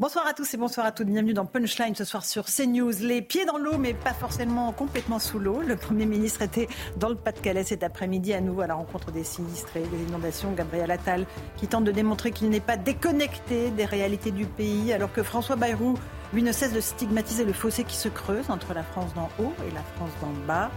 Bonsoir à tous et bonsoir à toutes. Bienvenue dans Punchline ce soir sur CNews. Les pieds dans l'eau, mais pas forcément complètement sous l'eau. Le Premier ministre était dans le Pas-de-Calais cet après-midi à nouveau à la rencontre des sinistres et des inondations. Gabriel Attal qui tente de démontrer qu'il n'est pas déconnecté des réalités du pays, alors que François Bayrou, lui, ne cesse de stigmatiser le fossé qui se creuse entre la France d'en haut et la France d'en bas.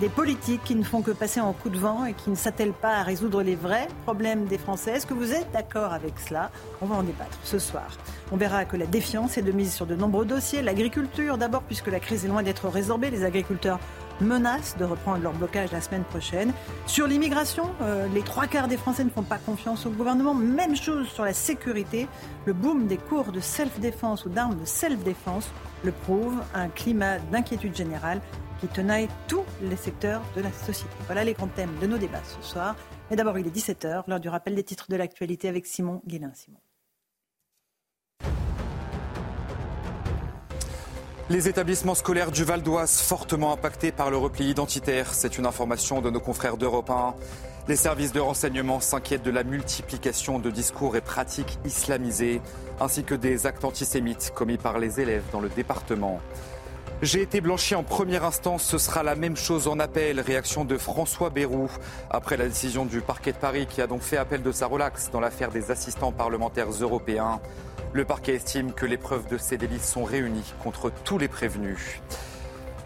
Des politiques qui ne font que passer en coup de vent et qui ne s'attellent pas à résoudre les vrais problèmes des Français. Est-ce que vous êtes d'accord avec cela? On va en débattre ce soir. On verra que la défiance est de mise sur de nombreux dossiers. L'agriculture d'abord, puisque la crise est loin d'être résorbée. Les agriculteurs menacent de reprendre leur blocage la semaine prochaine. Sur l'immigration, euh, les trois quarts des Français ne font pas confiance au gouvernement. Même chose sur la sécurité. Le boom des cours de self-défense ou d'armes de self-défense le prouve. Un climat d'inquiétude générale qui tenaille tous les secteurs de la société. Voilà les grands thèmes de nos débats ce soir. Mais d'abord, il est 17h, l'heure du rappel des titres de l'actualité avec Simon Guélin. Simon. Les établissements scolaires du Val d'Oise fortement impactés par le repli identitaire. C'est une information de nos confrères d'Europe 1. Les services de renseignement s'inquiètent de la multiplication de discours et pratiques islamisées, ainsi que des actes antisémites commis par les élèves dans le département. J'ai été blanchi en première instance, ce sera la même chose en appel. Réaction de François Bayrou après la décision du parquet de Paris qui a donc fait appel de sa relaxe dans l'affaire des assistants parlementaires européens. Le parquet estime que les preuves de ces délits sont réunies contre tous les prévenus.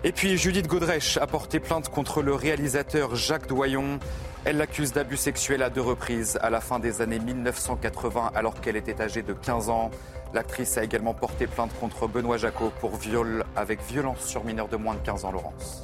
Et puis Judith Godrèche a porté plainte contre le réalisateur Jacques Doyon. Elle l'accuse d'abus sexuels à deux reprises à la fin des années 1980 alors qu'elle était âgée de 15 ans. L'actrice a également porté plainte contre Benoît Jacot pour viol avec violence sur mineur de moins de 15 ans, Laurence.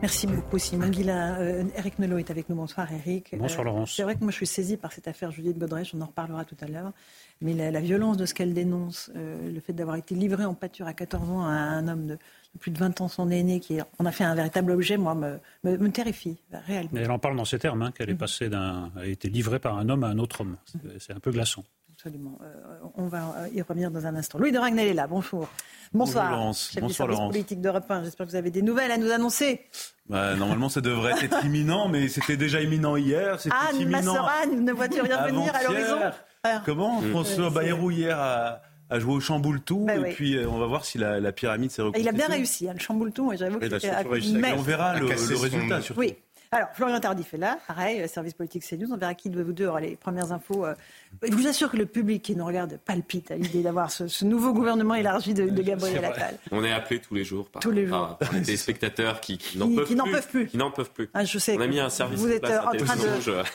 Merci beaucoup, Simon Guillain. Euh, Eric Nolot est avec nous. Bonsoir, Eric. Bonsoir, euh, Laurence. c'est vrai que moi, je suis saisie par cette affaire Judith Godrèche. On en reparlera tout à l'heure. Mais la, violence de ce qu'elle dénonce, euh, le fait d'avoir été livrée en pâture à 14 ans à un homme de, plus de 20 ans, son aîné, qui en a fait un véritable objet, moi, me, me, terrifie, réellement. Mais elle en parle dans ces termes, hein, qu'elle est mm. passée d'un, a été livrée par un homme à un autre homme. C'est un peu glaçant. Absolument. Euh, on va euh, y revenir dans un instant. Louis de Ragnel est là. Bonjour. Bonsoir. Bonjour Laurence. Chef Bonsoir Laurence. politique d'Europe 1. J'espère que vous avez des nouvelles à nous annoncer. Bah, normalement, ça devrait être imminent, mais c'était déjà imminent hier. Ah, imminent ne vois-tu rien venir à l'horizon? Ah. Comment François Bayrou hier a, joué au chamboule-tout bah et puis euh, on va voir si la, pyramide s'est reconstruite. Il a bien réussi, hein, le chamboule-tout. J'avoue que c'était. On verra le, le résultat surtout. Oui. Alors, Florian Tardif est là, pareil, euh, service politique CNews. On verra qui de vous deux aura les premières infos. Euh. Je vous assure que le public qui nous regarde palpite à l'idée d'avoir ce, nouveau gouvernement élargi de, Gabriel Attal. On est appelé tous les jours par, tous les jours. des spectateurs qui, n'en peuvent, plus, Qui n'en peuvent plus. Ah, je sais on a mis un service vous êtes euh, en train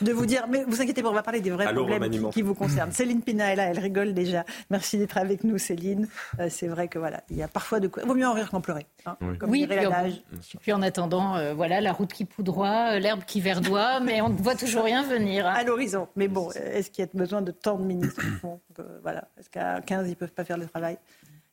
de, vous dire, mais vous inquiétez pas, on va parler des vrais problèmes qui, vous concernent. Céline Pina est là, elle rigole déjà. Merci d'être avec nous, Céline. c'est vrai que voilà, il y a parfois de quoi. Vaut mieux en rire qu'en pleurer. Hein, oui, puis, en, puis en attendant, voilà, la route qui poudroie, l'herbe qui verdit mais on ne voit toujours rien venir. À l'horizon. Mais bon, est-ce qu'il y a besoin de tant de ministres voilà. Est-ce qu'à 15, ils ne peuvent pas faire le travail?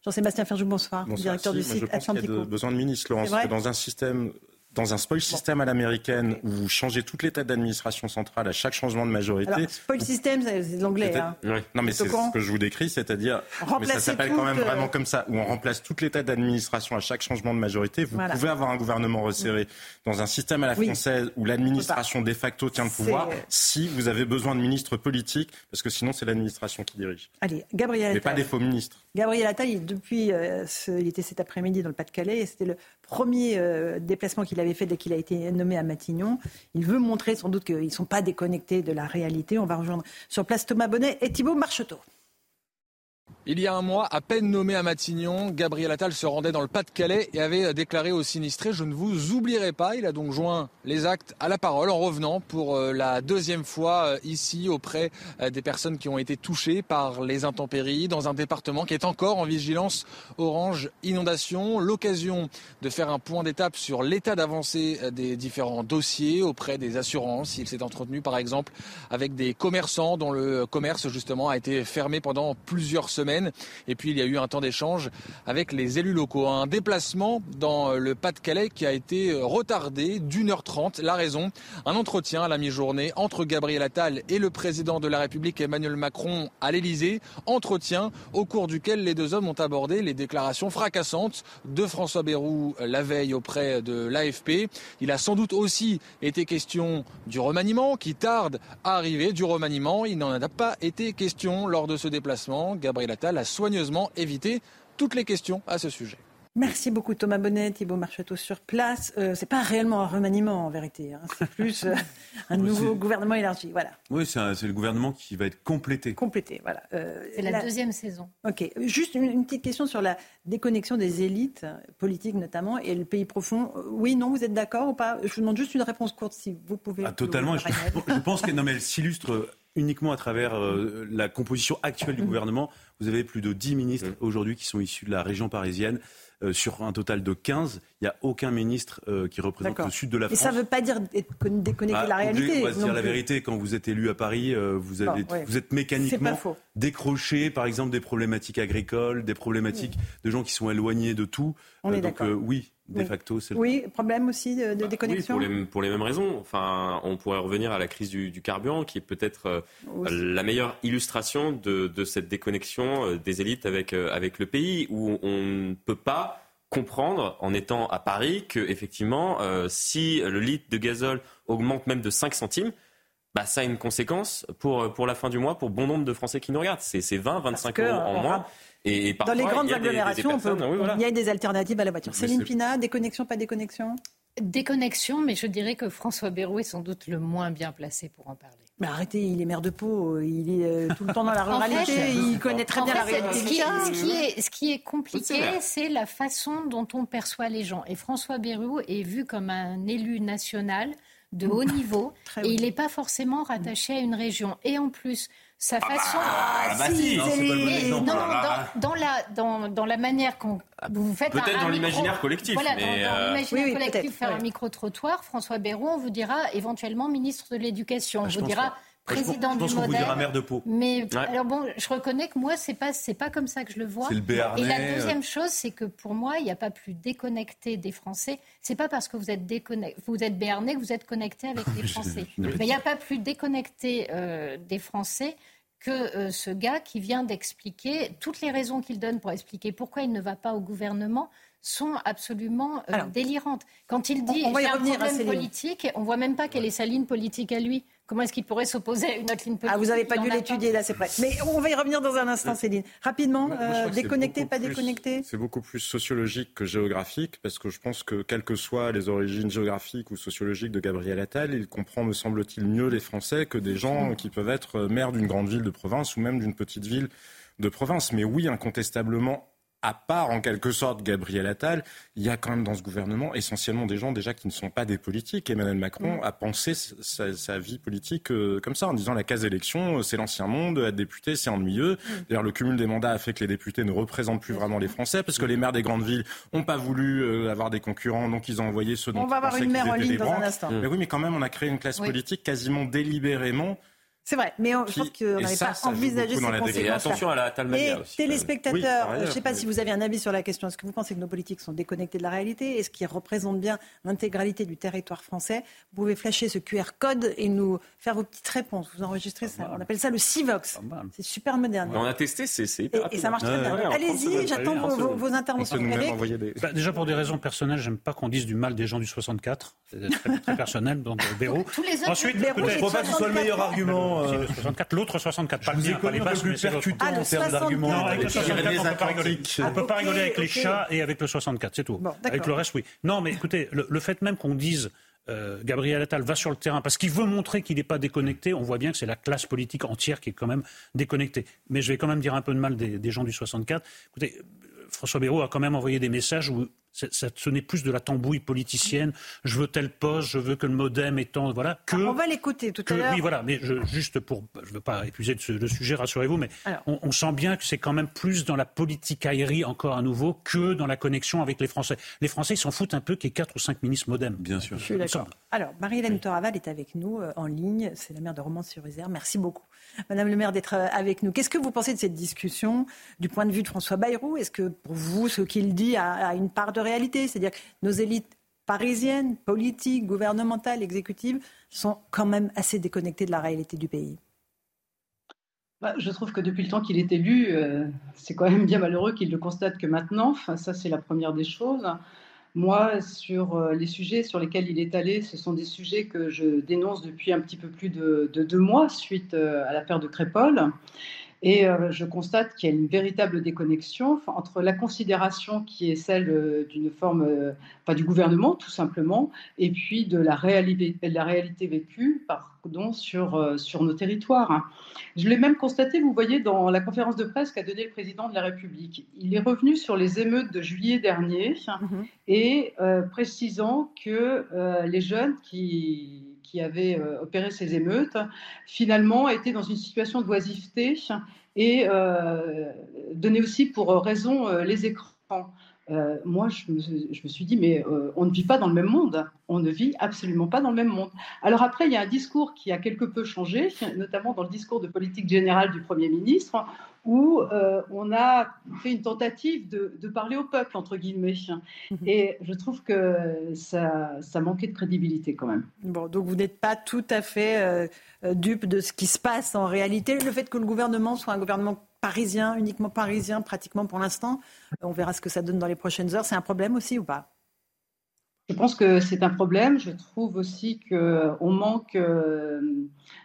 Jean-Sébastien Ferjou, bonsoir, bonsoir, directeur du site Atlantico. Il y a besoin de ministres, Laurence, dans un système dans un spoil system à l'américaine où vous changez toutes les têtes d'administration centrale à chaque changement de majorité. Alors, spoil system, c'est de l'anglais. Hein. Non, mais c'est ce que je vous décris, c'est-à-dire, mais ça s'appelle quand même vraiment comme ça, où on remplace toutes les têtes d'administration à chaque changement de majorité. Vous pouvez avoir un gouvernement resserré dans un système à la française où l'administration de facto tient le pouvoir, si vous avez besoin de ministres politiques, parce que sinon c'est l'administration qui dirige. Allez, Gabriel. Mais pas des faux ministres. Gabriel Attal, depuis, euh, il était cet après-midi dans le Pas-de-Calais, et c'était le premier euh, déplacement qu'il avait fait dès qu'il a été nommé à Matignon. Il veut montrer sans doute qu'ils ne sont pas déconnectés de la réalité. On va rejoindre sur place Thomas Bonnet et Thibault Marcheteau. Il y a un mois, à peine nommé à Matignon, Gabriel Attal se rendait dans le Pas-de-Calais et avait déclaré aux sinistrés Je ne vous oublierai pas. Il a donc joint les actes à la parole en revenant pour euh, la deuxième fois euh, ici auprès euh, des personnes qui ont été touchées par les intempéries dans un département qui est encore en vigilance orange inondation. L'occasion de faire un point d'étape sur l'état d'avancée des différents dossiers auprès des assurances. Il s'est entretenu par exemple avec des commerçants dont le commerce justement a été fermé pendant plusieurs semaines. Et puis il y a eu un temps d'échange avec les élus locaux. Un déplacement dans le Pas-de-Calais qui a été retardé d'une heure trente. La raison, un entretien à la mi-journée entre Gabriel Attal et le président de la République Emmanuel Macron à l'Elysée. Entretien au cours duquel les deux hommes ont abordé les déclarations fracassantes de François Bayrou la veille auprès de l'AFP. Il a sans doute aussi été question du remaniement qui tarde à arriver, du remaniement. Il n'en a pas été question lors de ce déplacement. Gabriel Attal a soigneusement évité toutes les questions à ce sujet. Merci beaucoup Thomas Bonnet, Thibault Marcheteau sur place. Euh, c'est pas réellement un remaniement en vérité, hein. c'est plus euh, un nouveau gouvernement élargi. Voilà. Oui, c'est, le gouvernement qui va être complété. Complété, voilà. Euh, c'est la, deuxième saison. Ok, juste une, petite question sur la déconnexion des élites politiques notamment et le pays profond. Oui, non, vous êtes d'accord ou pas? Je vous demande juste une réponse courte si vous pouvez. Ah, totalement. Je, je, pense qu'elle s'illustre uniquement à travers euh, la composition actuelle du mmh. gouvernement. Vous avez plus de 10 ministres mmh. aujourd'hui qui sont issus de la région parisienne. Euh, sur un total de 15, il n'y a aucun ministre euh, qui représente le sud de la France. Et ça ne veut pas dire déconnecter bah, la réalité. On va dire la vérité, quand vous êtes élu à Paris, vous, avez, vous êtes mécaniquement décroché, par exemple, des problématiques agricoles, des problématiques de gens qui sont éloignés de tout. On est donc oui, de facto, c'est Oui, problème aussi de, de bah, déconnexion. Oui, pour, les, mêmes raisons. Enfin, on pourrait revenir à la crise du, carburant, qui est peut-être euh, la meilleure illustration de, cette déconnexion euh, des élites avec, euh, avec le pays, où on ne peut pas comprendre, en étant à Paris, que effectivement, si le litre de gazole augmente même de 5 centimes, bah, ça a une conséquence pour, pour la fin du mois pour bon nombre de Français qui nous regardent. C'est 20, 25 euros en moins. Et Dans les grandes agglomérations, il y a des alternatives à la voiture. Céline Pina, déconnexion, pas déconnexion? Déconnexion, mais je dirais que François Bayrou est sans doute le moins bien placé pour en parler. Mais arrêtez, il est maire de Pau, il est euh, tout le temps dans la ruralité, il connaît très bien la réalité. Ce qui, est, ce qui est compliqué, c'est la façon dont on perçoit les gens. Et François Bayrou est vu comme un élu national de haut niveau, et il n'est pas forcément rattaché à une région. Et en plus, sa ah façon. Ah, bah si, non, dans, dans, la, dans, dans la manière qu'on vous faites. Peut-être dans l'imaginaire collectif. Voilà, mais dans, euh, l'imaginaire collectif, faire un micro-trottoir, François Bayrou, on vous dira éventuellement ministre de l'Éducation. on vous dira président je pense, du modèle. Vous dira maire de Pau. Mais alors bon, je reconnais que moi c'est pas c'est pas comme ça que je le vois. Le Et la euh. deuxième chose, c'est que pour moi, il n'y a pas plus déconnecté des Français. C'est pas parce que vous êtes déconnecté, vous êtes béarnais que vous êtes connecté avec les Français. Mais il n'y a pas plus déconnecté euh, des Français que euh, ce gars qui vient d'expliquer toutes les raisons qu'il donne pour expliquer pourquoi il ne va pas au gouvernement sont absolument délirantes. Quand il dit j'ai un problème politique, on voit même pas quelle est sa ligne politique à lui. Comment est-ce qu'il pourrait s'opposer à une autre ligne politique Ah, vous n'avez pas dû l'étudier, là, c'est prêt. Mais on va y revenir dans un instant, Céline. Rapidement, euh, déconnecté, pas déconnecté? C'est beaucoup plus sociologique que géographique, parce que je pense que, quelles que soient les origines géographiques ou sociologiques de Gabriel Attal, il comprend, me semble-t-il, mieux les Français que des gens qui peuvent être maires d'une grande ville de province ou même d'une petite ville de province. Mais oui, incontestablement, à part en quelque sorte Gabriel Attal, il y a quand même dans ce gouvernement essentiellement des gens déjà qui ne sont pas des politiques. Emmanuel Macron mm. a pensé sa, vie politique euh, comme ça, en disant la case élection, euh, c'est l'ancien monde, être député, c'est ennuyeux. Mm. D'ailleurs, le cumul des mandats a fait que les députés ne représentent plus vraiment les Français, parce que les maires des grandes villes n'ont pas voulu euh, avoir des concurrents, donc ils ont envoyé ceux dont on va avoir une maire en ligne dans un instant. Mais oui, mais quand même, on a créé une classe politique quasiment délibérément c'est vrai, mais je pense qu'on n'avait pas envisagé ces conséquences. Et attention à la Talmania aussi. téléspectateurs, je ne sais pas si vous avez un avis sur la question. Est-ce que vous pensez que nos politiques sont déconnectés de la réalité? Est-ce qu'ils représentent bien l'intégralité du territoire français? Vous pouvez flasher ce QR code et nous faire vos petites réponses. Vous enregistrez ça. On appelle ça le Civox. C'est super moderne. On a testé, c'est hyper et, et ça marche très bien. Allez-y, j'attends vos, interventions. Bah, déjà, pour des raisons personnelles, j'aime pas qu'on dise du mal des gens du 64. C'est très, personnel, donc Béraud. Ensuite, je ne crois pas que ce soit le meilleur argument. Euh, l'autre 64, pas le mien, pas les plus percutant en termes d'arguments. avec le 64, on peut pas rigoler. On peut pas rigoler avec les chats et avec le 64, c'est tout. avec le reste, oui. Non, mais écoutez, le fait même qu'on dise euh, Gabriel Attal va sur le terrain parce qu'il veut montrer qu'il n'est pas déconnecté, on voit bien que c'est la classe politique entière qui est quand même déconnectée. Mais je vais quand même dire un peu de mal des, des gens du 64. Écoutez, François Bayrou a quand même envoyé des messages où ce n'est plus de la tambouille politicienne. Je veux tel poste, je veux que le modem étant voilà. Que, on va l'écouter tout à l'heure. Oui, voilà. Mais juste pour, je ne veux pas épuiser le sujet, rassurez-vous, mais on, sent bien que c'est quand même plus dans la politique aérie encore à nouveau que dans la connexion avec les Français. Les Français s'en foutent un peu qu'il y ait 4 ou 5 ministres modem. Bien sûr. Je suis d'accord. Alors, Marie-Hélène Toraval est avec nous euh, en ligne. C'est la maire de Romans-sur-Isère. Merci beaucoup, Madame le maire, d'être euh, avec nous. Qu'est-ce que vous pensez de cette discussion du point de vue de François Bayrou? Est-ce que pour vous, ce qu'il dit a, une part de réalité C'est-à-dire nos élites parisiennes, politiques, gouvernementales, exécutives, sont quand même assez déconnectées de la réalité du pays. Bah, je trouve que depuis le temps qu'il est élu, euh, c'est quand même bien malheureux qu'il le constate que maintenant. Ça, c'est la première des choses. Moi, sur euh, les sujets sur lesquels il est allé, ce sont des sujets que je dénonce depuis un petit peu plus de, de deux mois suite euh, à l'affaire de Crépole. Et euh, je constate qu'il y a une véritable déconnexion entre la considération qui est celle euh, d'une forme, euh, enfin, du gouvernement tout simplement, et puis de la réalité, de la réalité vécue pardon, sur, sur nos territoires. Je l'ai même constaté, vous voyez, dans la conférence de presse qu'a donnée le président de la République. Il est revenu sur les émeutes de juillet dernier mmh et précisant que les jeunes qui qui avait euh, opéré ces émeutes, finalement étaient dans une situation d'oisiveté et euh, donnait aussi pour raison euh, les écrans. moi, je me, suis dit, mais on ne vit pas dans le même monde. On ne vit absolument pas dans le même monde. Alors après, il y a un discours qui a quelque peu changé, notamment dans le discours de politique générale du Premier ministre, où euh, on a fait une tentative de, parler au peuple, entre guillemets. Mhm. Et je trouve que ça, ça, manquait de crédibilité quand même. Bon, donc vous n'êtes pas tout à fait euh, euh, dupe de ce qui se passe en réalité. Le fait que le gouvernement soit un gouvernement parisien, uniquement parisien, pratiquement pour l'instant, on verra ce que ça donne dans les prochaines heures, c'est un problème aussi ou pas? Je pense que c'est un problème. Je trouve aussi qu'on manque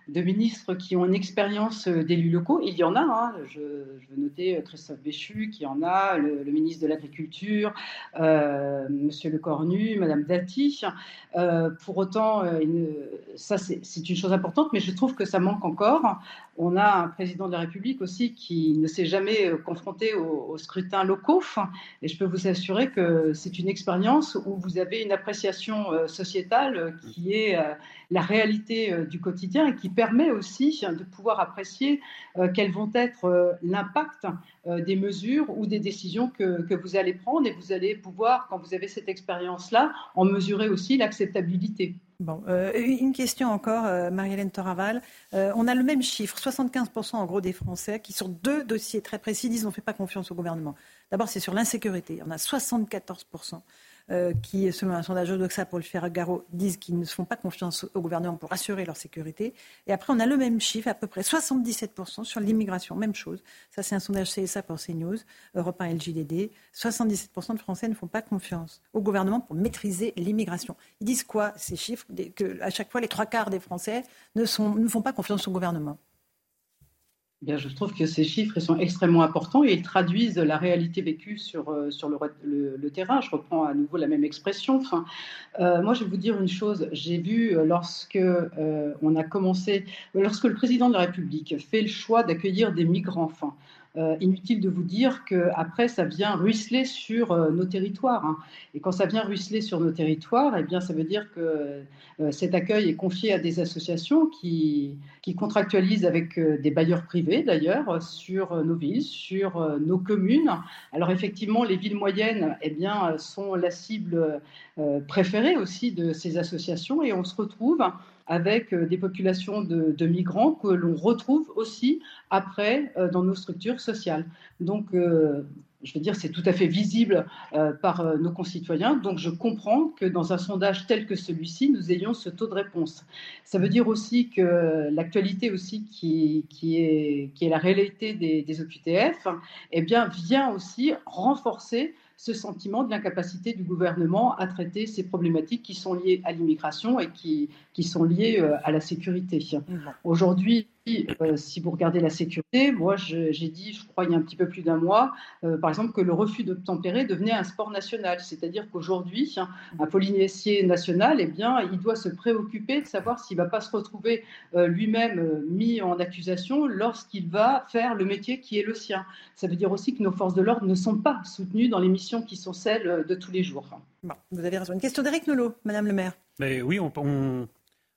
de ministres qui ont une expérience euh, d'élus locaux. Il y en a, hein. je, veux noter euh, Christophe Béchu qui en a, le, ministre de l'Agriculture, euh, Monsieur Le Cornu, Madame Dati. Euh, pour autant, ça c'est une chose importante, mais je trouve que ça manque encore. On a un président de la République aussi qui ne s'est jamais confronté aux au scrutins locaux. Et je peux vous assurer que c'est une expérience où vous avez une appréciation sociétale qui est la réalité du quotidien et qui permet aussi de pouvoir apprécier euh, quels vont être euh, l'impact euh, des mesures ou des décisions que, que, vous allez prendre et vous allez pouvoir, quand vous avez cette expérience-là, en mesurer aussi l'acceptabilité. Bon, une question encore, Marie-Hélène Toraval. on a le même chiffre, 75% en gros des Français qui, sur deux dossiers très précis, disent qu'on ne fait pas confiance au gouvernement. D'abord, c'est sur l'insécurité. On a 74% euh, qui, selon un sondage Odoxa pour le Figaro, disent qu'ils ne font pas confiance au gouvernement pour assurer leur sécurité. Et après, on a le même chiffre, à peu près 77% sur l'immigration, même chose. Ça, c'est un sondage CSA pour CNews, Europe 1 LGDD. 77% de Français ne font pas confiance au gouvernement pour maîtriser l'immigration. Ils disent quoi, ces chiffres Que à chaque fois, les trois quarts des Français ne, ne font pas confiance au gouvernement? Je trouve que ces chiffres sont extrêmement importants et ils traduisent la réalité vécue sur, euh, le, terrain. Je reprends à nouveau la même expression. Euh, moi, je vais vous dire une chose. J'ai vu euh, lorsque on a commencé, lorsque le président de la République fait le choix d'accueillir des migrants, euh, inutile de vous dire qu'après, ça vient ruisseler sur euh, nos territoires. Hein. Et quand ça vient ruisseler sur nos territoires, eh bien, ça veut dire que euh, cet accueil est confié à des associations qui, qui contractualisent avec des bailleurs privés, d'ailleurs, sur nos villes, sur nos communes. Alors, effectivement, les villes moyennes eh bien, sont la cible préférée aussi de ces associations et on se retrouve avec euh, des populations de, migrants que l'on retrouve aussi après euh, dans nos structures sociales. Donc, euh, je veux dire, c'est tout à fait visible par nos concitoyens. Donc, je comprends que dans un sondage tel que celui-ci, nous ayons ce taux de réponse. Ça veut dire aussi que l'actualité aussi qui, est, la réalité des, des OQTF, eh bien, vient aussi renforcer ce sentiment de l'incapacité du gouvernement à traiter ces problématiques qui sont liées à l'immigration et qui, qui sont liées euh, à la sécurité. Aujourd'hui, euh, si vous regardez la sécurité, moi j'ai dit, je crois il y a un petit peu plus d'un mois, euh, par exemple, que le refus d'obtempérer devenait un sport national. C'est-à-dire qu'aujourd'hui, hein, un polynésien national, eh bien, il doit se préoccuper de savoir s'il ne va pas se retrouver euh, lui-même mis en accusation lorsqu'il va faire le métier qui est le sien. Ça veut dire aussi que nos forces de l'ordre ne sont pas soutenues dans les missions qui sont celles de tous les jours. vous avez raison. Une question d'Éric Nolot, Madame le maire. Mais oui, on, on,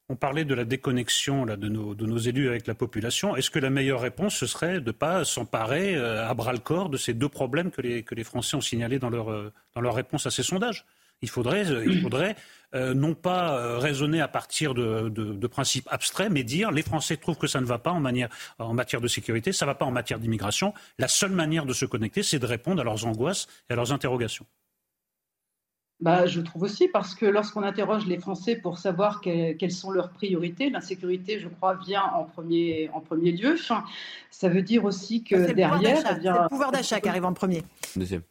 on parlait de la déconnexion de, nos, élus avec la population. Est-ce que la meilleure réponse, ce serait de ne pas s'emparer euh, à bras-le-corps de ces deux problèmes que les, Français ont signalés dans leur, euh, dans leur réponse à ces sondages? Il faudrait, euh, il faudrait euh, non pas raisonner à partir de, de, de, principes abstraits, mais dire les Français trouvent que ça ne va pas en, manière, en matière de sécurité, ça ne va pas en matière d'immigration. La seule manière de se connecter, c'est de répondre à leurs angoisses et à leurs interrogations. Bah, je trouve aussi, parce que lorsqu'on interroge les Français pour savoir quelles sont leurs priorités, l'insécurité, je crois, vient en premier, en premier lieu. Ça veut dire aussi que derrière. C'est le pouvoir d'achat qui arrive en premier. Deuxième.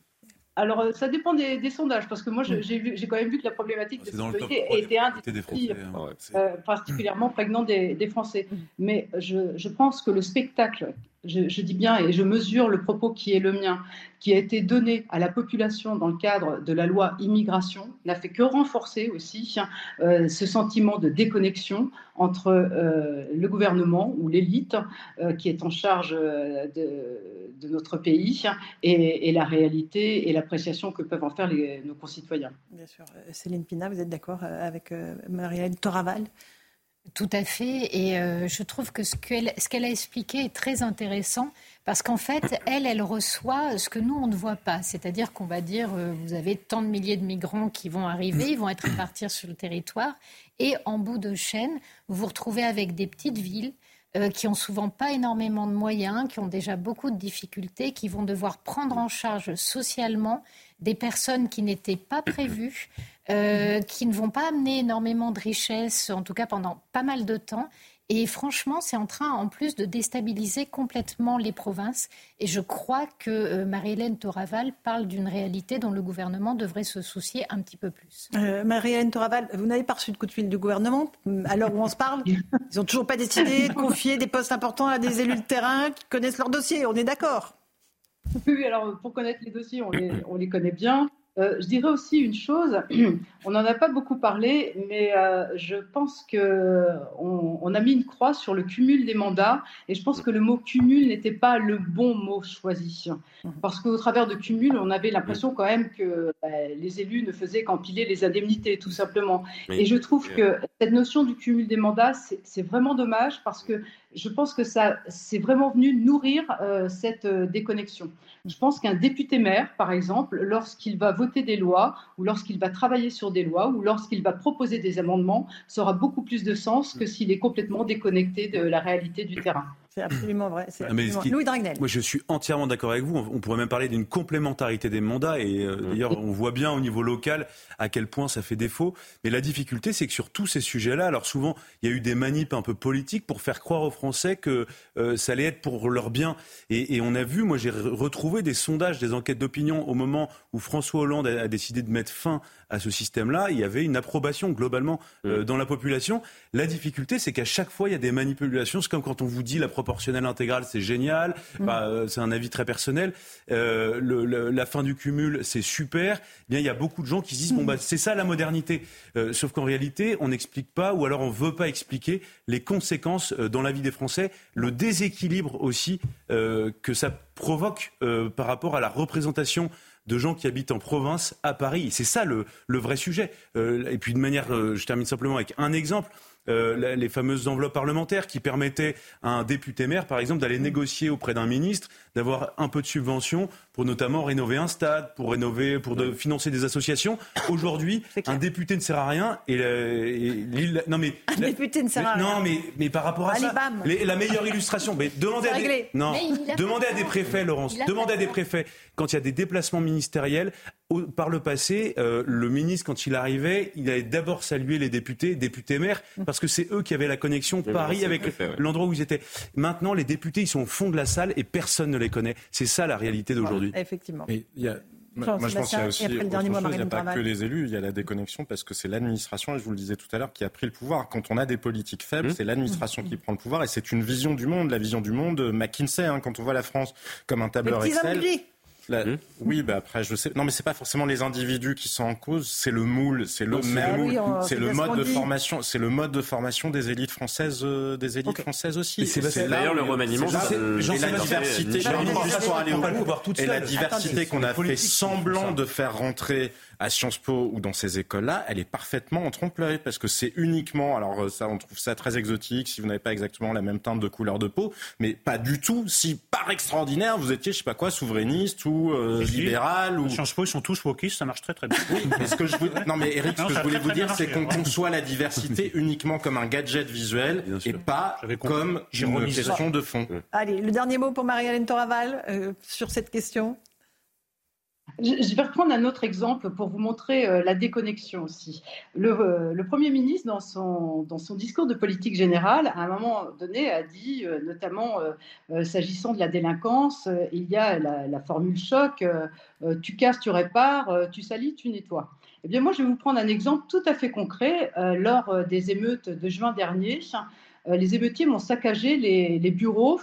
Alors, euh, ça dépend des, sondages, parce que moi, j'ai quand même vu que la problématique de sécurité était un des, des hein. euh, particulièrement prégnant des, des Français. Mais je, je, pense que le spectacle je, dis bien et je mesure le propos qui est le mien, qui a été donné à la population dans le cadre de la loi immigration, n'a fait que renforcer aussi euh, ce sentiment de déconnexion entre euh, le gouvernement ou l'élite euh, qui est en charge de, notre pays et, la réalité et l'appréciation que peuvent en faire nos concitoyens. Bien sûr. Céline Pina, vous êtes d'accord avec Marielle Toraval tout à fait. Et euh, je trouve que ce qu'elle a expliqué est très intéressant parce qu'en fait, elle, elle reçoit ce que nous, on ne voit pas. C'est-à-dire qu'on va dire, euh, vous avez tant de milliers de migrants qui vont arriver, ils vont être répartis sur le territoire. Et en bout de chaîne, vous vous retrouvez avec des petites villes euh, qui ont souvent pas énormément de moyens, qui ont déjà beaucoup de difficultés, qui vont devoir prendre en charge socialement des personnes qui n'étaient pas prévues, euh, qui ne vont pas amener énormément de richesses, en tout cas pendant pas mal de temps. Et franchement, c'est en train, en plus, de déstabiliser complètement les provinces. Et je crois que euh, Marie-Hélène Toraval parle d'une réalité dont le gouvernement devrait se soucier un petit peu plus. Euh, Marie-Hélène Toraval, vous n'avez pas reçu de coup de fil du gouvernement à l'heure où on se parle? Ils n'ont toujours pas décidé de confier des postes importants à des élus de terrain qui connaissent leur dossier. On est d'accord? Oui, alors pour connaître les dossiers, on les, on les connaît bien. Euh, je dirais aussi une chose, on n'en a pas beaucoup parlé, mais euh, je pense qu'on on a mis une croix sur le cumul des mandats, et je pense que le mot cumul n'était pas le bon mot choisi. Parce qu'au travers de cumul, on avait l'impression quand même que bah, les élus ne faisaient qu'empiler les indemnités, tout simplement. Et je trouve que cette notion du cumul des mandats, c'est vraiment dommage, parce que je pense que ça, c'est vraiment venu nourrir euh, cette euh, déconnexion. Je pense qu'un député maire, par exemple, lorsqu'il va voter des lois, ou lorsqu'il va travailler sur des lois, ou lorsqu'il va proposer des amendements, ça aura beaucoup plus de sens que s'il est complètement déconnecté de la réalité du terrain. C'est absolument vrai. Ah, Louis Dragnel. Moi, je suis entièrement d'accord avec vous. On pourrait même parler d'une complémentarité des mandats. Et euh, mmh. d'ailleurs, on voit bien au niveau local à quel point ça fait défaut. Mais la difficulté, c'est que sur tous ces sujets-là, alors souvent, il y a eu des manips un peu politiques pour faire croire aux Français que euh, ça allait être pour leur bien. Et, et on a vu, moi, j'ai retrouvé des sondages, des enquêtes d'opinion au moment où François Hollande a, a décidé de mettre fin à ce système-là. Il y avait une approbation globalement euh, mmh. dans la population. La difficulté, c'est qu'à chaque fois, il y a des manipulations. C'est comme quand on vous dit la proportionnelle intégrale, c'est génial. Mmh. Bah, euh, c'est un avis très personnel. Euh, le, la fin du cumul, c'est super. Eh bien, il y a beaucoup de gens qui se disent bon bah c'est ça la modernité. Euh, sauf qu'en réalité, on n'explique pas ou alors on veut pas expliquer les conséquences euh, dans la vie des Français, le déséquilibre aussi que ça provoque par rapport à la représentation de gens qui habitent en province à Paris. C'est ça le, vrai sujet. Euh, et puis de manière, euh, je termine simplement avec un exemple. Euh, les fameuses enveloppes parlementaires qui permettaient à un député maire, par exemple, d'aller négocier auprès d'un ministre, d'avoir un peu de subvention pour notamment rénover un stade, pour rénover, pour de, financer des associations. Aujourd'hui, un député ne sert à rien et, non mais un député ne sert à rien. Non mais mais par rapport à ça, la meilleure illustration, mais demandez à des, non, demandez à des préfets, Laurence, demandez à des préfets quand il y a des déplacements ministériels. par le passé, euh, le ministre, quand il arrivait, il allait d'abord saluer les députés, députés maires, parce que c'est eux qui avaient la connexion Paris avec l'endroit où ils étaient. Maintenant, les députés, ils sont au fond de la salle et personne ne les connaît. C'est ça la réalité d'aujourd'hui. effectivement. il y a Moi, je pense qu'il y a aussi autre chose. Il n'y a pas que les élus, il y a la déconnexion parce que c'est l'administration, et je vous le disais tout à l'heure, qui a pris le pouvoir. Quand on a des politiques faibles, mmh. c'est l'administration qui prend le pouvoir et c'est une vision du monde. La vision du monde, McKinsey, hein, quand on voit la France comme un tableur Excel. Mmh. Oui, bah après, je sais. Non, mais c'est pas forcément les individus qui sont en cause, c'est le moule, c'est le même, c'est le mode de formation, c'est le mode de formation des élites françaises, euh, des élites françaises aussi. C'est d'ailleurs le remaniement. Et la diversité, et la diversité qu'on a fait semblant de faire rentrer à Sciences Po ou dans ces écoles-là, elle est parfaitement en trompe-l'œil parce que c'est uniquement, alors euh, ça, on trouve ça très exotique si vous n'avez pas exactement la même teinte de couleur de peau, mais pas du tout si par extraordinaire vous étiez, je sais pas quoi, souverainiste ou euh, libéral ou. Sciences Po, ils sont tous wokistes, ça marche très très bien. Oui, mais ce que je non mais Eric, ce que je voulais vous dire, c'est qu'on conçoit la diversité uniquement comme un gadget visuel et pas comme une question de fond. Allez, le dernier mot pour Marie-Hélène Toraval euh, sur cette question. Je vais reprendre un autre exemple pour vous montrer euh, la déconnexion aussi. Le, le, Premier ministre, dans son, discours de politique générale, à un moment donné, a dit, euh, notamment euh, s'agissant de la délinquance, il y a la, formule choc, tu casses, tu répares, tu salis, tu nettoies. Eh bien, moi, je vais vous prendre un exemple tout à fait concret. lors des émeutes de juin dernier, les émeutiers m'ont saccagé les bureaux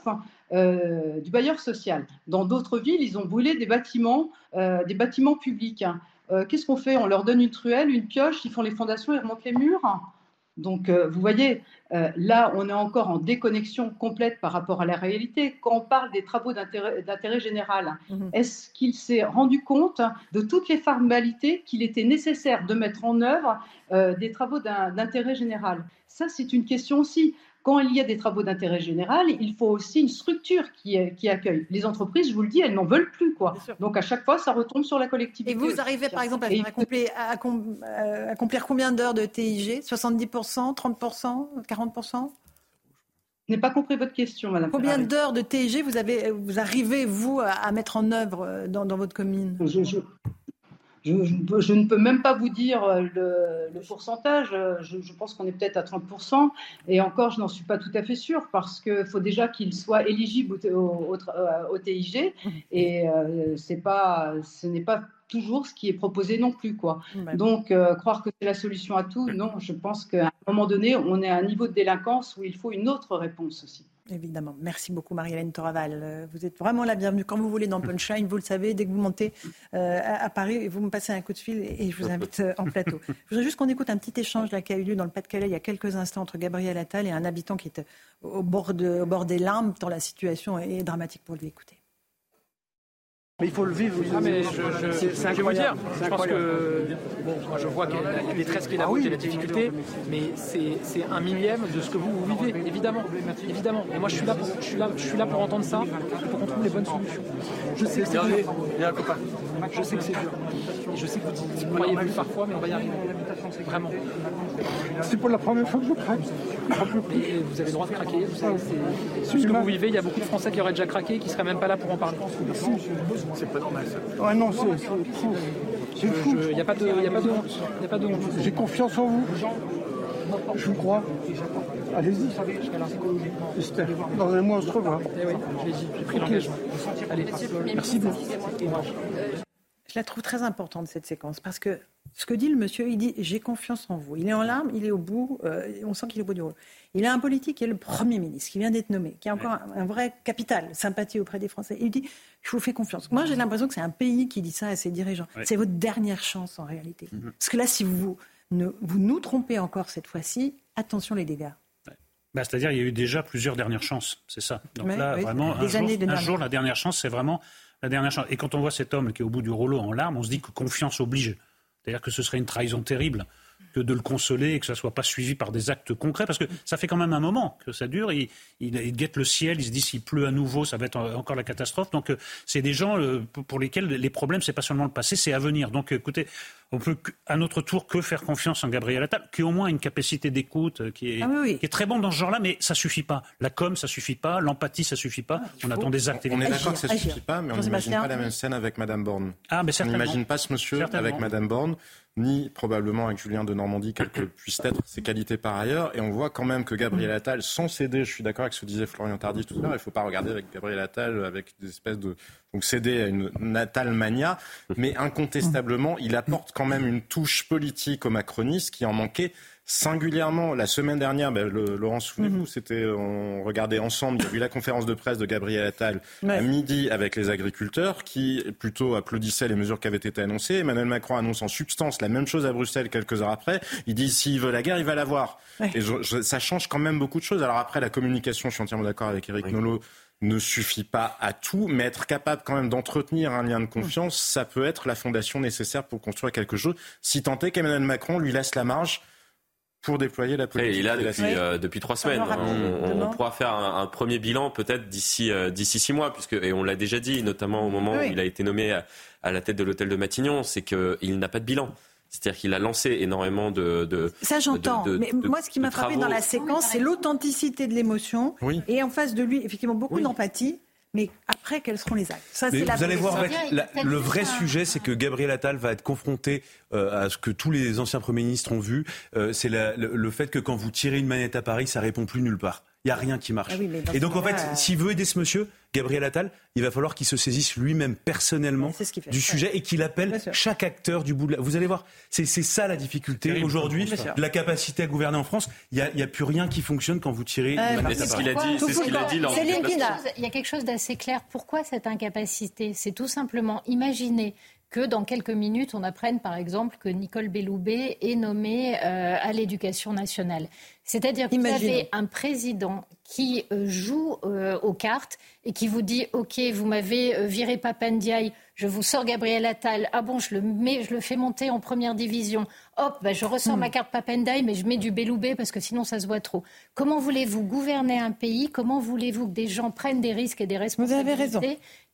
euh, du bailleur social. Dans d'autres villes, ils ont brûlé des bâtiments, euh, des bâtiments publics. Euh, qu'est-ce qu'on fait? On leur donne une truelle, une pioche, ils font les fondations, ils remontent les murs. Donc, vous voyez, là, on est encore en déconnexion complète par rapport à la réalité. Quand on parle des travaux d'intérêt général, mhm. est-ce qu'il s'est rendu compte de toutes les formalités qu'il était nécessaire de mettre en œuvre des travaux d'intérêt général? Ça, c'est une question aussi quand il y a des travaux d'intérêt général, il faut aussi une structure qui, qui, accueille. Les entreprises, je vous le dis, elles n'en veulent plus. Quoi. Donc à chaque fois, ça retombe sur la collectivité. Et vous arrivez par exemple à, accomplir, à accomplir combien d'heures de TIG 70%, 30%, 40% je n'ai pas compris votre question, Madame. Combien d'heures de TIG vous, avez, vous arrivez, vous, à mettre en œuvre dans, dans votre commune? Je, ne peux même pas vous dire euh, le, pourcentage. Euh, je, pense qu'on est peut-être à 30%. Et encore, je n'en suis pas tout à fait sûre parce qu'il faut déjà qu'il soit éligible au, au, TIG. Mmh. Et euh, pas, ce n'est pas toujours ce qui est proposé non plus. Quoi. Mmh. Donc, croire que c'est la solution à tout, non. Je pense qu'à un moment donné, on est à un niveau de délinquance où il faut une autre réponse aussi. Évidemment. Merci beaucoup, Marie-Hélène Toraval. Euh, vous êtes vraiment la bienvenue quand vous voulez dans Punchline. Vous le savez, dès que vous montez euh, à, Paris, vous me passez un coup de fil et, je vous invite euh, en plateau. Je voudrais juste qu'on écoute un petit échange là, qui a eu lieu dans le Pas-de-Calais il y a quelques instants entre Gabriel Attal et un habitant qui est au bord, de, au bord des larmes, tant la situation est dramatique pour lui. Écoutez. Mais il faut le vivre. Ah, mais je, je, je vais vous dire, je pense que bon, moi je vois qu'il y a la détresse qui est la route et la difficulté, mais c'est un millième de ce que vous, vous, vivez, évidemment, évidemment. Et moi je suis là pour, je suis là, je suis là pour entendre ça, pour qu'on trouve les bonnes solutions. Je sais que c'est dur. Je sais que c'est dur. Et je sais que vous, vous croyez plus parfois, mais on va y arriver. Vraiment. C'est pour la première fois que je craque. Et vous avez le droit de craquer. Vous savez, c'est ce que vous vivez. Il y a beaucoup de Français qui auraient déjà craqué, qui seraient même pas là pour en parler. C'est pas normal ça. Ouais, non, c'est fou. C'est fou. Il n'y a pas de, y a pas de. Y a pas de honte. J'ai confiance en vous. Je vous crois. Allez-y. Dans un mois, on se revoit. Eh oui, j'ai pris l'engagement. Allez, merci beaucoup. Je la trouve très importante, cette séquence, parce que ce que dit le monsieur, il dit j'ai confiance en vous. Il est en larmes, il est au bout, euh, on sent qu'il est au bout du rôle. Il a un politique qui est le Premier ministre, qui vient d'être nommé, qui a encore un, vrai capital, sympathie auprès des Français. Il dit je vous fais confiance. Moi, j'ai l'impression que c'est un pays qui dit ça à ses dirigeants. C'est votre dernière chance en réalité. Mhm. Parce que là, si vous, ne, vous nous trompez encore cette fois-ci, attention les dégâts. Bah, c'est-à-dire il y a eu déjà plusieurs dernières chances, c'est ça. Donc là, vraiment, un, jour, un jour, la dernière chance, c'est vraiment la dernière chance. Et quand on voit cet homme qui est au bout du rouleau en larmes, on se dit que confiance oblige. C'est-à-dire que ce serait une trahison terrible que de le consoler et que ça ne soit pas suivi par des actes concrets, parce que ça fait quand même un moment que ça dure. Il, il, guette le ciel, il se dit s'il pleut à nouveau, ça va être encore la catastrophe. Donc euh, c'est des gens euh, pour lesquels les problèmes, c'est pas seulement le passé, c'est à venir. Donc écoutez, on peut à notre tour que faire confiance en Gabriel Attal, qui a au moins une capacité d'écoute euh, qui, ah qui, est très bon dans ce genre-là, mais ça suffit pas. La com, ça suffit pas. L'empathie, ça suffit pas. Ah, on attend des actes. On est d'accord que ça suffit pas, mais on n'imagine pas la même scène avec Madame Borne. Ah, mais on n'imagine pas ce monsieur avec Madame Borne ni probablement avec Julien de Normandie, quelles que puissent être ses qualités par ailleurs. Et on voit quand même que Gabriel Attal, sans céder, je suis d'accord avec ce que disait Florian Tardif tout à l'heure, il ne faut pas regarder avec Gabriel Attal avec des espèces de... Donc céder à une Natal mania, mais incontestablement, il apporte quand même une touche politique au macronisme qui en manquait singulièrement la semaine dernière, ben, le, Laurent, souvenez-vous, mhm. c'était on regardait ensemble, il y a eu la conférence de presse de Gabriel Attal à midi avec les agriculteurs qui plutôt applaudissaient les mesures qui avaient été annoncées. Emmanuel Macron annonce en substance la même chose à Bruxelles quelques heures après. Il dit s'il veut la guerre, il va l'avoir. Et ça change quand même beaucoup de choses. Alors après la communication, je suis entièrement d'accord avec Eric Nolot ne suffit pas à tout, mais être capable quand même d'entretenir un lien de confiance, ça peut être la fondation nécessaire pour construire quelque chose, si tant est qu'Emmanuel Macron lui laisse la marge pour déployer la politique. Et il a depuis, euh, depuis trois semaines. On, pourra faire un, premier bilan peut-être d'ici euh, d'ici six mois, puisque et on l'a déjà dit, notamment au moment où il a été nommé à, la tête de l'hôtel de Matignon, c'est qu'il n'a pas de bilan. C'est-à-dire qu'il a lancé énormément de. de ça, j'entends. Mais moi, ce qui m'a frappé dans la séquence, c'est l'authenticité de l'émotion. Et en face de lui, effectivement, beaucoup d'empathie. Mais après, quels seront les actes? Ça, Vous allez voir, le vrai sujet, c'est que Gabriel Attal va être confronté euh, à ce que tous les anciens premiers ministres ont vu. Euh, c'est le, fait que quand vous tirez une manette à Paris, ça répond plus nulle part. Il n'y a rien qui marche. Ah et donc, en fait, euh, s'il veut aider ce monsieur, Gabriel Attal, il va falloir qu'il se saisisse lui-même personnellement du sujet et qu'il appelle chaque acteur du bout de la... Vous allez voir, c'est ça la difficulté aujourd'hui, la capacité à gouverner en France. Il n'y a, plus rien qui fonctionne quand vous tirez une manette à Paris. C'est ce qu'il a dit. Il y a quelque chose d'assez clair. Pourquoi cette incapacité? C'est tout simplement imaginer que dans quelques minutes, on apprenne par exemple que Nicole Belloubet est nommée euh, à l'éducation nationale. C'est-à-dire que vous avez un président qui euh, joue euh, aux cartes et qui vous dit OK, vous m'avez viré Papandiaï, je vous sors Gabriel Attal. Ah bon, je le mets, je le fais monter en première division. Hop, bah, je ressors ma hmm. carte Papendaï, mais je mets du Belloubet parce que sinon ça se voit trop. Comment voulez-vous gouverner un pays? Comment voulez-vous que des gens prennent des risques et des responsabilités Vous avez raison.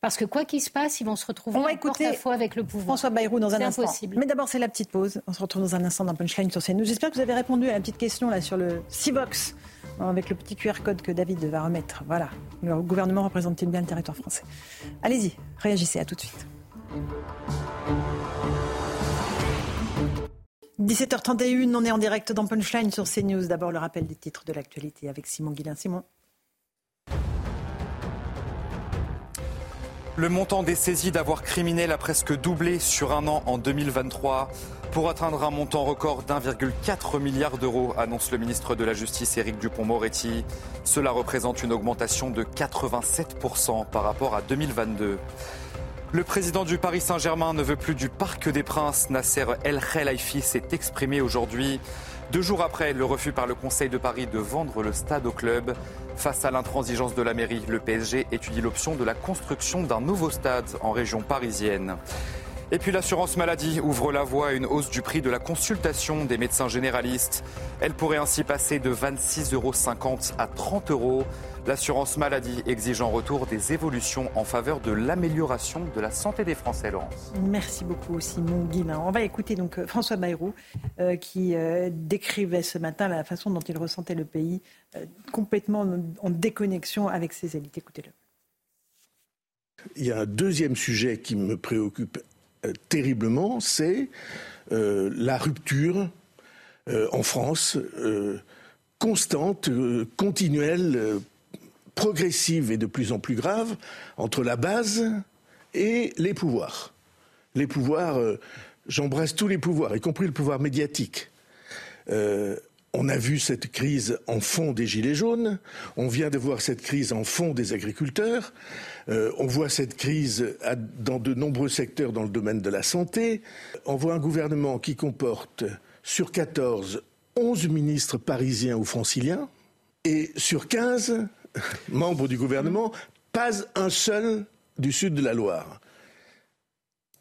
Parce que quoi qu'il se passe, ils vont se retrouver On va écouter à fois avec le pouvoir. François Bayrou dans un instant. Impossible. Mais d'abord, c'est la petite pause. On se retrouve dans un instant dans Punchline sur CNews. J'espère que vous avez répondu à la petite question là sur le Civox avec le petit QR code que David va remettre. Voilà. Le gouvernement représente-t-il bien le territoire français? Allez-y, réagissez. À tout de suite. 17h31, on est en direct dans Punchline sur CNews. D'abord le rappel des titres de l'actualité avec Simon Guillain. Simon. Le montant des saisies d'avoir criminel a presque doublé sur un an en 2023 pour atteindre un montant record d'1,4 milliard d'euros, annonce le ministre de la Justice Éric Dupont-Moretti. Cela représente une augmentation de 87% par rapport à 2022. Le président du Paris Saint-Germain ne veut plus du Parc des Princes. Nasser El Khelaifi s'est exprimé aujourd'hui, deux jours après le refus par le Conseil de Paris de vendre le stade au club. Face à l'intransigeance de la mairie, le PSG étudie l'option de la construction d'un nouveau stade en région parisienne. Et puis l'assurance maladie ouvre la voie à une hausse du prix de la consultation des médecins généralistes. Elle pourrait ainsi passer de 26,50 euros à 30 euros. L'assurance maladie exige en retour des évolutions en faveur de l'amélioration de la santé des Français, Laurence. Merci beaucoup, Simon Guillain. On va écouter donc euh, François Bayrou euh, qui euh, décrivait ce matin la façon dont il ressentait le pays complètement en déconnexion avec ses élites. Écoutez-le. Il y a un deuxième sujet qui me préoccupe terriblement, c'est la rupture en France constante, continuelle, progressive et de plus en plus grave entre la base et les pouvoirs. Les pouvoirs, euh, j'embrasse tous les pouvoirs, y compris le pouvoir médiatique. Euh, on a vu cette crise en fond des Gilets jaunes, on vient de voir cette crise en fond des agriculteurs, euh, on voit cette crise dans de nombreux secteurs dans le domaine de la santé, on voit un gouvernement qui comporte sur 14, 11 ministres parisiens ou franciliens, et sur 15, membre du gouvernement, pas un seul du sud de la Loire.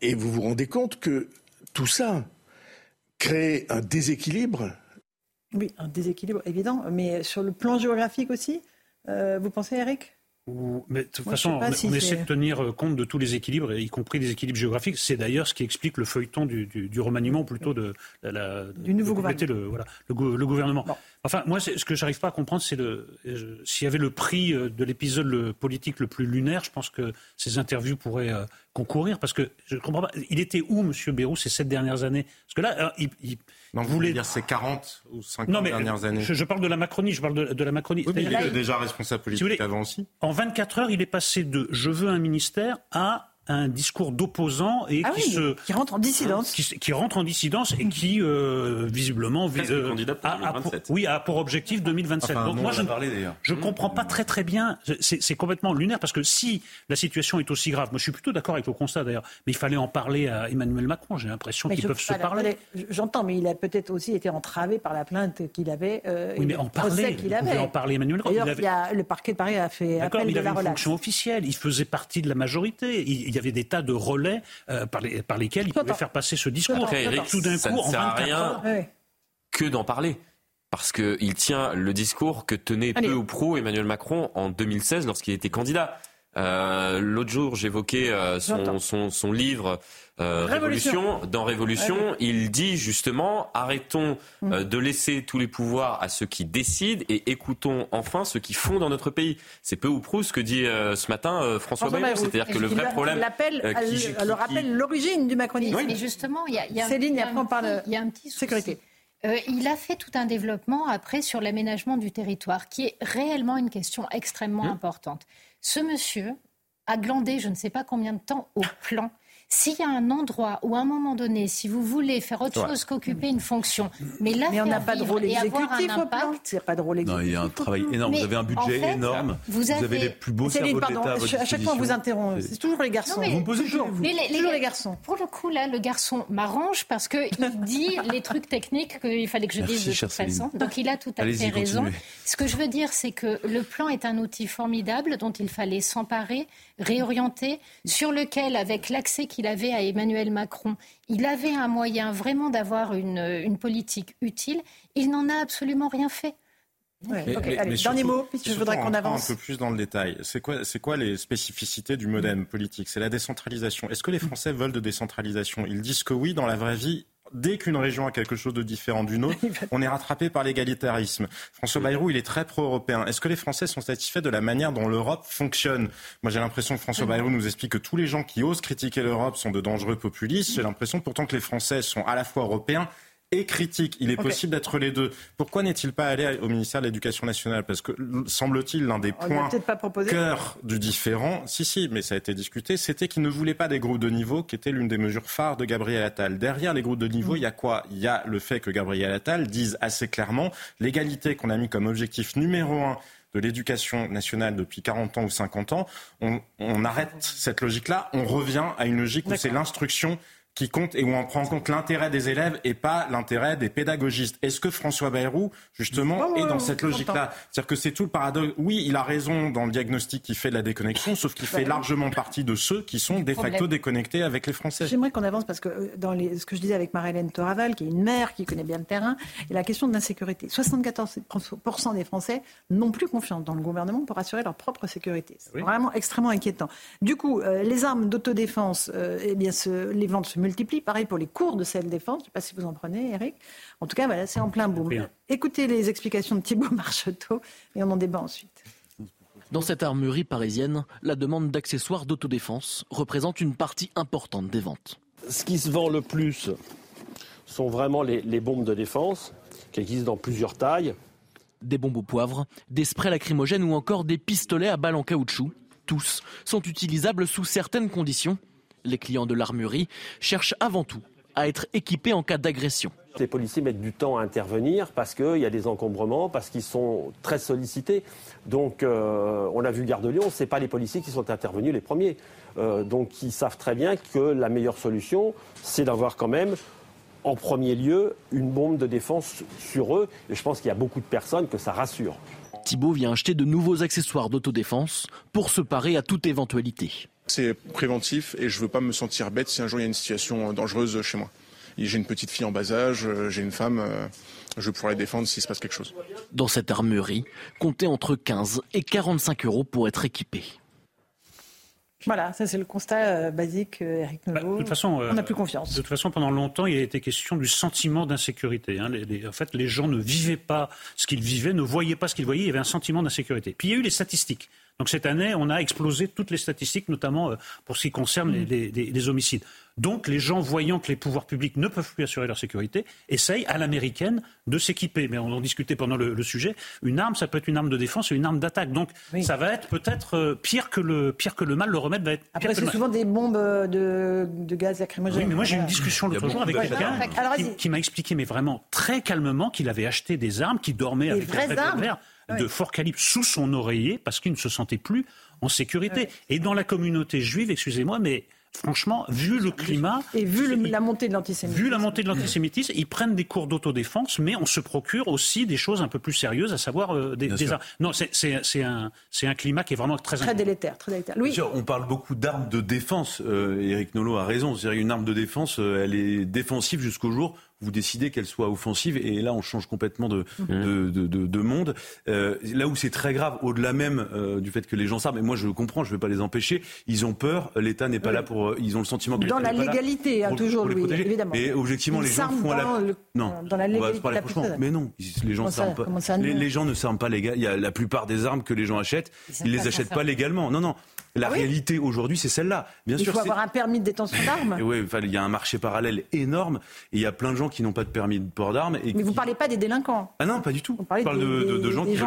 Et vous vous rendez compte que tout ça crée un déséquilibre Oui, un déséquilibre évident, mais sur le plan géographique aussi, euh, vous pensez, Eric? Mais de toute façon, on, essaie de tenir compte de tous les équilibres, y compris des équilibres géographiques. C'est d'ailleurs ce qui explique le feuilleton du, remaniement, plutôt de, la, du nouveau gouvernement. Le, voilà, le, gouvernement. Enfin, moi, ce que j'arrive pas à comprendre, c'est s'il y avait le prix euh, de l'épisode politique le plus lunaire, je pense que ces interviews pourraient euh, concourir, parce que je ne comprends pas. Il était où, M. Bérou, ces sept dernières années? Parce que là, il, non, vous voulez dire ces 40 ou 50 dernières années je, je, parle de la Macronie, je parle de, la Macronie. Oui, mais il était déjà responsable politique avant aussi. En 24 heures, il est passé de je veux un ministère à un discours d'opposant et ah qui se qui rentre en dissidence, qui, rentre en dissidence et qui euh, visiblement euh, a, pour, oui a pour objectif 2027. Donc moi je ne mmh. comprends pas très très bien. C'est complètement lunaire parce que si la situation est aussi grave, moi je suis plutôt d'accord avec le constat d'ailleurs, mais il fallait en parler à Emmanuel Macron. J'ai l'impression qu'ils peuvent se parler. J'entends, mais il a peut-être aussi été entravé par la plainte qu'il avait. Euh, oui, mais en parler. Il avait. en parler Emmanuel Macron. D'ailleurs, le parquet de Paris a fait appel il de avait une fonction officielle. Il faisait partie de la majorité. il y avait des tas de relais euh, par, par, lesquels il pouvait faire passer ce discours. tout d'un coup, ne sert à rien que d'en parler. Parce qu'il tient le discours que tenait peu ou prou Emmanuel Macron en 2016 lorsqu'il était candidat. Euh, l'autre jour, j'évoquais euh, son, livre euh, Révolution. Dans Révolution, il dit justement arrêtons mm. de laisser tous les pouvoirs à ceux qui décident et écoutons enfin ceux qui font dans notre pays. C'est peu ou prou ce que dit ce matin François Bayrou. C'est-à-dire que le vrai problème. le rappelle l'origine du macronisme. Mais, justement, il y a, y a, Céline, y a, un, y a un petit sécurité. il a fait tout un développement après sur l'aménagement du territoire, qui est réellement une question extrêmement mm. importante. Ce monsieur a glandé je ne sais pas combien de temps au plan s'il y a un endroit où, à un moment donné, si vous voulez faire autre chose qu'occuper une fonction, mais là, mais on n'a pas de rôle exécutif au plan. Il n'y a pas de rôle exécutif. Non, il y a un travail énorme. vous avez un budget énorme. Vous avez, les plus beaux cerveaux de l'État à, chaque fois, on vous interrompt. C'est toujours les garçons. vous me posez toujours, les, toujours les garçons. Pour le coup, là, le garçon m'arrange parce qu'il dit les trucs techniques qu'il fallait que je dise de toute façon. Donc, il a tout à fait raison. Ce que je veux dire, c'est que le plan est un outil formidable dont il fallait s'emparer, réorienter, sur lequel, avec l'accès qu'il avait à Emmanuel Macron, il avait un moyen vraiment d'avoir une, politique utile. Il n'en a absolument rien fait. dernier mot, je voudrais qu'on avance. Un peu plus dans le détail. C'est quoi, c'est quoi les spécificités du modèle politique? C'est la décentralisation. Est-ce que les Français veulent de décentralisation? Ils disent que oui, dans la vraie vie, dès qu'une région a quelque chose de différent d'une autre, on est rattrapé par l'égalitarisme. François Bayrou, il est très pro-européen. Est-ce que les Français sont satisfaits de la manière dont l'Europe fonctionne? Moi, j'ai l'impression que François Bayrou nous explique que tous les gens qui osent critiquer l'Europe sont de dangereux populistes. J'ai l'impression pourtant que les Français sont à la fois européens et critique. Il est possible d'être les deux. Pourquoi n'est-il pas allé au ministère de l'Éducation nationale? Parce que, semble-t-il, l'un des points cœur du différent, si, si, mais ça a été discuté, c'était qu'il ne voulait pas des groupes de niveau, qui était l'une des mesures phares de Gabriel Attal. Derrière les groupes de niveau, il y a quoi? Il y a le fait que Gabriel Attal dise assez clairement l'égalité qu'on a mis comme objectif numéro un de l'éducation nationale depuis 40 ans ou 50 ans, on, on arrête cette logique-là, on revient à une logique où c'est l'instruction qui compte et où on prend en compte l'intérêt des élèves et pas l'intérêt des pédagogistes. Est-ce que François Bayrou, justement, est dans cette logique-là C'est-à-dire que c'est tout le paradoxe. Oui, il a raison dans le diagnostic qui fait de la déconnexion, sauf qu'il fait largement partie de ceux qui sont de facto déconnectés avec les Français. J'aimerais qu'on avance parce que euh, dans les, ce que je disais avec Marie-Hélène Toraval, qui est une mère qui connaît bien le terrain, et la question de l'insécurité. 74% des Français n'ont plus confiance dans le gouvernement pour assurer leur propre sécurité. C'est vraiment extrêmement inquiétant. Du coup, euh, les armes d'autodéfense, euh, eh bien, les ventes se multiplie. Pareil pour les cours de self-défense. Je ne sais pas si vous en prenez, Eric. En tout cas, voilà, c'est en plein boom. Écoutez les explications de Thibault Marcheteau et on en débat ensuite. Dans cette armurerie parisienne, la demande d'accessoires d'autodéfense représente une partie importante des ventes. Ce qui se vend le plus sont vraiment les, les bombes de défense qui existent dans plusieurs tailles. Des bombes au poivre, des sprays lacrymogènes ou encore des pistolets à balles en caoutchouc. Tous sont utilisables sous certaines conditions les clients de l'armurerie cherchent avant tout à être équipés en cas d'agression. Les policiers mettent du temps à intervenir parce qu'il y a des encombrements, parce qu'ils sont très sollicités. Donc, euh, on a vu Garde de Lyon, ce pas les policiers qui sont intervenus les premiers. Euh, donc, ils savent très bien que la meilleure solution, c'est d'avoir quand même, en premier lieu, une bombe de défense sur eux. Et je pense qu'il y a beaucoup de personnes que ça rassure. Thibault vient acheter de nouveaux accessoires d'autodéfense pour se parer à toute éventualité. C'est préventif et je ne veux pas me sentir bête si un jour il y a une situation dangereuse chez moi. j'ai une petite fille en bas âge, j'ai une femme, je pourrais défendre s'il se passe quelque chose. Dans cette armurerie, comptez entre 15 et 45 euros pour être équipé. Voilà, ça c'est le constat euh, basique, euh, Eric bah, de toute façon, on n'a plus confiance. De toute façon, pendant longtemps, il a été question du sentiment d'insécurité. Hein. en fait, les gens ne vivaient pas ce qu'ils vivaient, ne voyaient pas ce qu'ils voyaient. Il y avait un sentiment d'insécurité. Puis il y a eu les statistiques. Donc cette année, on a explosé toutes les statistiques, notamment euh, pour ce qui concerne les, les, homicides. Donc les gens, voyant que les pouvoirs publics ne peuvent plus assurer leur sécurité, essayent à l'américaine de s'équiper. Mais on en discutait pendant le, sujet. Une arme, ça peut être une arme de défense et une arme d'attaque. Donc ça va être peut-être euh, pire, que le, pire que le mal. Le remède va être pire Après, c'est souvent des bombes euh, de, de gaz lacrymogène. Oui, mais moi j'ai eu une discussion l'autre jour avec quelqu'un qui, m'a expliqué, mais vraiment très calmement, qu'il avait acheté des armes, qui dormait avec des vraies de fort calibre sous son oreiller parce qu'il ne se sentait plus en sécurité. Et dans la communauté juive, excusez-moi, mais franchement, vu le climat. Et vu la montée de l'antisémitisme. Vu la montée de l'antisémitisme, ils prennent des cours d'autodéfense, mais on se procure aussi des choses un peu plus sérieuses, à savoir euh, des, armes. Non, c'est un, un, climat qui est vraiment très. Très délétère, très délétère. on parle beaucoup d'armes de défense. Euh, Éric Nolot a raison. C'est une arme de défense, euh, elle est défensive jusqu'au jour vous décidez qu'elle soit offensive, et là on change complètement de, mhm. de, de, de, monde. Euh, là où c'est très grave, au-delà même euh, du fait que les gens savent, mais moi je comprends, je ne vais pas les empêcher, ils ont peur, l'État n'est pas là pour... Euh, ils ont le sentiment que Dans la légalité, hein, toujours, lui, évidemment. Et objectivement, les gens font la... Non, dans la légalité. mais non, les gens, pas. Les, gens ne s'arment pas légalement. Il y a la plupart des armes que les gens achètent, ils ne les achètent pas légalement. Non, non. La ah réalité aujourd'hui, c'est celle-là. Bien il sûr, faut avoir un permis de détention d'armes. oui, il y a un marché parallèle énorme et il y a plein de gens qui n'ont pas de permis de port d'armes. Mais vous ne parlez pas des délinquants Ah non, pas du tout. On parle de, gens, qui,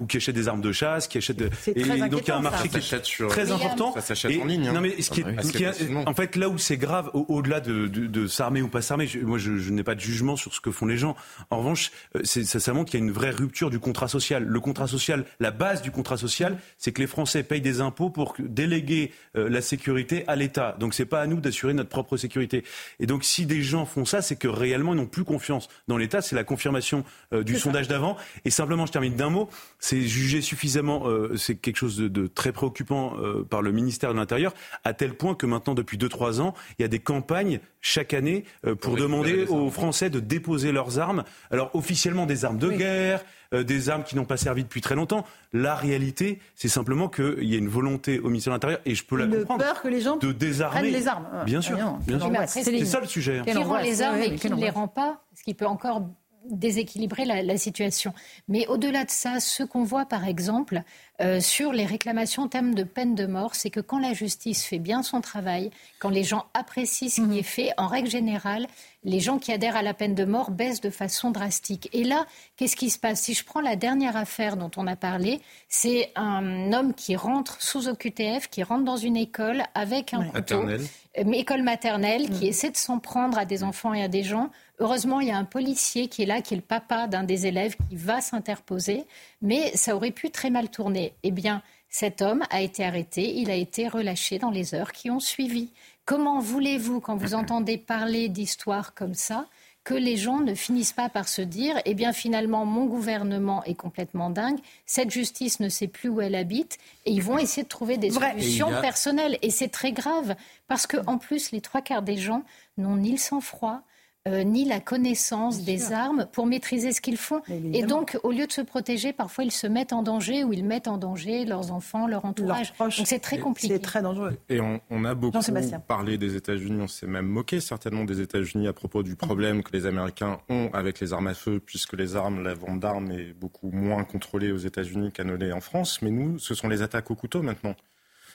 ou qui achètent des armes de chasse, qui achètent. Et donc il y a un marché qui est très important. Ça s'achète en ligne. Hein. Non mais ce qui est, en fait là où c'est grave, au-delà de, s'armer ou pas s'armer, moi je, n'ai pas de jugement sur ce que font les gens. En revanche, euh, ça, ça montre qu'il y a une vraie rupture du contrat social. Le contrat social, la base du contrat social, c'est que les Français payent des impôts pour déléguer euh, la sécurité à l'État. Donc c'est pas à nous d'assurer notre propre sécurité. Et donc si des gens font ça, c'est que réellement ils n'ont plus confiance dans l'État. C'est la confirmation euh, du sondage d'avant. Et simplement, je termine d'un mot, c'est jugé suffisamment, euh, c'est quelque chose de, très préoccupant par le ministère de l'Intérieur, à tel point que maintenant, depuis 2-3 ans, il y a des campagnes chaque année pour demander aux Français de déposer leurs armes. Alors officiellement des armes de guerre. Euh, des armes qui n'ont pas servi depuis très longtemps. La réalité, c'est simplement qu'il y a une volonté au ministère de l'Intérieur, et je peux la comprendre, peur que les gens de désarmer. les armes. Bien sûr, c'est ça le sujet. Qui rend les armes et qui ne les rend pas, ce qui peut encore déséquilibrer la, situation. Mais au-delà de ça, ce qu'on voit par exemple euh, sur les réclamations en termes de peine de mort, c'est que quand la justice fait bien son travail, quand les gens apprécient ce qui mhm. est fait, en règle générale, les gens qui adhèrent à la peine de mort baissent de façon drastique. Et là, qu'est-ce qui se passe? Si je prends la dernière affaire dont on a parlé, c'est un homme qui rentre sous OQTF, qui rentre dans une école avec un couteau, euh, école maternelle, qui mhm. essaie de s'en prendre à des enfants et à des gens. Heureusement, il y a un policier qui est là, qui est le papa d'un des élèves, qui va s'interposer, mais ça aurait pu très mal tourner. Eh bien, cet homme a été arrêté, il a été relâché dans les heures qui ont suivi. Comment voulez-vous, quand vous entendez parler d'histoires comme ça, que les gens ne finissent pas par se dire, eh bien finalement, mon gouvernement est complètement dingue, cette justice ne sait plus où elle habite, et ils vont essayer de trouver des solutions personnelles. Et c'est très grave, parce qu'en plus, les trois quarts des gens n'ont ni le sang-froid, euh, ni la connaissance des armes pour maîtriser ce qu'ils font. Et donc, au lieu de se protéger, parfois ils se mettent en danger ou ils mettent en danger leurs enfants, leur entourage. donc c'est très compliqué. C'est très dangereux. Et on, a beaucoup parlé des États-Unis, on s'est même moqué certainement des États-Unis à propos du problème que les Américains ont avec les armes à feu, puisque les armes, la vente d'armes est beaucoup moins contrôlée aux États-Unis qu'à en France. Mais nous, ce sont les attaques au couteau maintenant.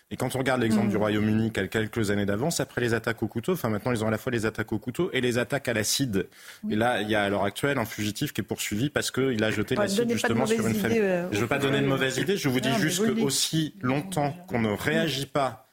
Et quand on regarde l'exemple du mm. Royaume-Uni qui a quelques années d'avance, après les attaques au couteau, enfin maintenant ils ont à la fois les attaques au couteau et les attaques à l'acide. Et là, il y a à l'heure actuelle un fugitif qui est poursuivi parce qu'il a jeté l'acide justement sur une famille. Euh, je ne veux pas donner de mauvaises idées, je vous dis juste que aussi longtemps qu'on ne réagit pas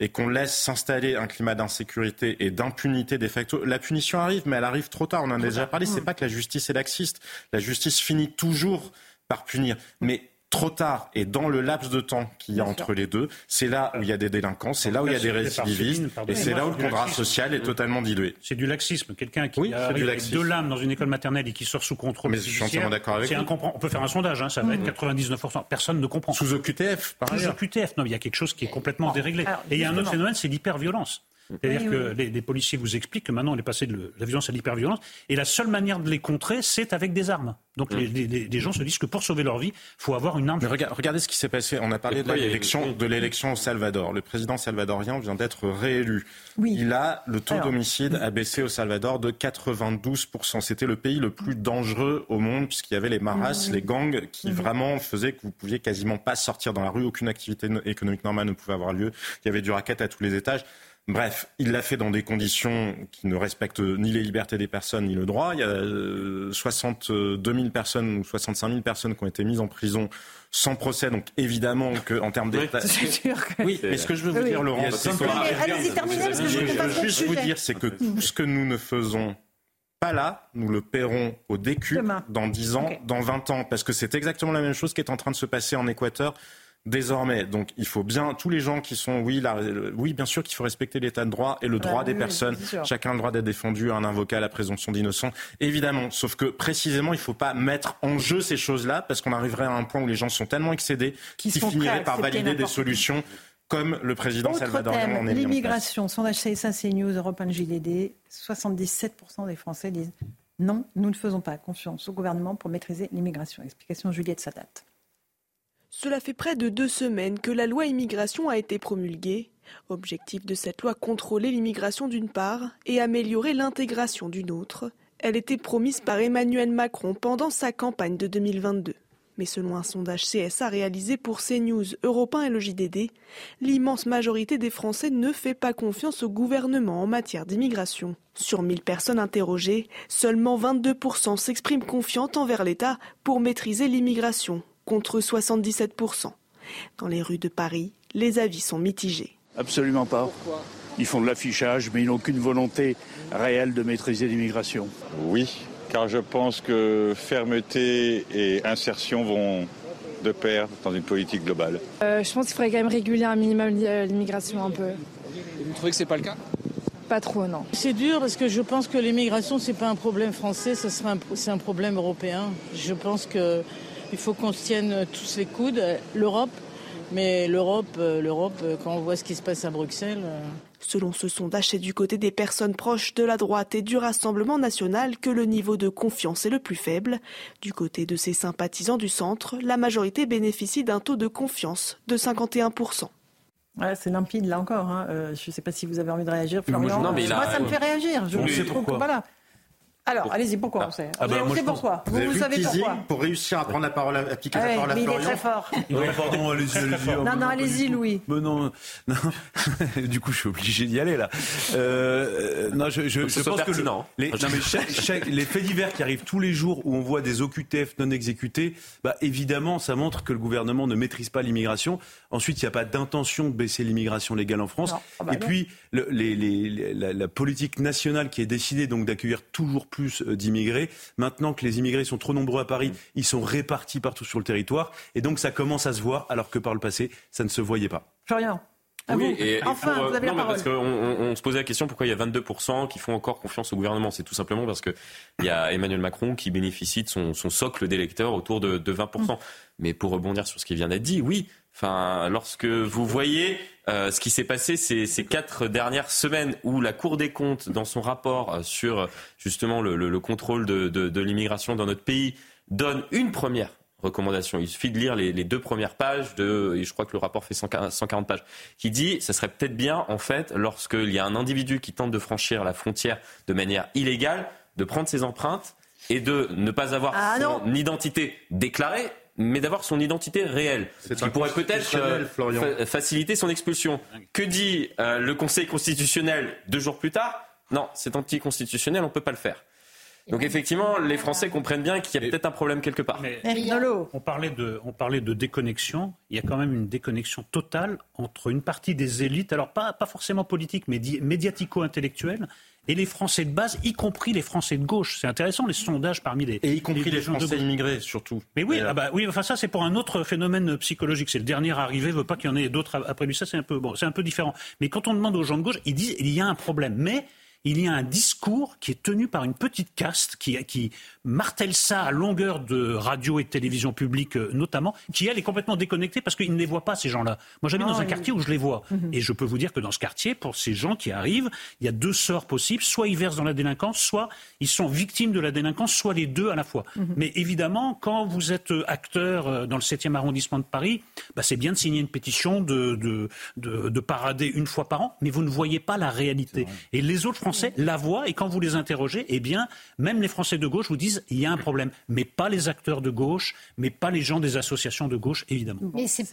et qu'on laisse s'installer un climat d'insécurité et d'impunité des facto. La punition arrive, mais elle arrive trop tard. On en a déjà parlé. C'est mm. pas que la justice est laxiste. La justice finit toujours par punir. Mais trop tard et dans le laps de temps qu'il y a entre les deux, c'est là où il y a des délinquants, c'est là où il y a des récidivistes, et c'est là où le contrat social est totalement dilué. C'est du laxisme. Quelqu'un qui a deux lames dans une école maternelle et qui sort sous contrôle Mais je suis entièrement d'accord avec vous. On peut faire un sondage, hein, ça va être 99%. Personne ne comprend. Sous OQTF, par Sous OQTF, non, il y a quelque chose qui est complètement déréglé. et il y a un autre phénomène, c'est l'hyperviolence. C'est-à-dire que les, policiers vous expliquent que maintenant on est passé de la violence à l'hyperviolence et la seule manière de les contrer, c'est avec des armes. Donc mm. les, gens se disent que pour sauver leur vie, il faut avoir une arme. Mais regardez ce qui s'est passé. On a parlé de l'élection de l'élection au Salvador. Le président salvadorien vient d'être réélu. Oui. Il a le taux d'homicide a baissé au Salvador de 92 C'était le pays le plus dangereux au monde puisqu'il y avait les maras, les gangs qui vraiment faisaient que vous pouviez quasiment pas sortir dans la rue, aucune activité économique normale ne pouvait avoir lieu. Il y avait du racket à tous les étages. Bref, il l'a fait dans des conditions qui ne respectent ni les libertés des personnes ni le droit. Il y a 62 000 euh, personnes ou 65 000 personnes qui ont été mises en prison sans procès. Donc évidemment qu'en termes d'État... Oui, mais ce que je veux vous dire, Laurent, c'est que... Je veux juste vous dire, c'est que tout ce que nous ne faisons pas là, nous le paierons au DQ dans 10 ans, dans 20 ans, parce que c'est exactement la même chose qui est en train de se passer en Équateur désormais. Donc il faut bien, tous les gens qui sont, oui, oui bien sûr qu'il faut respecter l'état de droit et le droit des personnes. Chacun a le droit d'être défendu, un invocat à la présomption d'innocence, évidemment. Sauf que précisément, il ne faut pas mettre en jeu ces choses-là parce qu'on arriverait à un point où les gens sont tellement excédés qu'ils finiraient par valider des solutions comme le président Salvador en est L'immigration, sondage CSA, CNews, Europe 1 JDD, 77% des Français disent non, nous ne faisons pas confiance au gouvernement pour maîtriser l'immigration. Explication Juliette Sadat. Cela fait près de deux semaines que la loi immigration a été promulguée. Objectif de cette loi contrôler l'immigration d'une part et améliorer l'intégration d'une autre. Elle était promise par Emmanuel Macron pendant sa campagne de 2022. Mais selon un sondage CSA réalisé pour CNews, Europe 1 et le JDD, l'immense majorité des Français ne fait pas confiance au gouvernement en matière d'immigration. Sur 1000 personnes interrogées, seulement 22% s'expriment confiantes envers l'État pour maîtriser l'immigration, contre 77%. Dans les rues de Paris, les avis sont mitigés. Absolument pas. Ils font de l'affichage, mais ils n'ont aucune volonté réelle de maîtriser l'immigration. Oui, car je pense que fermeté et insertion vont de pair dans une politique globale. Euh, je pense qu'il faudrait quand même réguler un minimum l'immigration un peu. Vous trouvez que c'est pas le cas? Pas trop, non. C'est dur parce que je pense que l'immigration c'est pas un problème français, c'est un, un problème européen. Je pense que il faut qu'on se tienne tous les coudes, l'Europe. Mais l'Europe, euh, l'Europe, euh, quand on voit ce qui se passe à Bruxelles. Euh, Selon ce sondage, c'est du côté des personnes proches de la droite et du Rassemblement national que le niveau de confiance est le plus faible. Du côté de ses sympathisants du centre, la majorité bénéficie d'un taux de confiance de 51%. Ouais, c'est limpide là encore. Hein. je ne sais pas si vous avez envie de réagir, Florian. Moi, ça me fait réagir. Je, sais pourquoi. Voilà. Alors, allez-y, pourquoi on sait ah bah, On sait pourquoi. Vous, vous, savez pourquoi. Pour réussir à prendre la parole, à appliquer la parole à Florian. Il est très fort. pardon, allez-y, allez-y. Non, non, allez-y, Louis. Mais non, non. du coup, je suis obligé d'y aller, là. Euh, non, je, je, je pense que le, les, non, mais chaque, chaque, les faits divers qui arrivent tous les jours où on voit des OQTF non exécutés, bah, évidemment, ça montre que le gouvernement ne maîtrise pas l'immigration. Ensuite, il n'y a pas d'intention de baisser l'immigration légale en France. Ah bah Et puis, le, les, les, la, la, politique nationale qui est décidée donc d'accueillir toujours plus plus euh, d'immigrés. Maintenant que les immigrés sont trop nombreux à Paris, ils sont répartis partout sur le territoire. Et donc ça commence à se voir, alors que par le passé, ça ne se voyait pas. Florian oui, et, enfin, vous avez non, la parce qu'on on se posait la question pourquoi il y a 22% qui font encore confiance au gouvernement? C'est tout simplement parce qu'il y a Emmanuel Macron qui bénéficie de son, socle d'électeurs autour de, de 20%. Mm. Mais pour rebondir sur ce qui vient d'être dit, oui, Enfin, lorsque vous voyez euh, ce qui s'est passé ces, ces, quatre dernières semaines, où la Cour des comptes, dans son rapport euh, sur justement le, le, le contrôle de, de, de l'immigration dans notre pays, donne une première recommandation. Il suffit de lire les, les, deux premières pages de, et je crois que le rapport fait 140 pages, qui dit, ça serait peut-être bien, en fait, lorsqu'il y a un individu qui tente de franchir la frontière de manière illégale, de prendre ses empreintes et de ne pas avoir ah, son identité déclarée, mais d'avoir son identité réelle. Ce qui pourrait peut-être euh, faciliter son expulsion. Que dit euh, le Conseil constitutionnel deux jours plus tard? Non, c'est anticonstitutionnel, on ne peut pas le faire. Donc effectivement, les Français comprennent bien qu'il y a peut-être un problème quelque part. Mais, on, parlait de, on parlait de déconnexion. Il y a quand même une déconnexion totale entre une partie des élites, alors pas, pas forcément politique, mais médiatico-intellectuelle, et les Français de base, y compris les Français de gauche. C'est intéressant les sondages parmi les et y compris les, Français immigrés surtout. Mais oui, ah bah oui, enfin ça c'est pour un autre phénomène psychologique. C'est le dernier arrivé, veut pas qu'il y en ait d'autres après lui. Ça c'est un peu bon, c'est un peu différent. Mais quand on demande aux gens de gauche, ils disent il y a un problème, mais il y a un discours qui est tenu par une petite caste qui, qui martèle ça à longueur de radio et de télévision publique euh, notamment, qui elle est complètement déconnectée parce qu'ils ne les voient pas ces gens-là. Moi j'habite dans un quartier où je les vois mhm. et je peux vous dire que dans ce quartier, pour ces gens qui arrivent, il y a deux sorts possibles, soit ils versent dans la délinquance, soit ils sont victimes de la délinquance, soit les deux à la fois. Mhm. Mais évidemment, quand vous êtes euh, acteur euh, dans le 7e arrondissement de Paris, bah, c'est bien de signer une pétition, de, de, de, de, parader une fois par an, mais vous ne voyez pas la réalité. Et les autres Français la voient et quand vous les interrogez, eh bien, même les Français de gauche vous disent il y a un problème, mais pas les acteurs de gauche, mais pas les gens des associations de gauche, évidemment. Mais c'est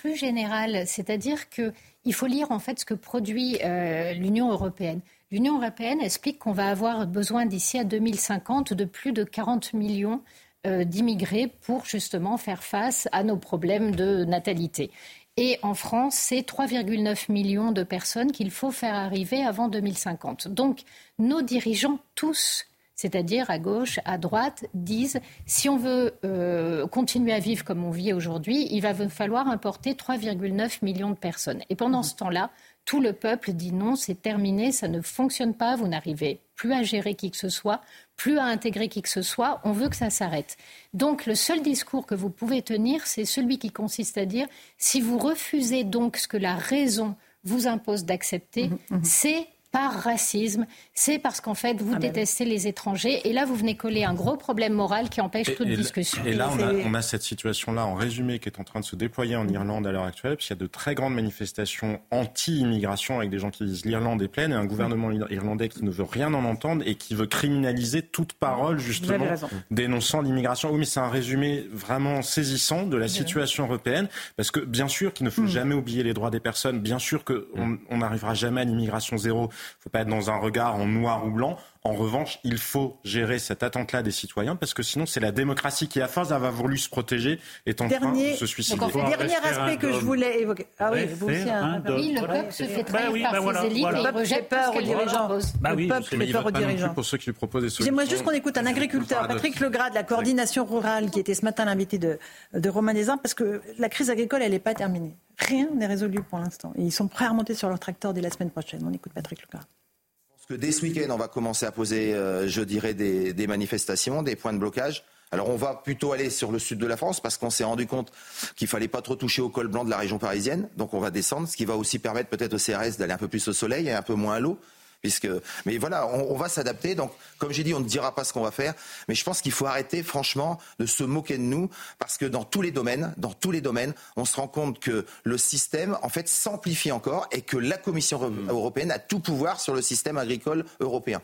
plus général, c'est-à-dire qu'il faut lire en fait ce que produit euh, l'Union européenne. L'Union européenne explique qu'on va avoir besoin d'ici à 2050 de plus de 40 millions euh, d'immigrés pour justement faire face à nos problèmes de natalité. Et en France, c'est 3,9 millions de personnes qu'il faut faire arriver avant 2050. Donc, nos dirigeants, tous, c'est-à-dire à gauche, à droite, disent si on veut euh, continuer à vivre comme on vit aujourd'hui, il va falloir importer 3,9 millions de personnes. Et pendant ce temps-là, tout le peuple dit non, c'est terminé, ça ne fonctionne pas, vous n'arrivez plus à gérer qui que ce soit, plus à intégrer qui que ce soit, on veut que ça s'arrête. Donc le seul discours que vous pouvez tenir, c'est celui qui consiste à dire si vous refusez donc ce que la raison vous impose d'accepter, mmh, mmh. c'est par racisme, c'est parce qu'en fait, vous ah, détestez les étrangers. Et là, vous venez coller un gros problème moral qui empêche toute discussion. Et là, on a, cette situation-là en résumé qui est en train de se déployer en Irlande à l'heure actuelle, puisqu'il y a de très grandes manifestations anti-immigration avec des gens qui disent l'Irlande est pleine et un gouvernement irlandais qui ne veut rien en entendre et qui veut criminaliser toute parole, justement, dénonçant l'immigration. Oui, mais c'est un résumé vraiment saisissant de la situation européenne, parce que bien sûr qu'il ne faut hmm. jamais oublier les droits des personnes, bien sûr qu'on n'arrivera jamais à l'immigration zéro faut pas être dans un regard en noir ou blanc. En revanche, il faut gérer cette attente-là des citoyens parce que sinon, c'est la démocratie qui, à force d'avoir voulu se protéger, est en train de se suicider. Donc, dernier aspect que je voulais évoquer. Ah oui, vous aussi, un... oui, le peuple se fait trahir bah par bah ses élites voilà. et rejette peur aux dirigeants. Bah le peuple fait peur aux dirigeants. Pour ceux qui lui proposent des solutions. J'aimerais juste qu'on écoute un agriculteur, Patrick Legras, de la coordination rurale, qui était ce matin l'invité de, de Romain parce que la crise agricole, elle n'est pas terminée. Rien n'est résolu pour l'instant. Et ils sont prêts à remonter sur leur tracteur dès la semaine prochaine. On écoute Patrick Legras que dès ce week-end, on va commencer à poser, euh, je dirais, des, manifestations, des points de blocage. Alors on va plutôt aller sur le sud de la France parce qu'on s'est rendu compte qu'il fallait pas trop toucher au col blanc de la région parisienne. Donc on va descendre, ce qui va aussi permettre peut-être au CRS d'aller un peu plus au soleil et un peu moins à l'eau mais voilà, on, va s'adapter. Donc, comme j'ai dit, on ne dira pas ce qu'on va faire, mais je pense qu'il faut arrêter, franchement, de se moquer de nous, parce que dans tous les domaines, dans tous les domaines, on se rend compte que le système, en fait, s'amplifie encore et que la Commission européenne a tout pouvoir sur le système agricole européen.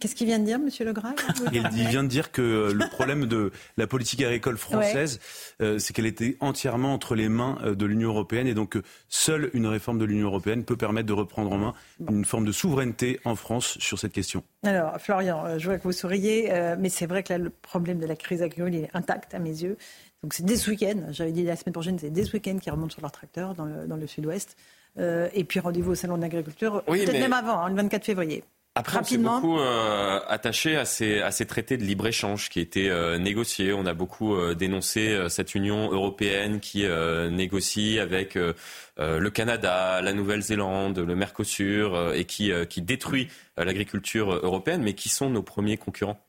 Qu'est-ce qu'il vient de dire, Monsieur Legrand il, vient de dire que le problème de la politique agricole française, euh, c'est qu'elle était entièrement entre les mains euh, de l'Union européenne et donc seule une réforme de l'Union européenne peut permettre de reprendre en main une forme de souveraineté en France sur cette question. Alors, Florian, euh, je vois que vous souriez, mais c'est vrai que là, le problème de la crise agricole est intact à mes yeux. Donc c'est dès ce week-end, j'avais dit la semaine prochaine, c'est dès ce week-end qu'ils remontent sur leur tracteur dans le, dans le sud-ouest. et puis rendez-vous au Salon de l'agriculture, peut-être même avant, hein, le 24 février. Après, on s'est beaucoup euh, attaché à ces, à ces traités de libre-échange qui étaient euh, négociés. On a beaucoup euh, dénoncé cette Union européenne qui négocie avec le Canada, la Nouvelle-Zélande, le Mercosur et qui, qui détruit l'agriculture européenne, mais qui sont nos premiers concurrents?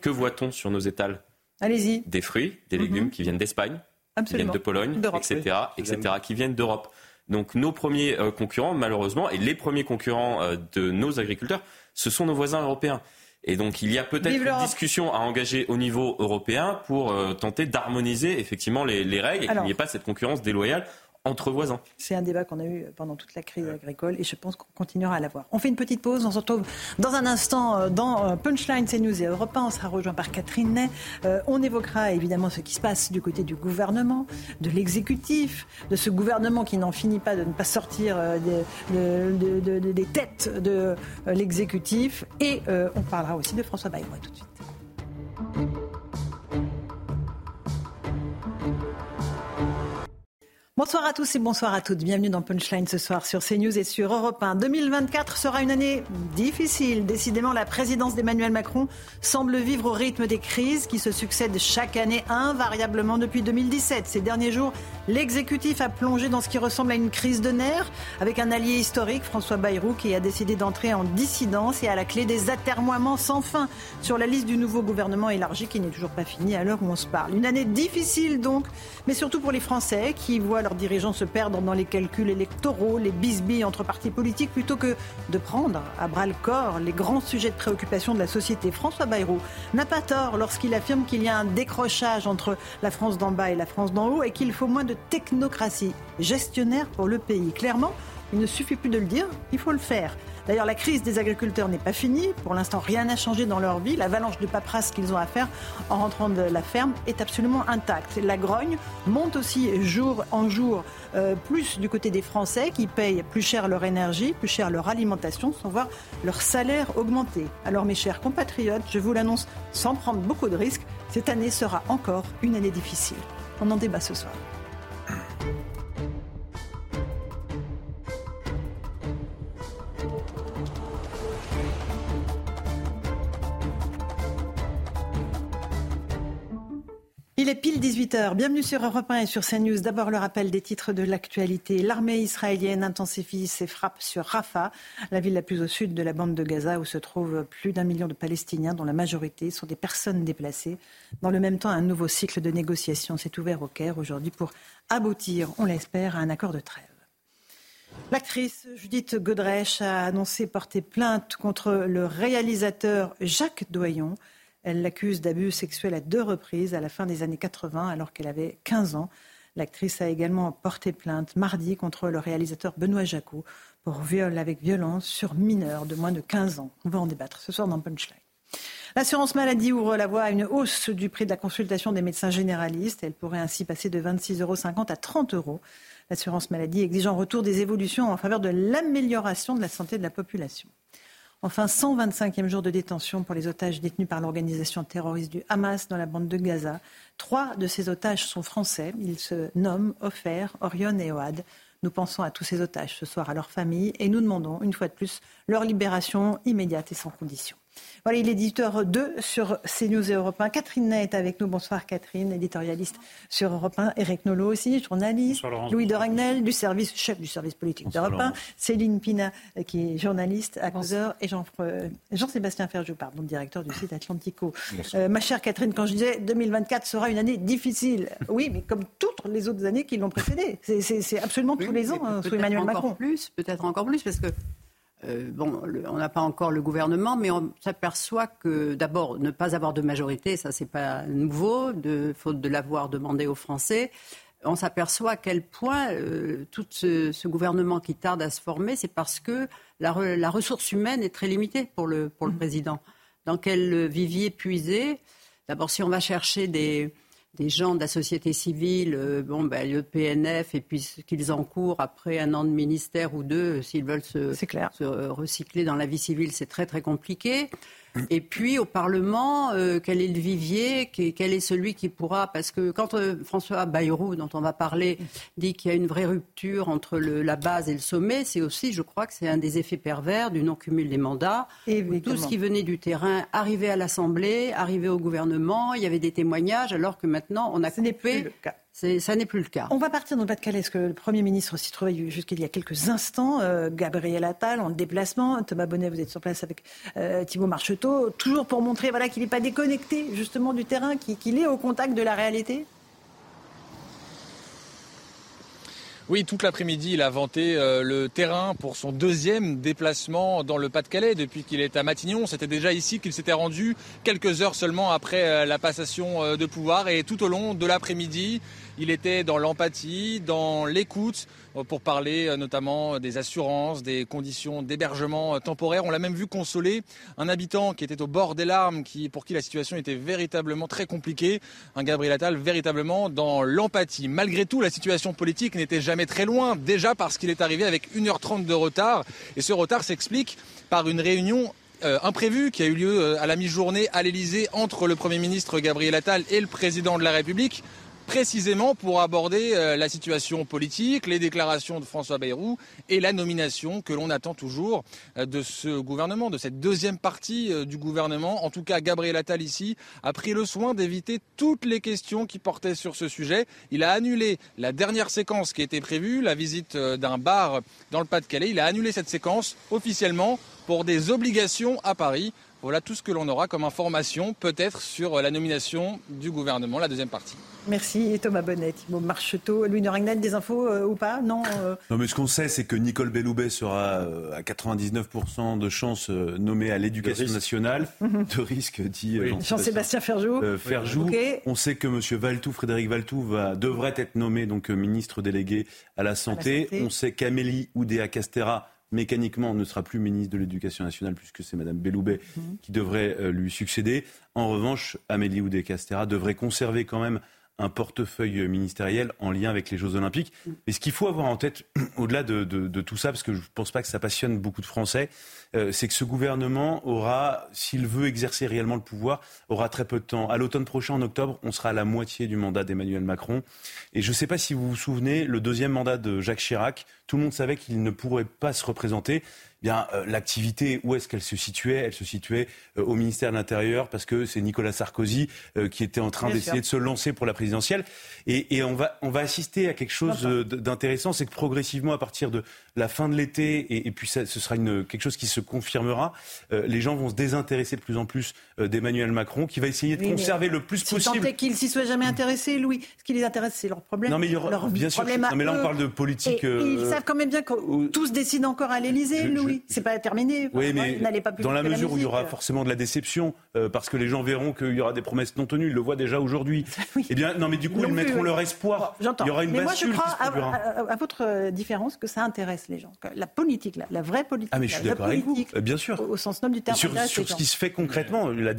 Que voit-on sur nos étals? Allez-y. Des fruits, des légumes mhm. qui viennent d'Espagne, qui viennent de Pologne, etc., etc., qui viennent d'Europe. Donc nos premiers euh, concurrents, malheureusement, et les premiers concurrents euh, de nos agriculteurs, ce sont nos voisins européens. Et donc il y a peut-être une discussion à engager au niveau européen pour euh, tenter d'harmoniser effectivement les, les règles et qu'il n'y ait pas cette concurrence déloyale entre voisins. C'est un débat qu'on a eu pendant toute la crise agricole et je pense qu'on continuera à l'avoir. On fait une petite pause, on se retrouve dans un instant euh, dans euh, Punchline CNews et Europe 1. On sera rejoint par Catherine Ney. Euh, on évoquera évidemment ce qui se passe du côté du gouvernement, de l'exécutif, de ce gouvernement qui n'en finit pas de ne pas sortir des têtes de l'exécutif. Et on parlera aussi de François Bayrou. tout de suite. Bonsoir à tous et bonsoir à toutes. Bienvenue dans Punchline ce soir sur CNews et sur Europe 1. 2024 sera une année difficile. Décidément, la présidence d'Emmanuel Macron semble vivre au rythme des crises qui se succèdent chaque année invariablement depuis 2017. Ces derniers jours, l'exécutif a plongé dans ce qui ressemble à une crise de nerfs avec un allié historique, François Bayrou, qui a décidé d'entrer en dissidence et à la clé des atermoiements sans fin sur la liste du nouveau gouvernement élargi qui n'est toujours pas fini à l'heure où on se parle. Une année difficile donc, mais surtout pour les Français qui voient leurs dirigeants se perdre dans les calculs électoraux, les bisbilles entre partis politiques, plutôt que de prendre à bras le corps les grands sujets de préoccupation de la société. François Bayrou n'a pas tort lorsqu'il affirme qu'il y a un décrochage entre la France d'en bas et la France d'en haut et qu'il faut moins de technocratie gestionnaire pour le pays. Clairement, il ne suffit plus de le dire, il faut le faire. D'ailleurs, la crise des agriculteurs n'est pas finie. Pour l'instant, rien n'a changé dans leur vie. L'avalanche de paperasse qu'ils ont à faire en rentrant de la ferme est absolument intacte. La grogne monte aussi jour en jour euh, plus du côté des Français qui payent plus cher leur énergie, plus cher leur alimentation, sans voir leur salaire augmenter. Alors, mes chers compatriotes, je vous l'annonce sans prendre beaucoup de risques, cette année sera encore une année difficile. On en débat ce soir. Il est pile 18h. Bienvenue sur Europe 1 et sur CNews. D'abord le rappel des titres de l'actualité. L'armée israélienne intensifie ses frappes sur Rafah, la ville la plus au sud de la bande de Gaza où se trouvent plus d'un million de Palestiniens dont la majorité sont des personnes déplacées. Dans le même temps, un nouveau cycle de négociations s'est ouvert au Caire aujourd'hui pour aboutir, on l'espère, à un accord de trêve. L'actrice Judith Godrèche a annoncé porter plainte contre le réalisateur Jacques Doyon. Elle l'accuse d'abus sexuels à deux reprises à la fin des années 80 alors qu'elle avait 15 ans. L'actrice a également porté plainte mardi contre le réalisateur Benoît Jacot pour viol avec violence sur mineur de moins de 15 ans. On va en débattre ce soir dans Punchline. L'assurance maladie ouvre la voie à une hausse du prix de la consultation des médecins généralistes. Elle pourrait ainsi passer de 26,50 euros à 30 euros. L'assurance maladie exige en retour des évolutions en faveur de l'amélioration de la santé de la population. Enfin, 125e jour de détention pour les otages détenus par l'organisation terroriste du Hamas dans la bande de Gaza. Trois de ces otages sont français. Ils se nomment Ofer, Orion et Oad. Nous pensons à tous ces otages ce soir, à leurs familles, et nous demandons, une fois de plus, leur libération immédiate et sans condition. Voilà, il est éditeur 2 sur CNews et Europe 1. Catherine Ney est avec nous. Bonsoir Catherine, éditorialiste sur Europe 1. Eric Nolot aussi, journaliste. Louis de Ragnel, du service, chef du service politique d'Europe 1. Céline Pina, euh, qui est journaliste, à causeur. Et euh, Jean-Sébastien Ferjou, pardon, directeur du site Atlantico. Euh, ma chère Catherine, quand je disais 2024 sera une année difficile, oui, mais comme toutes les autres années qui l'ont précédée. C'est absolument tous les ans hein, sous Emmanuel Macron. Plus, peut-être encore plus, parce que euh, bon, on n'a pas encore le gouvernement, mais on s'aperçoit que d'abord, ne pas avoir de majorité, ça c'est pas nouveau, de, faute de l'avoir demandé aux Français. On s'aperçoit à quel point euh, tout ce, gouvernement qui tarde à se former, c'est parce que la, ressource humaine est très limitée pour le, pour le mmh. président. Dans quel vivier puiser? D'abord, si on va chercher des, des gens de la société civile, euh, bon, ben, le PNF, et puis qu'ils encourent après un an de ministère ou deux, s'ils veulent se, se, recycler dans la vie civile, c'est très très compliqué. Et puis au Parlement, euh, quel est le vivier Quel est celui qui pourra Parce que quand euh, François Bayrou, dont on va parler, dit qu'il y a une vraie rupture entre la base et le sommet, c'est aussi, je crois, que c'est un des effets pervers du non-cumul des mandats. Tout ce qui venait du terrain arrivait à l'Assemblée, arrivait au gouvernement, il y avait des témoignages, alors que maintenant on a coupé. le cas ça n'est plus le cas. On va partir dans le Pas-de-Calais, parce que le Premier ministre s'y trouvait jusqu'il y a quelques instants. Euh, Gabriel Attal en déplacement. Thomas Bonnet, vous êtes sur place avec euh, Thibault Marcheteau. Toujours pour montrer voilà, qu'il n'est pas déconnecté justement du terrain, qu'il est au contact de la réalité Oui, toute l'après-midi, il a vanté euh, le terrain pour son deuxième déplacement dans le Pas-de-Calais depuis qu'il est à Matignon. C'était déjà ici qu'il s'était rendu quelques heures seulement après la passation de pouvoir et tout au long de l'après-midi, il était dans l'empathie, dans l'écoute, euh, pour parler euh, notamment des assurances, des conditions d'hébergement euh, temporaire. On l'a même vu consoler un habitant qui était au bord des larmes, qui, pour qui la situation était véritablement très compliquée. Un Gabriel Attal véritablement dans l'empathie. Malgré tout, la situation politique n'était jamais très loin, déjà parce qu'il est arrivé avec 1h30 de retard. Et ce retard s'explique par une réunion imprévue qui a eu lieu à la mi-journée à l'Elysée entre le Premier ministre Gabriel Attal et le Président de la République précisément pour aborder euh, la situation politique, les déclarations de François Bayrou et la nomination que l'on attend toujours euh, de ce gouvernement, de cette deuxième partie euh, du gouvernement. En tout cas, Gabriel Attal ici a pris le soin d'éviter toutes les questions qui portaient sur ce sujet. Il a annulé la dernière séquence qui était prévue, la visite d'un bar dans le Pas-de-Calais. Il a annulé cette séquence officiellement pour des obligations à Paris. Voilà tout ce que l'on aura comme information, peut-être sur la nomination du gouvernement, la deuxième partie. Merci Thomas Bonnet, Thibault Marcheteau. Louis Noringnet, des infos euh, ou pas? Non euh Non, mais ce qu'on sait, c'est que Nicole Belloubet sera euh, à 99% de chances nommée à l'éducation nationale. Mhm. De risque, dit Jean-Sébastien Ferjou. Ferjou. On sait que M. Valtou, Frédéric Valtou, va, devrait être nommé donc ministre délégué à la santé. On sait qu'Amélie Oudéa-Castera mécaniquement ne sera plus ministre de l'Éducation nationale puisque c'est Mme Belloubet mhm. qui devrait lui succéder. En revanche, Amélie Oudéa-Castera devrait conserver quand même un portefeuille ministériel en lien avec les Jeux Olympiques. Mais ce qu'il faut avoir en tête, au-delà de, tout ça, parce que je ne pense pas que ça passionne beaucoup de Français, euh, c'est que ce gouvernement aura, s'il veut exercer réellement le pouvoir, aura très peu de temps. À l'automne prochain, en octobre, on sera à la moitié du mandat d'Emmanuel Macron. Et je ne sais pas si vous vous souvenez, le deuxième mandat de Jacques Chirac, tout le monde savait qu'il ne pourrait pas se représenter bien euh, l'activité, où est-ce qu'elle se situait? Elle se situait euh, au ministère de l'Intérieur parce que c'est Nicolas Sarkozy euh, qui était en train d'essayer de se lancer pour la présidentielle. Et, et, on, va, on va assister à quelque chose d'intéressant, c'est que progressivement, à partir de la fin de l'été, et, et, puis ça, ce sera une, quelque chose qui se confirmera, les gens vont se désintéresser de plus en plus d'Emmanuel Macron, qui va essayer de conserver le plus possible. Tant qu'ils s'y soient jamais intéressés, Louis. Ce qui les intéresse, c'est leur problème. Non, mais il y aura, bien sûr. Non, mais là, on parle de politique. Et, ils savent quand même bien que tous décident encore à l'Élysée, Louis oui, c'est pas terminé. Oui, mais pas dans la mesure où il y aura forcément de la déception, euh, parce que les gens verront qu'il y aura des promesses non tenues, ils le voient déjà aujourd'hui. Eh bien, non, mais du coup, ils mettront leur espoir. J'entends. Il y aura une mais moi, je crois, à, votre euh, différence, que ça intéresse les gens. la politique, la, vraie politique. Ah, mais je suis d'accord avec vous. Bien sûr. Au, sens noble du terme. Sur, sur ce qui se fait concrètement, la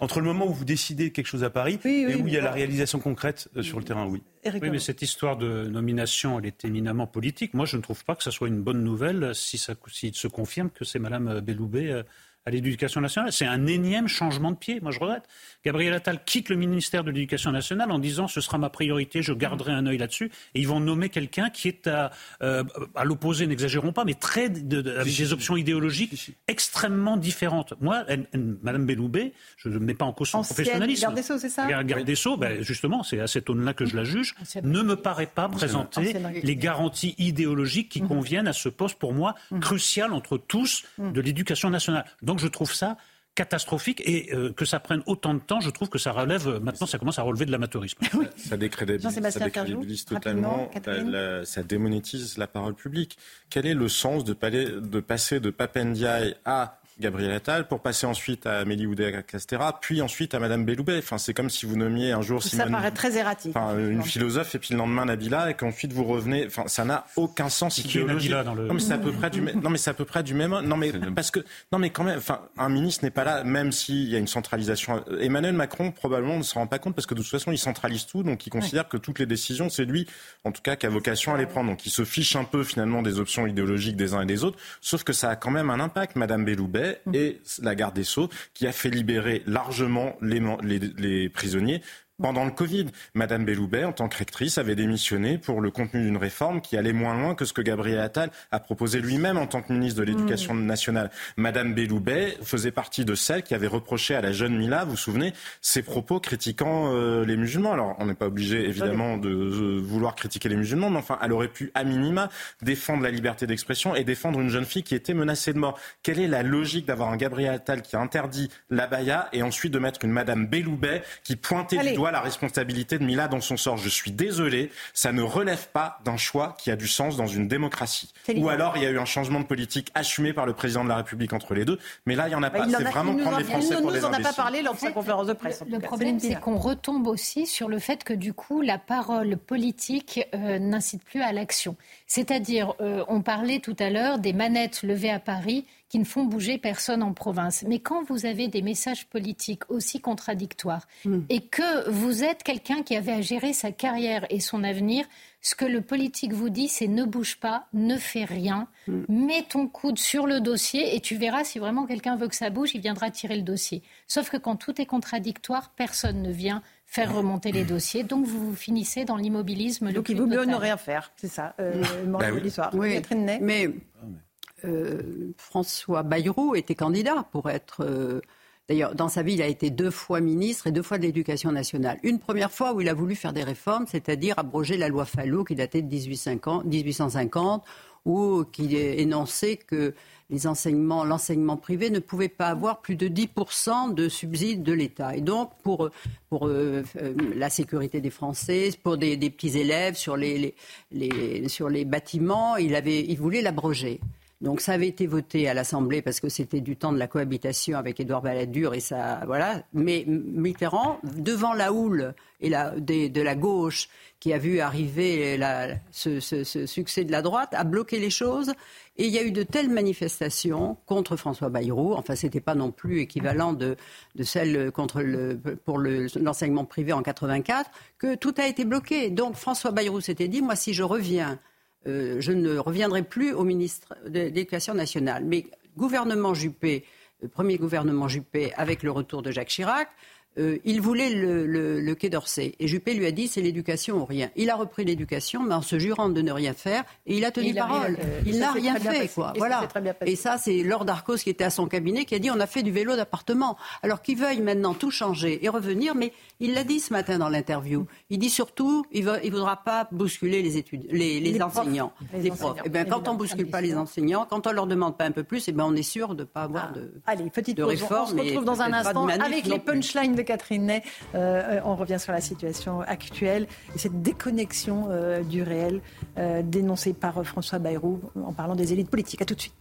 entre le moment où vous décidez quelque chose à Paris et où il y a la réalisation concrète euh, sur le terrain, oui. Oui, mais cette histoire de nomination, elle est éminemment politique. Moi, je ne trouve pas que ce soit une bonne nouvelle si ça s'il se confirme que c'est Mme Belloubet euh, à l'éducation nationale. C'est un énième changement de pied. Moi, je regrette. Gabriel Attal quitte le ministère de l'Éducation nationale en disant ce sera ma priorité, je garderai un œil là-dessus. Et ils vont nommer quelqu'un qui est à, euh, à l'opposé, n'exagérons pas, mais très de, avec des options idéologiques extrêmement différentes. Moi, Madame Belloubet, je ne mets pas en cause son professionnalisme. Garde des Sceaux, c'est ça? Garde des Sceaux, ben, justement, c'est à cet aune-là que je la juge, ne me paraît pas présenter les garanties idéologiques qui mhm. conviennent à ce poste, pour moi, mhm. crucial entre tous mhm. de l'éducation nationale. Donc je trouve ça catastrophique et euh, que ça prenne autant de temps, je trouve que ça relève, maintenant ça commence à relever de l'amateurisme. Ça décrédibilise, totalement, ça démonétise la parole publique. Quel est le sens de, de passer de Papendiaï à Gabriel Attal, pour passer ensuite à Amélie Oudéa-Castera, puis ensuite à Madame Belloubet. Enfin, c'est comme si vous nommiez un jour Simone... Ça paraît très erratique. Enfin, une philosophe, et puis le lendemain Nabila, et qu'ensuite vous revenez... Enfin, ça n'a aucun sens idéologique. Dans le... Non, mais c'est à peu près du même... Non, mais c'est à peu près du même... Non, mais parce que... Non, mais quand même, enfin, un ministre n'est pas là, même s'il y a une centralisation. Emmanuel Macron, probablement, ne se rend pas compte, parce que de toute façon, il centralise tout, donc il considère que toutes les décisions, c'est lui, en tout cas, qui a vocation à les prendre. Donc il se fiche un peu, finalement, des options idéologiques des uns et des autres, sauf que ça a quand même un impact. Madame Belloubet et la garde des Sceaux, qui a fait libérer largement les, les prisonniers pendant le Covid, Madame Belloubet, en tant que rectrice, avait démissionné pour le contenu d'une réforme qui allait moins loin que ce que Gabriel Attal a proposé lui-même en tant que ministre de l'Éducation mmh. nationale. Madame Belloubet faisait partie de celles qui avaient reproché à la jeune Mila, vous vous souvenez, ses propos critiquant euh, les musulmans. Alors, on n'est pas obligé, évidemment, de vouloir critiquer les musulmans, mais enfin, elle aurait pu, à minima, défendre la liberté d'expression et défendre une jeune fille qui était menacée de mort. Quelle est la logique d'avoir un Gabriel Attal qui interdit la baya et ensuite de mettre une Madame Belloubet qui pointait du doigt la responsabilité de Mila dans son sort. Je suis désolé, ça ne relève pas d'un choix qui a du sens dans une démocratie. Ou alors il y a eu un changement de politique assumé par le président de la République entre les deux. Mais là, il n'y en a bah, pas. C'est vraiment prendre les Français pour des Il nous en a pas parlé lors de sa conférence de presse. Le, problème, c'est qu'on retombe aussi sur le fait que du coup, la parole politique euh, n'incite plus à l'action. C'est-à-dire, euh, on parlait tout à l'heure des manettes levées à Paris qui ne font bouger personne en province. Mais quand vous avez des messages politiques aussi contradictoires hmm. et que vous êtes quelqu'un qui avait à gérer sa carrière et son avenir, ce que le politique vous dit, c'est ne bouge pas, ne fais rien, hmm. mets ton coude sur le dossier et tu verras si vraiment quelqu'un veut que ça bouge, il viendra tirer le dossier. Sauf que quand tout est contradictoire, personne ne vient faire remonter les dossiers. Donc vous finissez dans l'immobilisme le Donc il vaut mieux ne rien faire, c'est ça, euh, Bah oui. l'histoire. Oui, Catherine Ney mais euh, François Bayrou était candidat pour être. euh, D'ailleurs, dans sa vie, il a été deux fois ministre et deux fois de l'Éducation nationale. Une première fois où il a voulu faire des réformes, c'est-à-dire abroger la loi Fallot qui datait de 1850, 1850 ou qui énonçait que enseignements, l'enseignement privé ne pouvait pas avoir plus de 10% de subsides de l'État. Et donc, pour, euh, euh, la sécurité des Français, pour des, petits élèves sur les, bâtiments, il voulait l'abroger. Donc ça avait été voté à l'Assemblée parce que c'était du temps de la cohabitation avec Édouard Balladur et ça voilà. Mais Mitterrand, devant la houle et la, de la gauche qui a vu arriver ce, ce- ce succès de la droite, a bloqué les choses. Et il y a eu de telles manifestations contre François Bayrou. Enfin, c'était pas non plus équivalent de, de celles contre le, pour le- l'enseignement privé en 84 que tout a été bloqué. Donc François Bayrou s'était dit, moi, si je reviens euh, je ne reviendrai plus au ministre de l'Éducation nationale. Mais gouvernement Juppé, le premier gouvernement Juppé, avec le retour de Jacques Chirac, euh, il voulait le, le- le Quai d'Orsay. Et Juppé lui a dit c'est l'éducation ou rien. Il a repris l'éducation, mais en se jurant de ne rien faire. Et il a tenu Et il parole. euh, il ça n'a rien bien fait, quoi. Et ça voilà. bien passé. Et ça, c'est Lord Arcos qui était à son cabinet qui a dit on a fait du vélo d'appartement. Alors qu'il veuille maintenant tout changer et revenir, mais il l'a dit ce matin dans l'interview. Il dit surtout il ne voudra pas bousculer les, études, les, les Les profs. enseignants. Les profs. Eh ben, quand on évidemment. bouscule pas les enseignants, quand on leur demande pas un peu plus, eh ben, on est sûr de ne pas avoir de, Allez, petite de réforme. on se retrouve et dans un instant avec les punchlines de Catherine Ney. Euh, on revient sur la situation actuelle et cette déconnexion euh, du réel euh, dénoncée par François Bayrou en parlant des élites politiques. À tout de suite.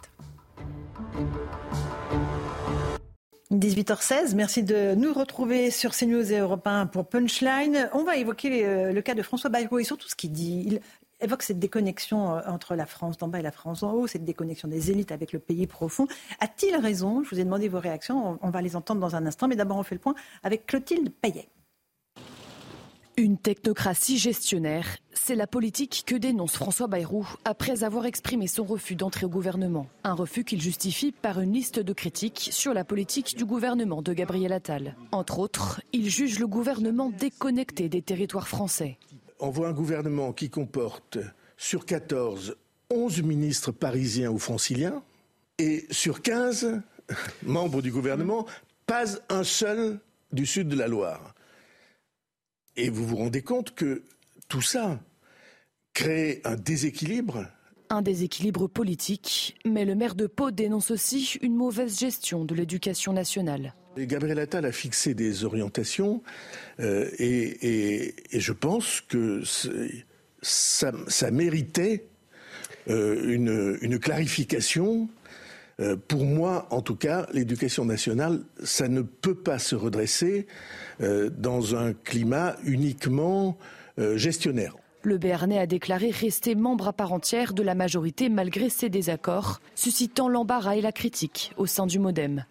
18h16, merci de nous retrouver sur CNews et Europe 1 pour Punchline. On va évoquer le cas de François Bayrou et surtout ce qu'il dit. Évoque cette déconnexion euh, entre la France d'en bas et la France d'en haut, cette déconnexion des élites avec le pays profond. A-t-il raison? Je vous ai demandé vos réactions, on on va les entendre dans un instant, mais d'abord on fait le point avec Clotilde Payet. Une technocratie gestionnaire, c'est la politique que dénonce François Bayrou après avoir exprimé son refus d'entrer au gouvernement. Un refus qu'il justifie par une liste de critiques sur la politique du gouvernement de Gabriel Attal. Entre autres, il juge le gouvernement déconnecté des territoires français. On voit un gouvernement qui comporte sur 14, 11 ministres parisiens ou franciliens, et sur 15 membres du gouvernement, pas un seul du sud de la Loire. Et vous vous rendez compte que tout ça crée un déséquilibre Un déséquilibre politique, mais le maire de Pau dénonce aussi une mauvaise gestion de l'éducation nationale. Gabriel Attal a fixé des orientations euh, et, je pense que ça, méritait euh, une, clarification. Euh, pour moi, en tout cas, l'éducation nationale, ça ne peut pas se redresser dans un climat uniquement gestionnaire. Le Béarnais a déclaré rester membre à part entière de la majorité malgré ses désaccords, suscitant l'embarras et la critique au sein du Modem.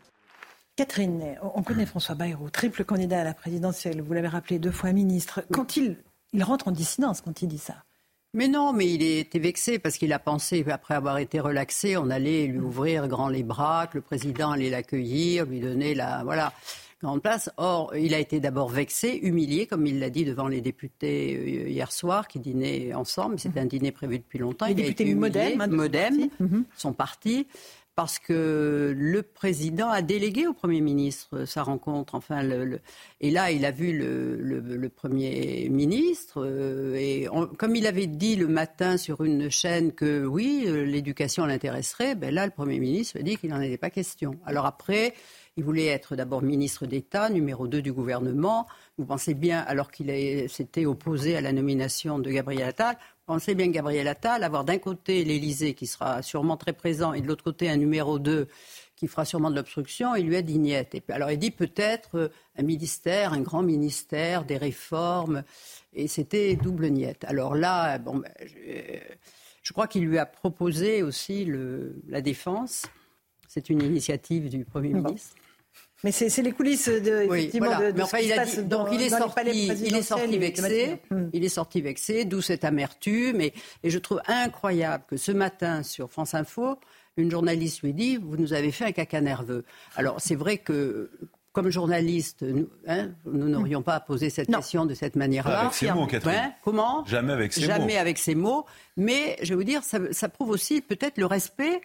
Catherine Ney, on connaît François Bayrou, triple candidat à la présidentielle, vous l'avez rappelé, deux fois ministre. Quand il, il rentre en dissidence quand il dit ça. Mais non, mais il était vexé parce qu'il a pensé, après avoir été relaxé, on allait lui ouvrir grand les bras, que le président allait l'accueillir, lui donner la voilà grande place. Or, il a été d'abord vexé, humilié, comme il l'a dit devant les députés euh, hier soir, qui dînaient ensemble. C'était un dîner prévu depuis longtemps. Les il a députés été humilié, Modem, de son parti. Mhm. son parti. Parce que le président a délégué au Premier ministre sa rencontre. Enfin, et là, il a vu le, Premier ministre. euh, et comme il avait dit le matin sur une chaîne que oui, euh, l'éducation l'intéresserait, ben là, le Premier ministre a dit qu'il n'en était pas question. Alors après, il voulait être d'abord ministre d'État, numéro 2 du gouvernement. Vous pensez bien, alors qu'il s'était opposé à la nomination de Gabriel Attal, pensez bien Gabriel Attal, avoir d'un côté l'Élysée qui sera sûrement très présent et de l'autre côté un numéro 2 qui fera sûrement de l'obstruction, il lui a dit niette. Et puis, alors il dit peut-être euh, un ministère, un grand ministère, des réformes, et c'était double niette. Alors là, bon, ben, je, je crois qu'il lui a proposé aussi le- la défense. C'est une initiative du Premier ministre. Mais c'est c'est les coulisses de, Oui, effectivement, voilà. de, de Mais ce enfin, qui il se passe dit- dans- donc il est sorti, il est sorti vexé. Hmm. Il est sorti vexé, d'où cette amertume. Et, et je trouve incroyable que ce matin sur France Info, une journaliste lui dit vous nous avez fait un caca nerveux. Alors c'est vrai que comme journaliste, nous hein, n'aurions pas posé cette question de cette manière-là. Avec ces mots, Catherine. Comment Jamais avec ces mots. Jamais avec ces mots. Mais je vais vous dire, ça, ça prouve aussi peut-être le respect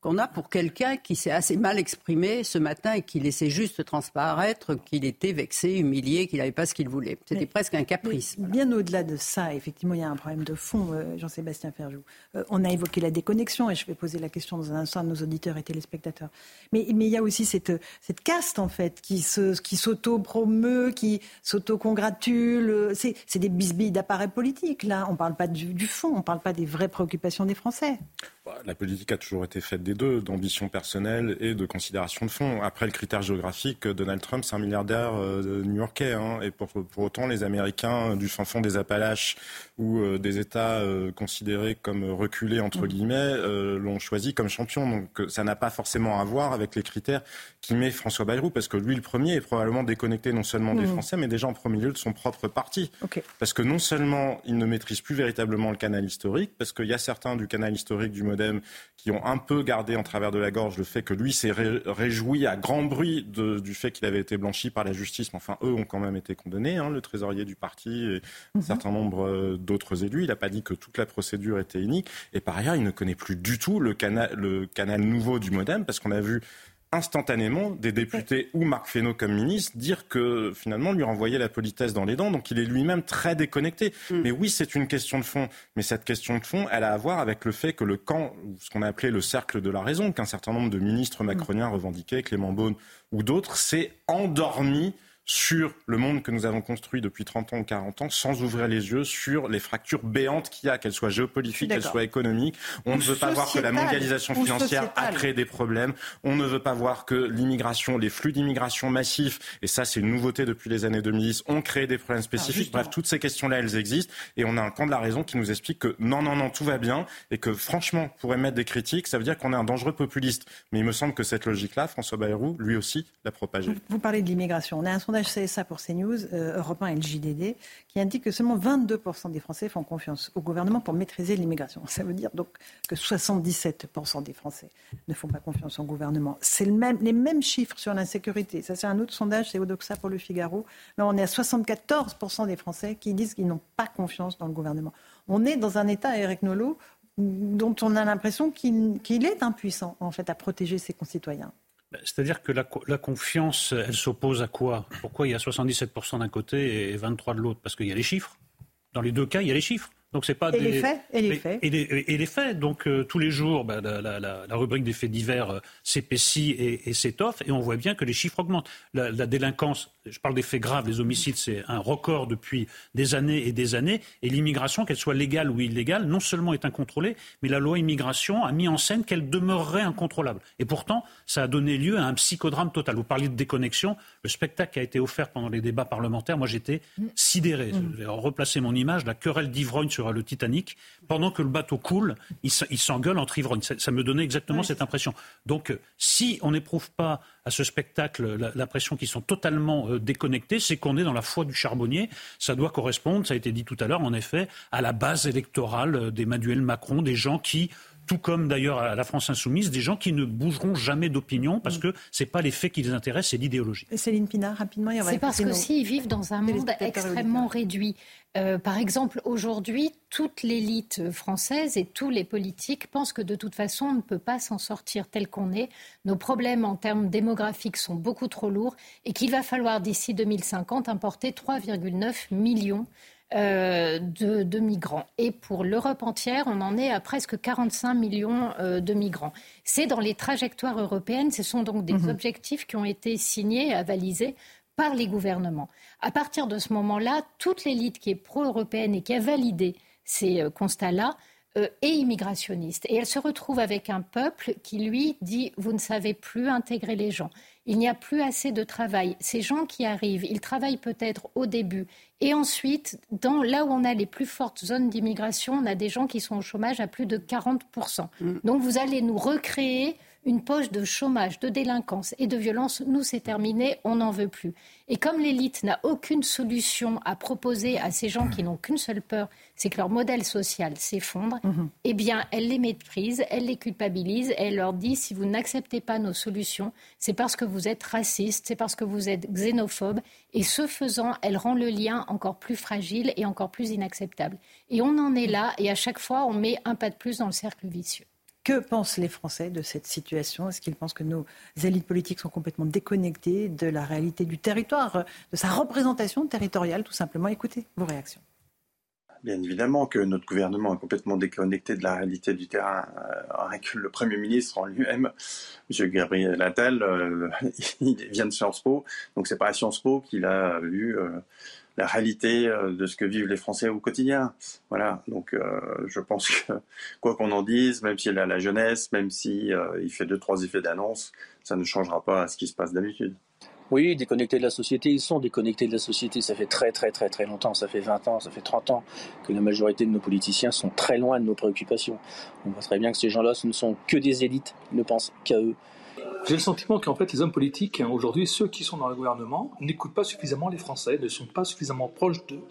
qu'on a pour quelqu'un qui s'est assez mal exprimé ce matin et qui laissait juste transparaître qu'il était vexé, humilié, qu'il n'avait pas ce qu'il voulait. C'était presque un caprice. Bien au-delà de ça, effectivement, il y a un problème de fond, euh, Jean-Sébastien Ferjou. Euh, on a évoqué la déconnexion et je vais poser la question dans un instant à nos auditeurs et téléspectateurs. Mais, mais il y a aussi cette, cette caste, en fait, qui, se, qui s'auto-promeut, qui s'auto-congratule. C'est, des bisbilles d'appareil politique, là. On ne parle pas du, du fond, on ne parle pas des vraies préoccupations des Français. Bah, la politique a toujours été faite des deux, d'ambition personnelle et de considération de fond. Après le critère géographique, Donald Trump, c'est un milliardaire euh, new-yorkais. Hein, et pour, pour, autant, les Américains du fin fond des Appalaches ou euh, des États euh, considérés comme reculés, entre mm. guillemets, l'ont choisi comme champion. Donc ça n'a pas forcément à voir avec les critères qui met François Bayrou, parce que lui, le premier, est probablement déconnecté non seulement des mm. Français, mais déjà en premier lieu de son propre parti. Parce que non seulement il ne maîtrise plus véritablement le canal historique, parce qu'il y a certains du canal historique du Modem qui ont un peu gardé en travers de la gorge le fait que lui s'est réjoui à grand bruit du fait qu'il avait été blanchi par la justice. Mais enfin, eux ont quand même été condamnés, hein, le trésorier du parti et un mhm. certain nombre euh, d'autres élus. Il n'a pas dit que toute la procédure était unique. Et par ailleurs, il ne connaît plus du tout le canal, le canal nouveau du Modem, parce qu'on a vu instantanément des députés ou Marc Fesneau comme ministre dire que finalement lui renvoyer la politesse dans les dents. Donc il est lui-même très déconnecté. Mm. Mais oui, c'est une question de fond. Mais cette question de fond, elle a à voir avec le fait que le camp, ce qu'on a appelé le cercle de la raison, qu'un certain nombre de ministres macroniens revendiquaient, Clément Beaune ou d'autres, s'est endormi sur le monde que nous avons construit depuis 30 ans ou 40 ans sans ouvrir les yeux sur les fractures béantes qu'il y a, qu'elles soient géopolitiques, qu'elles soient économiques. On ne veut pas voir que la mondialisation financière a créé des problèmes. On ne veut pas voir que l'immigration, les flux d'immigration massifs, et ça c'est une nouveauté depuis les années 2010, ont créé des problèmes spécifiques. Bref, toutes ces questions-là, elles existent. Et on a un camp de la raison qui nous explique que non, non, non, tout va bien. Et que franchement, pour émettre des critiques, ça veut dire qu'on est un dangereux populiste. Mais il me semble que cette logique-là, François Bayrou, lui aussi, l'a propagée. Vous parlez de l'immigration. On a un sondage CSA pour CNews, euh, Europe 1 et le JDD, qui indique que seulement 22% des Français font confiance au gouvernement pour maîtriser l'immigration. Ça veut dire donc que 77% des Français ne font pas confiance au gouvernement. C'est les mêmes chiffres sur l'insécurité. Ça, c'est un autre sondage, c'est Odoxa pour le Figaro. Là, on est à 74% des Français qui disent qu'ils n'ont pas confiance dans le gouvernement. On est dans un État, Eric Nolot, dont on a l'impression qu'il est impuissant, en fait, à protéger ses concitoyens. Ben, c'est-à-dire que la, confiance, elle s'oppose à quoi? Pourquoi il y a 77% d'un côté et 23% de l'autre? Parce qu'il y a les chiffres. Dans les deux cas, il y a les chiffres. Donc c'est pas et les faits et les faits et les, faits. Donc euh, tous les jours, bah, la, rubrique des faits divers euh, s'épaissit et, s'étoffe, et on voit bien que les chiffres augmentent. La, délinquance, je parle des faits graves, les homicides, c'est un record depuis des années et des années. Et l'immigration, qu'elle soit légale ou illégale, non seulement est incontrôlée, mais la loi immigration a mis en scène qu'elle demeurerait incontrôlable. Et pourtant, ça a donné lieu à un psychodrame total. Vous parliez de déconnexion. Le spectacle qui a été offert pendant les débats parlementaires, moi j'étais sidéré. Mmh. Je vais replacer mon image, la querelle d'ivrogne sur le Titanic, pendant que le bateau coule, il s'engueule entre ivrognes. Ça, me donnait exactement cette impression. Donc, euh, si on n'éprouve pas à ce spectacle l'impression qu'ils sont totalement euh, déconnectés, c'est qu'on est dans la foi du charbonnier. Ça doit correspondre, ça a été dit tout à l'heure, en effet, à la base électorale euh, d'Emmanuel Macron, des gens qui tout comme d'ailleurs à la France insoumise, des gens qui ne bougeront jamais d'opinion parce mm. que ce n'est pas les faits qui les intéressent, c'est l'idéologie. Céline Pinard, rapidement. C'est parce que s'ils vivent dans un monde extrêmement réduit. Euh, par exemple, aujourd'hui, toute l'élite française et tous les politiques pensent que de toute façon, on ne peut pas s'en sortir tel qu'on est. Nos problèmes en termes démographiques sont beaucoup trop lourds et qu'il va falloir d'ici 2050 importer 3,9 millions euh, de, migrants. Et pour l'Europe entière, on en est à presque 45 millions euh, de migrants. C'est dans les trajectoires européennes, ce sont donc des mhm. objectifs qui ont été signés et avalisés par les gouvernements. À partir de ce moment-là, toute l'élite qui est pro-européenne et qui a validé ces euh, constats-là euh, est immigrationniste. Et elle se retrouve avec un peuple qui, lui, dit Vous ne savez plus intégrer les gens. Il n'y a plus assez de travail. Ces gens qui arrivent, ils travaillent peut-être au début. Et ensuite, dans, là où on a les plus fortes zones d'immigration, on a des gens qui sont au chômage à plus de 40%. Mm. Donc vous allez nous recréer une poche de chômage, de délinquance et de violence. Nous, c'est terminé, on n'en veut plus. Et comme l'élite n'a aucune solution à proposer à ces gens qui n'ont qu'une seule peur, c'est que leur modèle social s'effondre, mhm. eh bien, elle les méprise, elle les culpabilise, elle leur dit si vous n'acceptez pas nos solutions, c'est parce que vous êtes raciste, c'est parce que vous êtes xénophobe. Et ce faisant, elle rend le lien encore plus fragile et encore plus inacceptable. Et on en est là, et à chaque fois, on met un pas de plus dans le cercle vicieux. Que pensent les Français de cette situation? Est-ce qu'ils pensent que nos élites politiques sont complètement déconnectées de la réalité du territoire, de sa représentation territoriale, tout simplement? Écoutez vos réactions. Bien évidemment que notre gouvernement est complètement déconnecté de la réalité du terrain. Euh, le Premier ministre en lui-même, M. Gabriel Attal, euh, il vient de Sciences Po, donc c'est pas à Sciences Po qu'il a euh, la réalité euh, de ce que vivent les Français au quotidien. Voilà, donc euh, je pense que quoi qu'on en dise, même s'il a la jeunesse, même si euh, fait deux trois effets d'annonce, ça ne changera pas à ce qui se passe d'habitude. Oui, déconnectés de la société, ils sont déconnectés de la société. Ça fait très très très très longtemps, ça fait 20 ans, ça fait 30 ans que la majorité de nos politiciens sont très loin de nos préoccupations. On voit très bien que ces gens-là, ce ne sont que des élites, ils ne pensent qu'à eux. J'ai le sentiment qu'en fait, les hommes politiques, hein, aujourd'hui, ceux qui sont dans le gouvernement, n'écoutent pas suffisamment les Français, ne sont pas suffisamment proches d'eux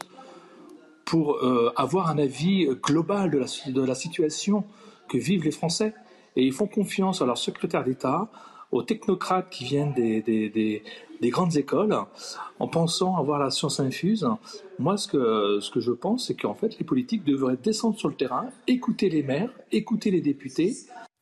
pour euh, avoir un avis global de la, de la situation que vivent les Français. Et ils font confiance à leur secrétaire d'État, aux technocrates qui viennent des, des, des, des, grandes écoles, en pensant avoir la science infuse. Moi, ce que, ce que je pense, c'est qu'en fait, les politiques devraient descendre sur le terrain, écouter les maires, écouter les députés,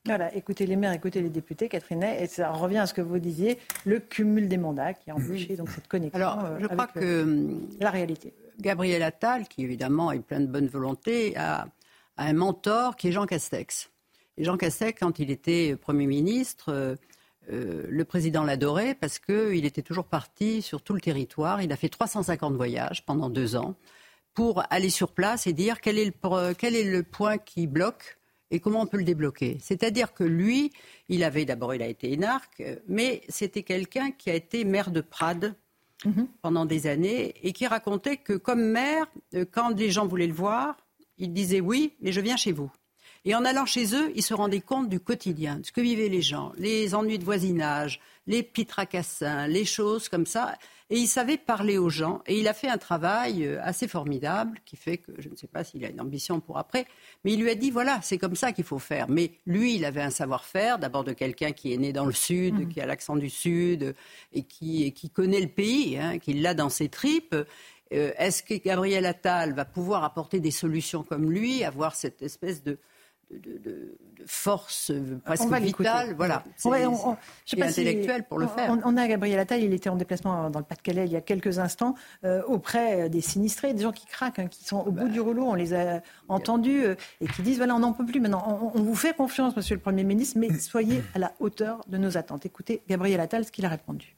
voilà, écoutez les maires, écoutez les députés, Catherine, et ça revient à ce que vous disiez, le cumul des mandats qui a empêché donc cette connexion Alors, je euh, crois que euh, la réalité. Gabriel Attal, qui évidemment est plein de bonne volonté, a, un mentor qui est Jean Castex. Et Jean Castex, quand il était Premier ministre, euh, le président l'adorait parce qu'il était toujours parti sur tout le territoire. Il a fait 350 voyages pendant deux ans pour aller sur place et dire quel est le, quel est le point qui bloque et comment on peut le débloquer? C'est-à-dire que lui, il avait d'abord, il a été énarque, mais c'était quelqu'un qui a été maire de Prades mhm. pendant des années et qui racontait que comme maire, euh, quand les gens voulaient le voir, il disait oui, mais je viens chez vous. Et en allant chez eux, il se rendait compte du quotidien, de ce que vivaient les gens, les ennuis de voisinage, les petits tracassins, les choses comme ça. Et il savait parler aux gens. Et il a fait un travail euh, assez formidable qui fait que je ne sais pas s'il a une ambition pour après. Mais il lui a dit voilà, c'est comme ça qu'il faut faire. Mais lui, il avait un savoir-faire, d'abord de quelqu'un qui est né dans le Sud, mmh. qui a l'accent du Sud et qui, qui connaît le pays, hein, qui l'a dans ses tripes. Euh, est-ce que Gabriel Attal va pouvoir apporter des solutions comme lui, avoir cette espèce de, de, de, force presque vitale, voilà, on intellectuel pour le faire. On, a Gabriel Attal, il était en déplacement dans le Pas-de-Calais il y a quelques instants, euh, auprès des sinistrés, des gens qui craquent, hein, qui sont au bout bah, du rouleau, on les a entendus, euh, et qui disent, voilà, on n'en peut plus maintenant, on, vous fait confiance, monsieur le Premier ministre, mais soyez à la hauteur de nos attentes. Écoutez Gabriel Attal, ce qu'il a répondu.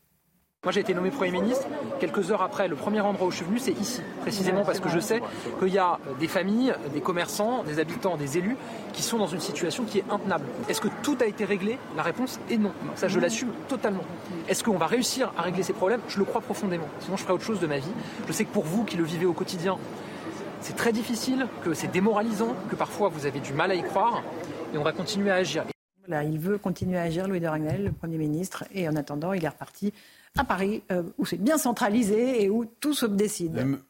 Moi j'ai été nommé Premier ministre, quelques heures après, le premier endroit où je suis venu c'est ici, précisément parce que je sais qu'il y a des familles, des commerçants, des habitants, des élus qui sont dans une situation qui est intenable. Est-ce que tout a été réglé? La réponse est non. Ça je l'assume totalement. Est-ce qu'on va réussir à régler ces problèmes? Je le crois profondément. Sinon je ferai autre chose de ma vie. Je sais que pour vous qui le vivez au quotidien, c'est très difficile, que c'est démoralisant, que parfois vous avez du mal à y croire, et on va continuer à agir. Il veut continuer à agir, Louis de Ragnel, le Premier ministre, et en attendant, il est reparti à Paris, euh, où c'est bien centralisé et où tout se décide.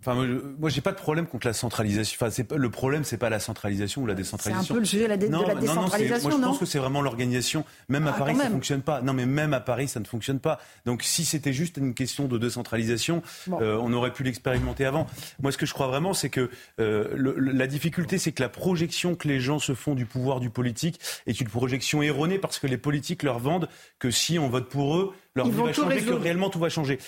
Enfin, moi, j'ai pas de problème contre la centralisation. Enfin, c'est le problème, c'est pas la centralisation ou la décentralisation. C'est un peu le sujet de la, décentralisation, non, moi, je pense que c'est vraiment l'organisation. Même à ah, Paris, ça ne fonctionne pas. Non, mais même à Paris, ça ne fonctionne pas. Donc, si c'était juste une question de décentralisation, euh, on aurait pu l'expérimenter avant. Moi, ce que je crois vraiment, c'est que euh, la difficulté, c'est que la projection que les gens se font du pouvoir du politique est une projection erronée parce que les politiques leur vendent que si on vote pour eux, leur vie va changer, que réellement tout va changer.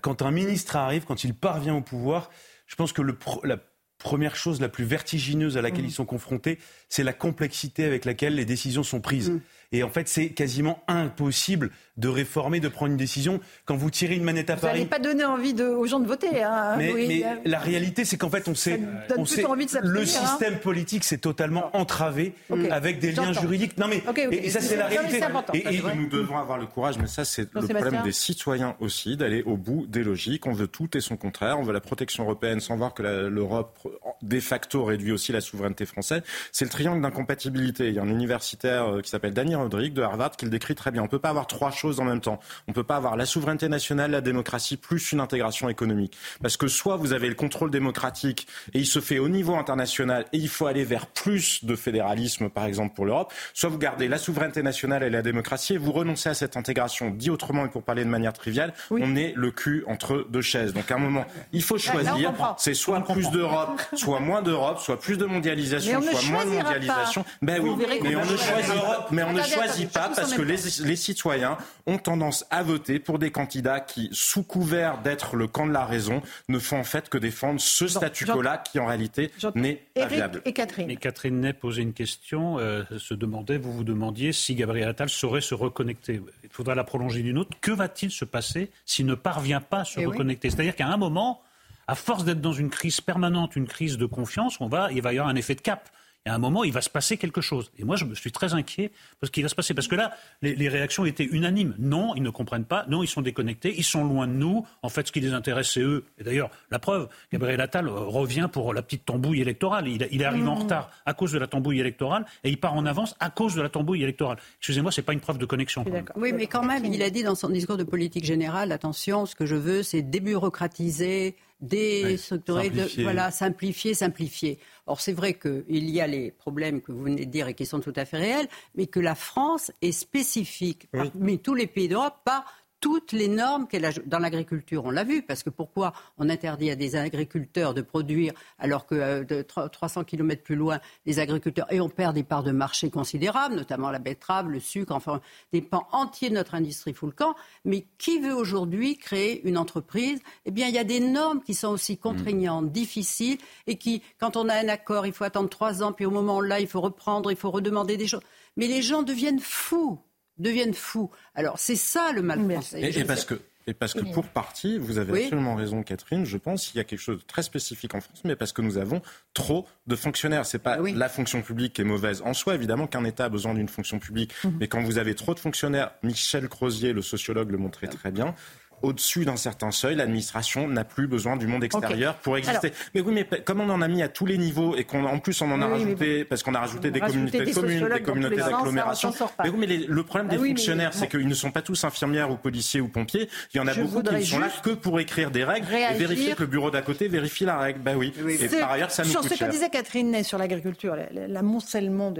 quand un ministre arrive, quand il parvient au pouvoir, je pense que le, la première chose la plus vertigineuse à laquelle mmh. ils sont confrontés, c'est la complexité avec laquelle les décisions sont prises. Mmh. Et en fait, c'est quasiment impossible de réformer, de prendre une décision. Quand vous tirez une manette à Paris. Vous n'allez pas donner envie aux gens de voter. Hein. mais, la réalité, c'est qu'en fait, on sait. On sait le hein. système politique s'est totalement entravé avec des liens juridiques. Non, mais et, ça, c'est la réalité. Et, nous devons avoir le courage, mais ça, c'est le problème des citoyens aussi, d'aller au bout des logiques. On veut tout et son contraire. On veut la protection européenne sans voir que l'Europe de facto réduit aussi la souveraineté française, c'est le triangle d'incompatibilité. Il y a un universitaire euh, qui s'appelle Danny Rodrigue de Harvard qui le décrit très bien. On ne peut pas avoir trois choses en même temps. On ne peut pas avoir la souveraineté nationale, la démocratie, plus une intégration économique. Parce que soit vous avez le contrôle démocratique et il se fait au niveau international et il faut aller vers plus de fédéralisme, par exemple, pour l'Europe, soit vous gardez la souveraineté nationale et la démocratie et vous renoncez à cette intégration. Dit autrement et pour parler de manière triviale, on est le cul entre deux chaises. Donc à un moment, il faut choisir. C'est soit plus d'Europe, soit moins d'Europe, soit plus de mondialisation, soit moins de mondialisation. Ben oui, mais on ne choisit, mais on ne choisit pas parce que les, les citoyens ont tendance à voter pour des candidats qui, sous couvert d'être le camp de la raison, ne font en fait que défendre ce statu quo-là qui en réalité n'est pas viable. Et Catherine. Mais Catherine Ney posait une question, euh, se demandait, vous vous demandiez si Gabriel Attal saurait se reconnecter. Il faudra la prolonger d'une autre. Que va-t-il se passer s'il ne parvient pas à se eh reconnecter? C'est-à-dire qu'à un moment, à force d'être dans une crise permanente, une crise de confiance, on va, il va y avoir un effet de cap à un moment, il va se passer quelque chose. Et moi, je me suis très inquiet parce qu'il va se passer. Parce que là, les, réactions étaient unanimes. Non, ils ne comprennent pas. Non, ils sont déconnectés. Ils sont loin de nous. En fait, ce qui les intéresse, c'est eux. Et d'ailleurs, la preuve, Gabriel Attal euh, revient pour la petite tambouille électorale. Il, il arrive en mmh. retard à cause de la tambouille électorale et il part en avance à cause de la tambouille électorale. Excusez-moi, c'est pas une preuve de connexion. Oui, mais quand même, il a dit dans son discours de politique générale, attention, ce que je veux, c'est débureaucratiser déstructurer, de, voilà, simplifier, simplifier. Or, c'est vrai qu'il y a les problèmes que vous venez de dire et qui sont tout à fait réels, mais que la France est spécifique, mais tous les pays d'Europe, pas toutes les normes a dans l'agriculture. On l'a vu, parce que pourquoi on interdit à des agriculteurs de produire alors que euh, de 300 km plus loin, les agriculteurs, et on perd des parts de marché considérables, notamment la betterave, le sucre, enfin des pans entiers de notre industrie fout le camp. Mais qui veut aujourd'hui créer une entreprise? Eh bien, il y a des normes qui sont aussi contraignantes, difficiles, et qui, quand on a un accord, il faut attendre trois ans, puis au moment là, il faut reprendre, il faut redemander des choses. Mais les gens deviennent fous deviennent fous. Alors c'est ça le mal français. Et, parce que et parce que pour partie, vous avez absolument raison, Catherine, je pense qu'il y a quelque chose de très spécifique en France, mais parce que nous avons trop de fonctionnaires. C'est pas la fonction publique qui est mauvaise en soi, évidemment qu'un État a besoin d'une fonction publique, mhm. mais quand vous avez trop de fonctionnaires, Michel Crozier, le sociologue, le montrait très bien, au-dessus d'un certain seuil, l'administration n'a plus besoin du monde extérieur pour exister. mais oui, mais comme on en a mis à tous les niveaux et qu'en plus on en a rajouté, parce qu'on a rajouté des communautés de communes, des communautés d'agglomération. Mais oui, mais le problème des bah fonctionnaires, c'est qu'ils ne sont pas tous infirmières ou policiers ou pompiers. Il y en a beaucoup qui ne sont là que pour écrire des règles et vérifier que le bureau d'à côté vérifie la règle. Ben oui. Et par ailleurs, ça nous Sur ce que disait Catherine Ney sur l'agriculture, l'amoncellement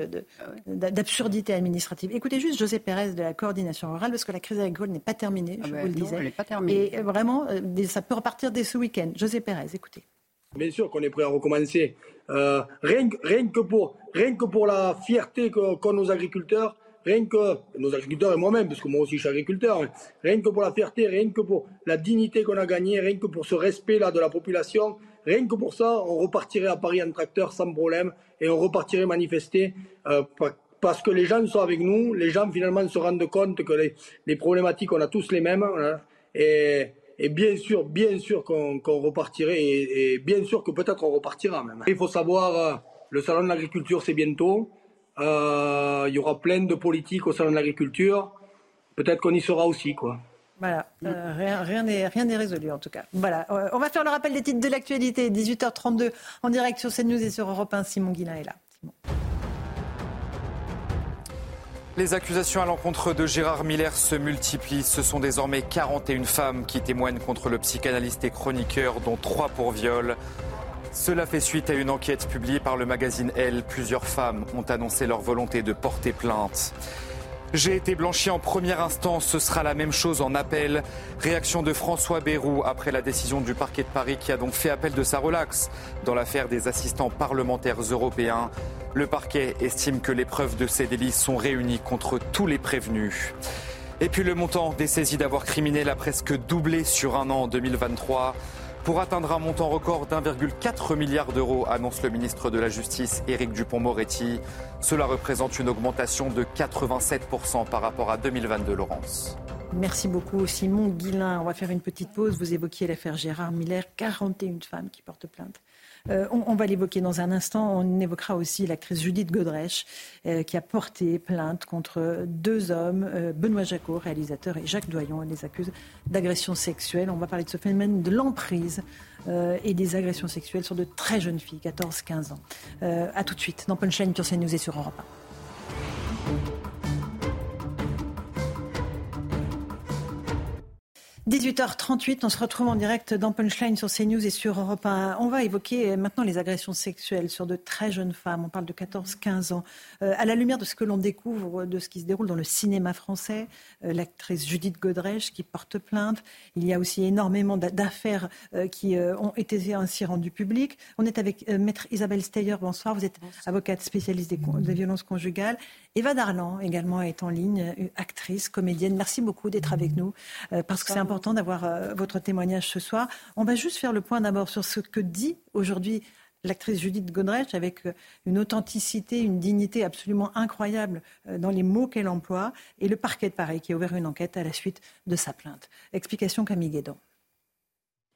d'absurdité administrative. Écoutez juste José Pérez de la coordination rurale, parce que la crise agricole n'est pas terminée, je ah vous le disais. Et vraiment, euh, ça peut repartir dès ce week-end. José Pérez, écoutez. Bien sûr qu'on est prêt à recommencer. Euh, rien, rien, que pour, rien que pour la fierté qu'ont nos agriculteurs, rien que nos agriculteurs et moi-même, parce que moi aussi je suis agriculteur, hein, rien que pour la fierté, rien que pour la dignité qu'on a gagnée, rien que pour ce respect-là de la population, rien que pour ça, on repartirait à Paris en tracteur sans problème et on repartirait manifester euh, parce que les gens sont avec nous, les gens finalement se rendent compte que les, les problématiques, on a tous les mêmes. Hein, et, bien sûr, bien sûr qu'on repartirait, et, bien sûr que peut-être on repartira même. Il faut savoir, euh, le salon de l'agriculture c'est bientôt. Euh, il y aura plein de politiques au salon de l'agriculture. Peut-être qu'on y sera aussi, quoi. Voilà, euh, rien n'est rien n'est résolu en tout cas. Voilà, on va faire le rappel des titres de l'actualité. 18h32 en direct sur CNews et sur Europe 1. Simon Guillain est là. Les accusations à l'encontre de Gérard Miller se multiplient. Ce sont désormais 41 femmes qui témoignent contre le psychanalyste et chroniqueur, dont 3 pour viol. Cela fait suite à une enquête publiée par le magazine Elle. Plusieurs femmes ont annoncé leur volonté de porter plainte. J'ai été blanchi en première instance, ce sera la même chose en appel. Réaction de François Bayrou après la décision du parquet de Paris qui a donc fait appel de sa relaxe dans l'affaire des assistants parlementaires européens. Le parquet estime que les preuves de ces délits sont réunies contre tous les prévenus. Et puis le montant des saisies d'avoir criminel a presque doublé sur un an en 2023 pour atteindre un montant record d'1,4 milliard d'euros, annonce le ministre de la Justice Éric Dupont-Moretti. Cela représente une augmentation de 87% par rapport à 2022, Laurence. Merci beaucoup Simon Guillain. On va faire une petite pause. Vous évoquiez l'affaire Gérard Miller, 41 femmes qui portent plainte on, va l'évoquer dans un instant. On évoquera aussi l'actrice Judith Godrèche, qui a porté plainte contre deux hommes, Benoît Jacot, réalisateur, et Jacques Doyon. Elle les accuse d'agression sexuelle. On va parler de ce phénomène de l'emprise et des agressions sexuelles sur de très jeunes filles, 14-15 ans. Euh, à tout de suite dans Punchline sur CNews et sur Europe 1. 18h38, on se retrouve en direct dans Punchline sur CNews et sur Europe 1. On va évoquer maintenant les agressions sexuelles sur de très jeunes femmes. On parle de 14-15 ans. Euh, à la lumière de ce que l'on découvre, de ce qui se déroule dans le cinéma français, euh, l'actrice Judith Godrèche qui porte plainte. Il y a aussi énormément d'affaires euh, qui ont été ainsi rendues publiques. On est avec Maître Isabelle Steyer. Bonsoir. Vous êtes avocate spécialiste des, des violences conjugales. Eva Darlan également est en ligne, actrice, comédienne. Merci beaucoup d'être avec nous parce que c'est important important d'avoir euh, votre témoignage ce soir. On va juste faire le point d'abord sur ce que dit aujourd'hui l'actrice Judith Godrèche avec euh, une authenticité, une dignité absolument incroyable euh, dans les mots qu'elle emploie, et le parquet de Paris qui a ouvert une enquête à la suite de sa plainte. Explication Camille Guédon.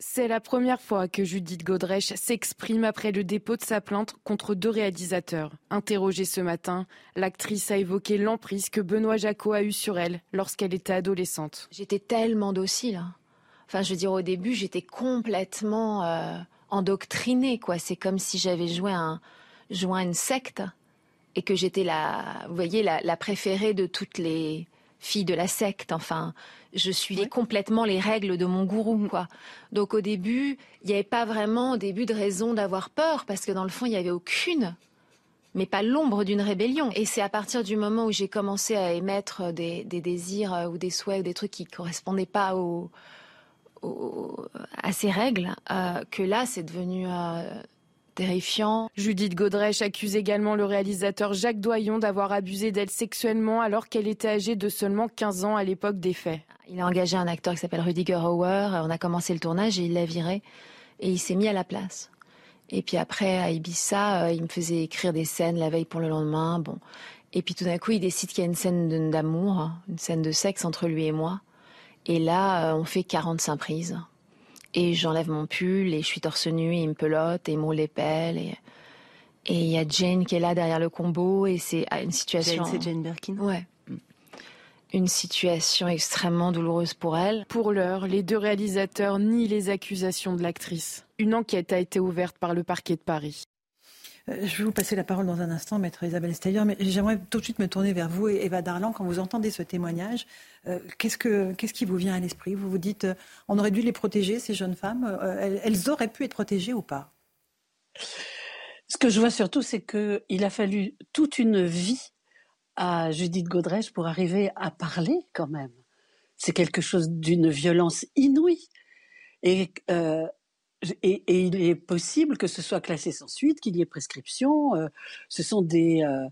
C'est la première fois que Judith Godrèche s'exprime après le dépôt de sa plainte contre deux réalisateurs. Interrogée ce matin, l'actrice a évoqué l'emprise que Benoît Jacot a eue sur elle lorsqu'elle était adolescente. J'étais tellement docile. Hein. Enfin, je veux dire, au début, j'étais complètement euh, endoctrinée, quoi. C'est comme si j'avais joué un, une secte et que j'étais la, vous voyez, la préférée de toutes les filles de la secte. Enfin, je suivais complètement les règles de mon gourou, quoi. Donc au début, il n'y avait pas vraiment au début de raison d'avoir peur, parce que dans le fond, il n'y avait aucune, mais pas l'ombre d'une rébellion. Et c'est à partir du moment où j'ai commencé à émettre des, désirs euh, ou des souhaits ou des trucs qui correspondaient pas à ces règles, euh, que là, c'est devenu euh, terrifiant. Judith Godrèche accuse également le réalisateur Jacques Doyon d'avoir abusé d'elle sexuellement alors qu'elle était âgée de seulement 15 ans à l'époque des faits. Il a engagé un acteur qui s'appelle Rudiger Hauer. On a commencé le tournage et il l'a viré. Et il s'est mis à la place. Et puis après, à Ibiza, euh, il me faisait écrire des scènes la veille pour le lendemain. Bon. Et puis tout d'un coup, il décide qu'il y a une scène d'amour, hein, une scène de sexe entre lui et moi. Et là, euh, on fait 45 prises. Et j'enlève mon pull et je suis torse nu et il me pelote et il me l'épelle. Et il y a Jane qui est là derrière le combo et c'est une situation... c'est Jane Birkin Ouais une situation extrêmement douloureuse pour elle. Pour l'heure, les deux réalisateurs nient les accusations de l'actrice. Une enquête a été ouverte par le parquet de Paris. Euh, je vais vous passer la parole dans un instant, maître Isabelle Steyer, mais j'aimerais tout de suite me tourner vers vous, Eva Darlan. Quand vous entendez ce témoignage, euh, qu'est-ce, que, qu'est-ce qui vous vient à l'esprit? Vous vous dites, euh, on aurait dû les protéger, ces jeunes femmes elles, auraient pu être protégées ou pas? Ce que je vois surtout, c'est qu'il a fallu toute une vie à Judith Godrèche pour arriver à parler quand même. C'est quelque chose d'une violence inouïe. Et, euh, et, il est possible que ce soit classé sans suite, qu'il y ait prescription. Euh, ce sont des, euh,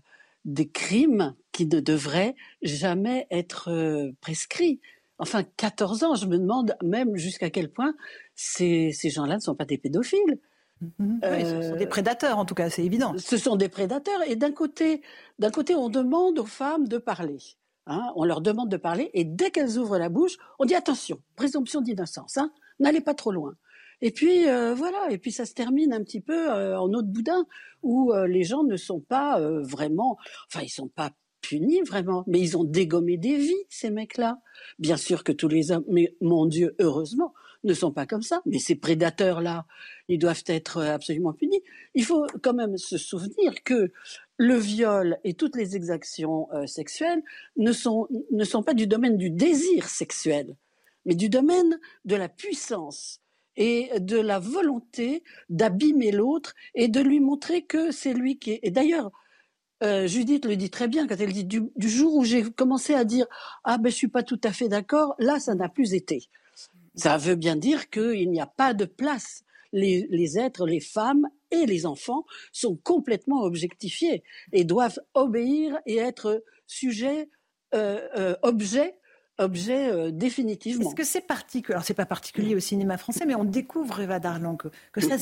des crimes qui ne devraient jamais être prescrits. Enfin, 14 ans, je me demande même jusqu'à quel point ces, ces gens-là ne sont pas des pédophiles. Mhm. Oui, ce sont des prédateurs, en tout cas, c'est évident. Ce sont des prédateurs. Et d'un côté, d'un côté, on demande aux femmes de parler. Hein, on leur demande de parler. Et dès qu'elles ouvrent la bouche, on dit attention, présomption d'innocence. Hein, N'allez pas trop loin. Et puis euh, voilà, et puis ça se termine un petit peu euh, en autre boudin où euh, les gens ne sont pas vraiment, enfin ils sont pas punis vraiment, mais ils ont dégommé des vies ces mecs-là. Bien sûr que tous les hommes, mais mon Dieu, heureusement, ne sont pas comme ça. Mais ces prédateurs-là, ils doivent être euh, absolument punis. Il faut quand même se souvenir que le viol et toutes les exactions euh, sexuelles ne sont, ne sont pas du domaine du désir sexuel, mais du domaine de la puissance et de la volonté d'abîmer l'autre et de lui montrer que c'est lui qui est. Et d'ailleurs, euh, Judith le dit très bien quand elle dit du, du jour où j'ai commencé à dire ah ben je suis pas tout à fait d'accord, là ça n'a plus été. Ça veut bien dire qu'il n'y a pas de place. Les, êtres, les femmes et les enfants sont complètement objectifiés et doivent obéir et être sujets, euh, euh, objets objet euh, définitivement. Est-ce que c'est particulier Alors, c'est pas particulier au cinéma français, mais on découvre, Eva Darlan, que, ça,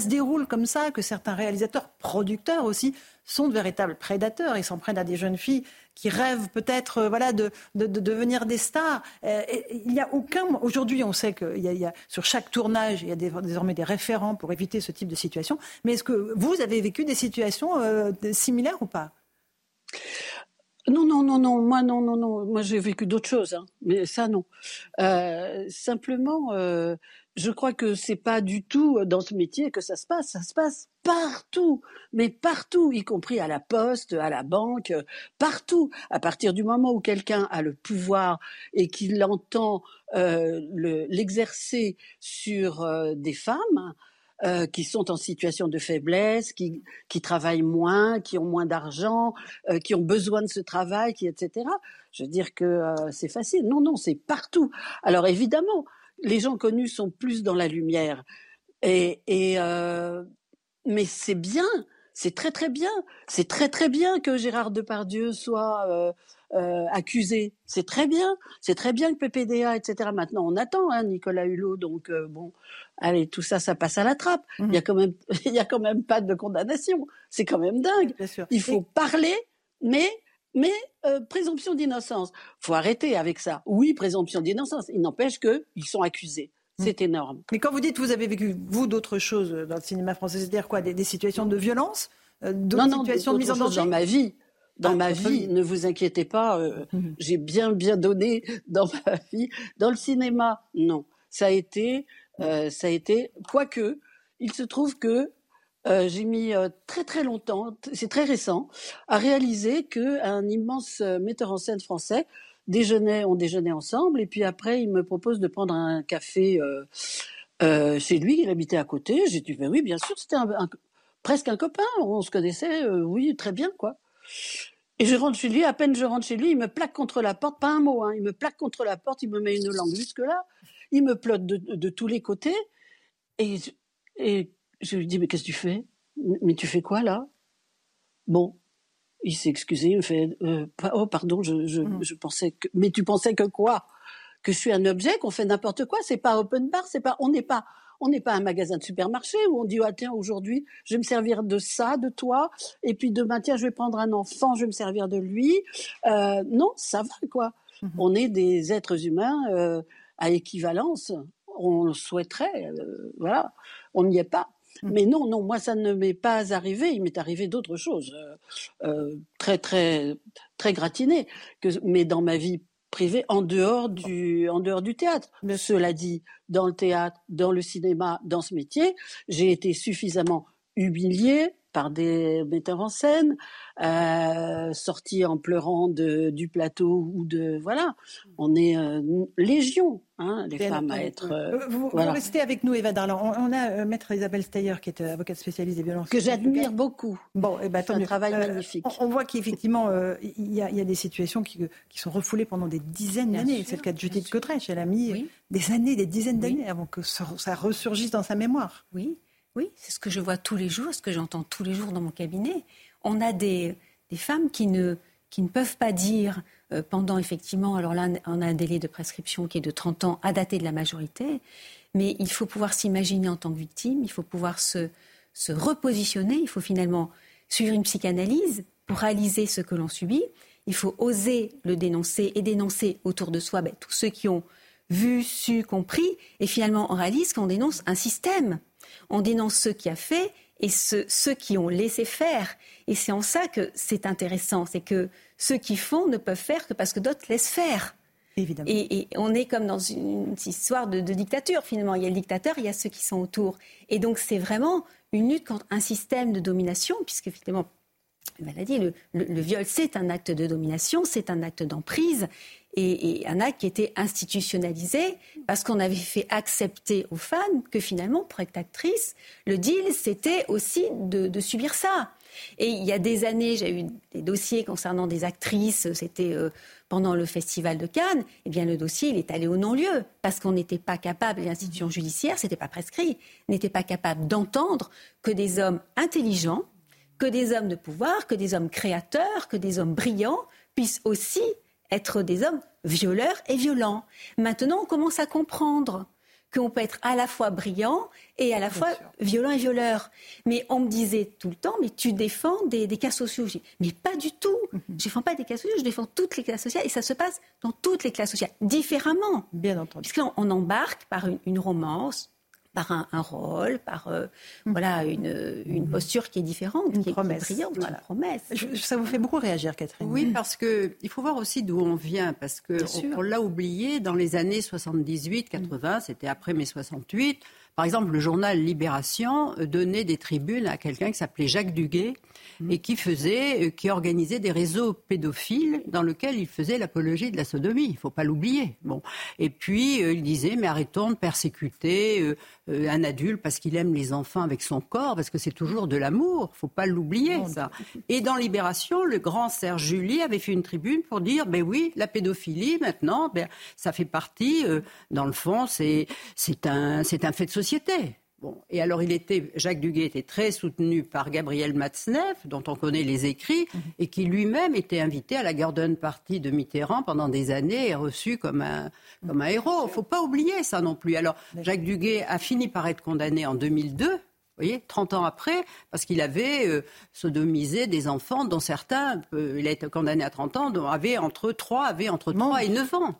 se déroule comme ça, que certains réalisateurs, producteurs aussi, sont de véritables prédateurs. Ils s'en prennent à des jeunes filles qui rêvent peut-être euh, voilà, de, devenir des stars. Euh, il n'y a aucun. Aujourd'hui, on sait que y a, sur chaque tournage, il y a désormais des référents pour éviter ce type de situation. Mais est-ce que vous avez vécu des situations similaires ou pas? Non, non, non, non, moi non, non, non, moi j'ai vécu d'autres choses, hein, mais ça non. Euh, simplement, euh, je crois que c'est pas du tout dans ce métier que ça se passe, ça se passe partout, mais partout, y compris à la poste, à la banque, partout. À partir du moment où quelqu'un a le pouvoir et qu'il entend euh, l'exercer sur des femmes, euh, qui sont en situation de faiblesse, qui, qui travaillent moins, qui ont moins d'argent, euh, qui ont besoin de ce travail, qui, etc. Je veux dire que euh, c'est facile. Non, non, c'est partout. Alors évidemment, les gens connus sont plus dans la lumière. Et, et mais c'est bien, c'est très très bien. C'est très très bien que Gérard Depardieu soit euh, accusé. C'est très bien, c'est très bien que PPDA, etc. Maintenant, on attend hein, Nicolas Hulot, donc euh, bon, allez, tout ça, ça passe à la trappe. Il y a quand même, il y a quand même pas de condamnation. C'est quand même dingue. Il faut parler, mais mais euh, présomption d'innocence. Faut arrêter avec ça. Oui, présomption d'innocence. Il n'empêche que ils sont accusés. Mm. C'est énorme. Mais quand vous dites que vous avez vécu, vous, d'autres choses dans le cinéma français, c'est-à-dire quoi des, situations de violence D'autres situations de mise en danger Dans ma vie dans ah, ma vie, ne vous inquiétez pas, euh, j'ai bien bien donné dans ma vie. Dans le cinéma, non, ça a été, euh, ça a été, quoique, il se trouve que euh, j'ai mis très très longtemps, c'est très récent, à réaliser que un immense metteur en scène français déjeunait, on déjeunait ensemble, et puis après il me propose de prendre un café chez lui, il habitait à côté. J'ai dit ben oui, bien sûr, c'était presque un copain, on se connaissait, oui, très bien quoi. Et je rentre chez lui, à peine je rentre chez lui, il me plaque contre la porte, pas un mot, hein, il me plaque contre la porte, il me met une langue jusque-là, il me plotte de, tous les côtés, et, et je lui dis, mais qu'est-ce que tu fais? Mais tu fais quoi là? Bon, il s'est excusé, il me fait, euh, oh pardon, je, mmh. je, pensais que, mais tu pensais que quoi? Que je suis un objet, qu'on fait n'importe quoi, c'est pas open bar, c'est pas, on n'est pas, on n'est pas un magasin de supermarché où on dit ah, tiens aujourd'hui je vais me servir de ça de toi et puis demain tiens je vais prendre un enfant je vais me servir de lui. Euh, non ça va quoi. Mhm. On est des êtres humains euh, à équivalence. On le souhaiterait euh, voilà on n'y est pas. Mhm. Mais non, non, moi ça ne m'est pas arrivé. Il m'est arrivé d'autres choses très, très, très gratinées. Que, mais dans ma vie privé en dehors du, en dehors du théâtre. Mais cela dit, dans le théâtre, dans le cinéma, dans ce métier, j'ai été suffisamment humiliée par des metteurs en scène, euh, sortis en pleurant de, du plateau ou de voilà, on est euh, légion, hein, les femmes à être. Euh, vous, restez avec nous, Eva Darlan. On, a euh, maître Isabelle Steyer qui est avocate spécialiste des violences que j'admire beaucoup. Bon, et eh ben, un travail magnifique. On, voit qu'effectivement il y, y, a des situations qui, qui, sont refoulées pendant des dizaines d'années. C'est le cas de Judith Cottreche. Elle a mis des années, des dizaines d'années avant que ça, ça ressurgisse dans sa mémoire. Oui. Oui, c'est ce que je vois tous les jours, ce que j'entends tous les jours dans mon cabinet. On a des, femmes qui ne, peuvent pas dire euh, pendant effectivement, alors là on a un délai de prescription qui est de 30 ans à dater de la majorité, mais il faut pouvoir s'imaginer en tant que victime, il faut pouvoir se, se repositionner, il faut finalement suivre une psychanalyse pour réaliser ce que l'on subit, il faut oser le dénoncer et dénoncer autour de soi ben, tous ceux qui ont vu, su, compris, et finalement on réalise qu'on dénonce un système on dénonce ceux qui a fait et ceux, qui ont laissé faire. Et c'est en ça que c'est intéressant, c'est que ceux qui font ne peuvent faire que parce que d'autres laissent faire. Évidemment. Et, on est comme dans une, histoire de, dictature finalement. Il y a le dictateur, il y a ceux qui sont autour. Et donc c'est vraiment une lutte contre un système de domination, puisque finalement, dit, le viol c'est un acte de domination, c'est un acte d'emprise et, un acte qui était institutionnalisé parce qu'on avait fait accepter aux femmes que finalement, pour être actrice, le deal, c'était aussi de, subir ça. Et il y a des années, j'ai eu des dossiers concernant des actrices, c'était euh, pendant le festival de Cannes, eh bien le dossier, il est allé au non-lieu, parce qu'on n'était pas capable, l'institution judiciaire, c'était pas prescrit, n'était pas capable d'entendre que des hommes intelligents, que des hommes de pouvoir, que des hommes créateurs, que des hommes brillants puissent aussi être des hommes violeurs et violents. Maintenant, on commence à comprendre qu'on peut être à la fois brillant et à la fois violent et violeur. Mais on me disait tout le temps, mais tu défends des, cas sociaux. mais pas du tout. Mhm. Je ne défends pas des cas sociaux, je défends toutes les classes sociales. Et ça se passe dans toutes les classes sociales, différemment. Bien entendu. Puisqu'on on embarque par une romance, par un, rôle, par euh, mm. voilà une, une, posture qui est différente, une qui promesse. Est brillante, une promesse. ça vous fait beaucoup réagir, Catherine. Oui, parce que il faut voir aussi d'où on vient, parce que on, l'a oublié dans les années 78-80, c'était après mai 68. Par exemple, le journal Libération donnait des tribunes à quelqu'un qui s'appelait Jacques Duguay et qui faisait, euh, qui organisait des réseaux pédophiles dans lesquels il faisait l'apologie de la sodomie. Il ne faut pas l'oublier. Bon. Et puis euh, il disait mais arrêtons de persécuter euh, un adulte parce qu'il aime les enfants avec son corps, parce que c'est toujours de l'amour. Il ne faut pas l'oublier ça. Et dans Libération, le grand Serge Julie avait fait une tribune pour dire ben oui, la pédophilie maintenant, ben ça fait partie. dans le fond, c'est c'est un c'est un fait de société et alors il était, Jacques Duguay était très soutenu par Gabriel Matzneff, dont on connaît les écrits, mhm. et qui lui-même était invité à la Garden Party de Mitterrand pendant des années et reçu comme un, comme un héros. Il ne faut pas oublier ça non plus. Alors Jacques Duguay a fini par être condamné en 2002. Vous voyez, 30 ans après, parce qu'il avait euh, sodomisé des enfants dont certains, euh, il a été condamné à 30 ans, dont avaient entre 3, avaient entre 3 et 9 ans.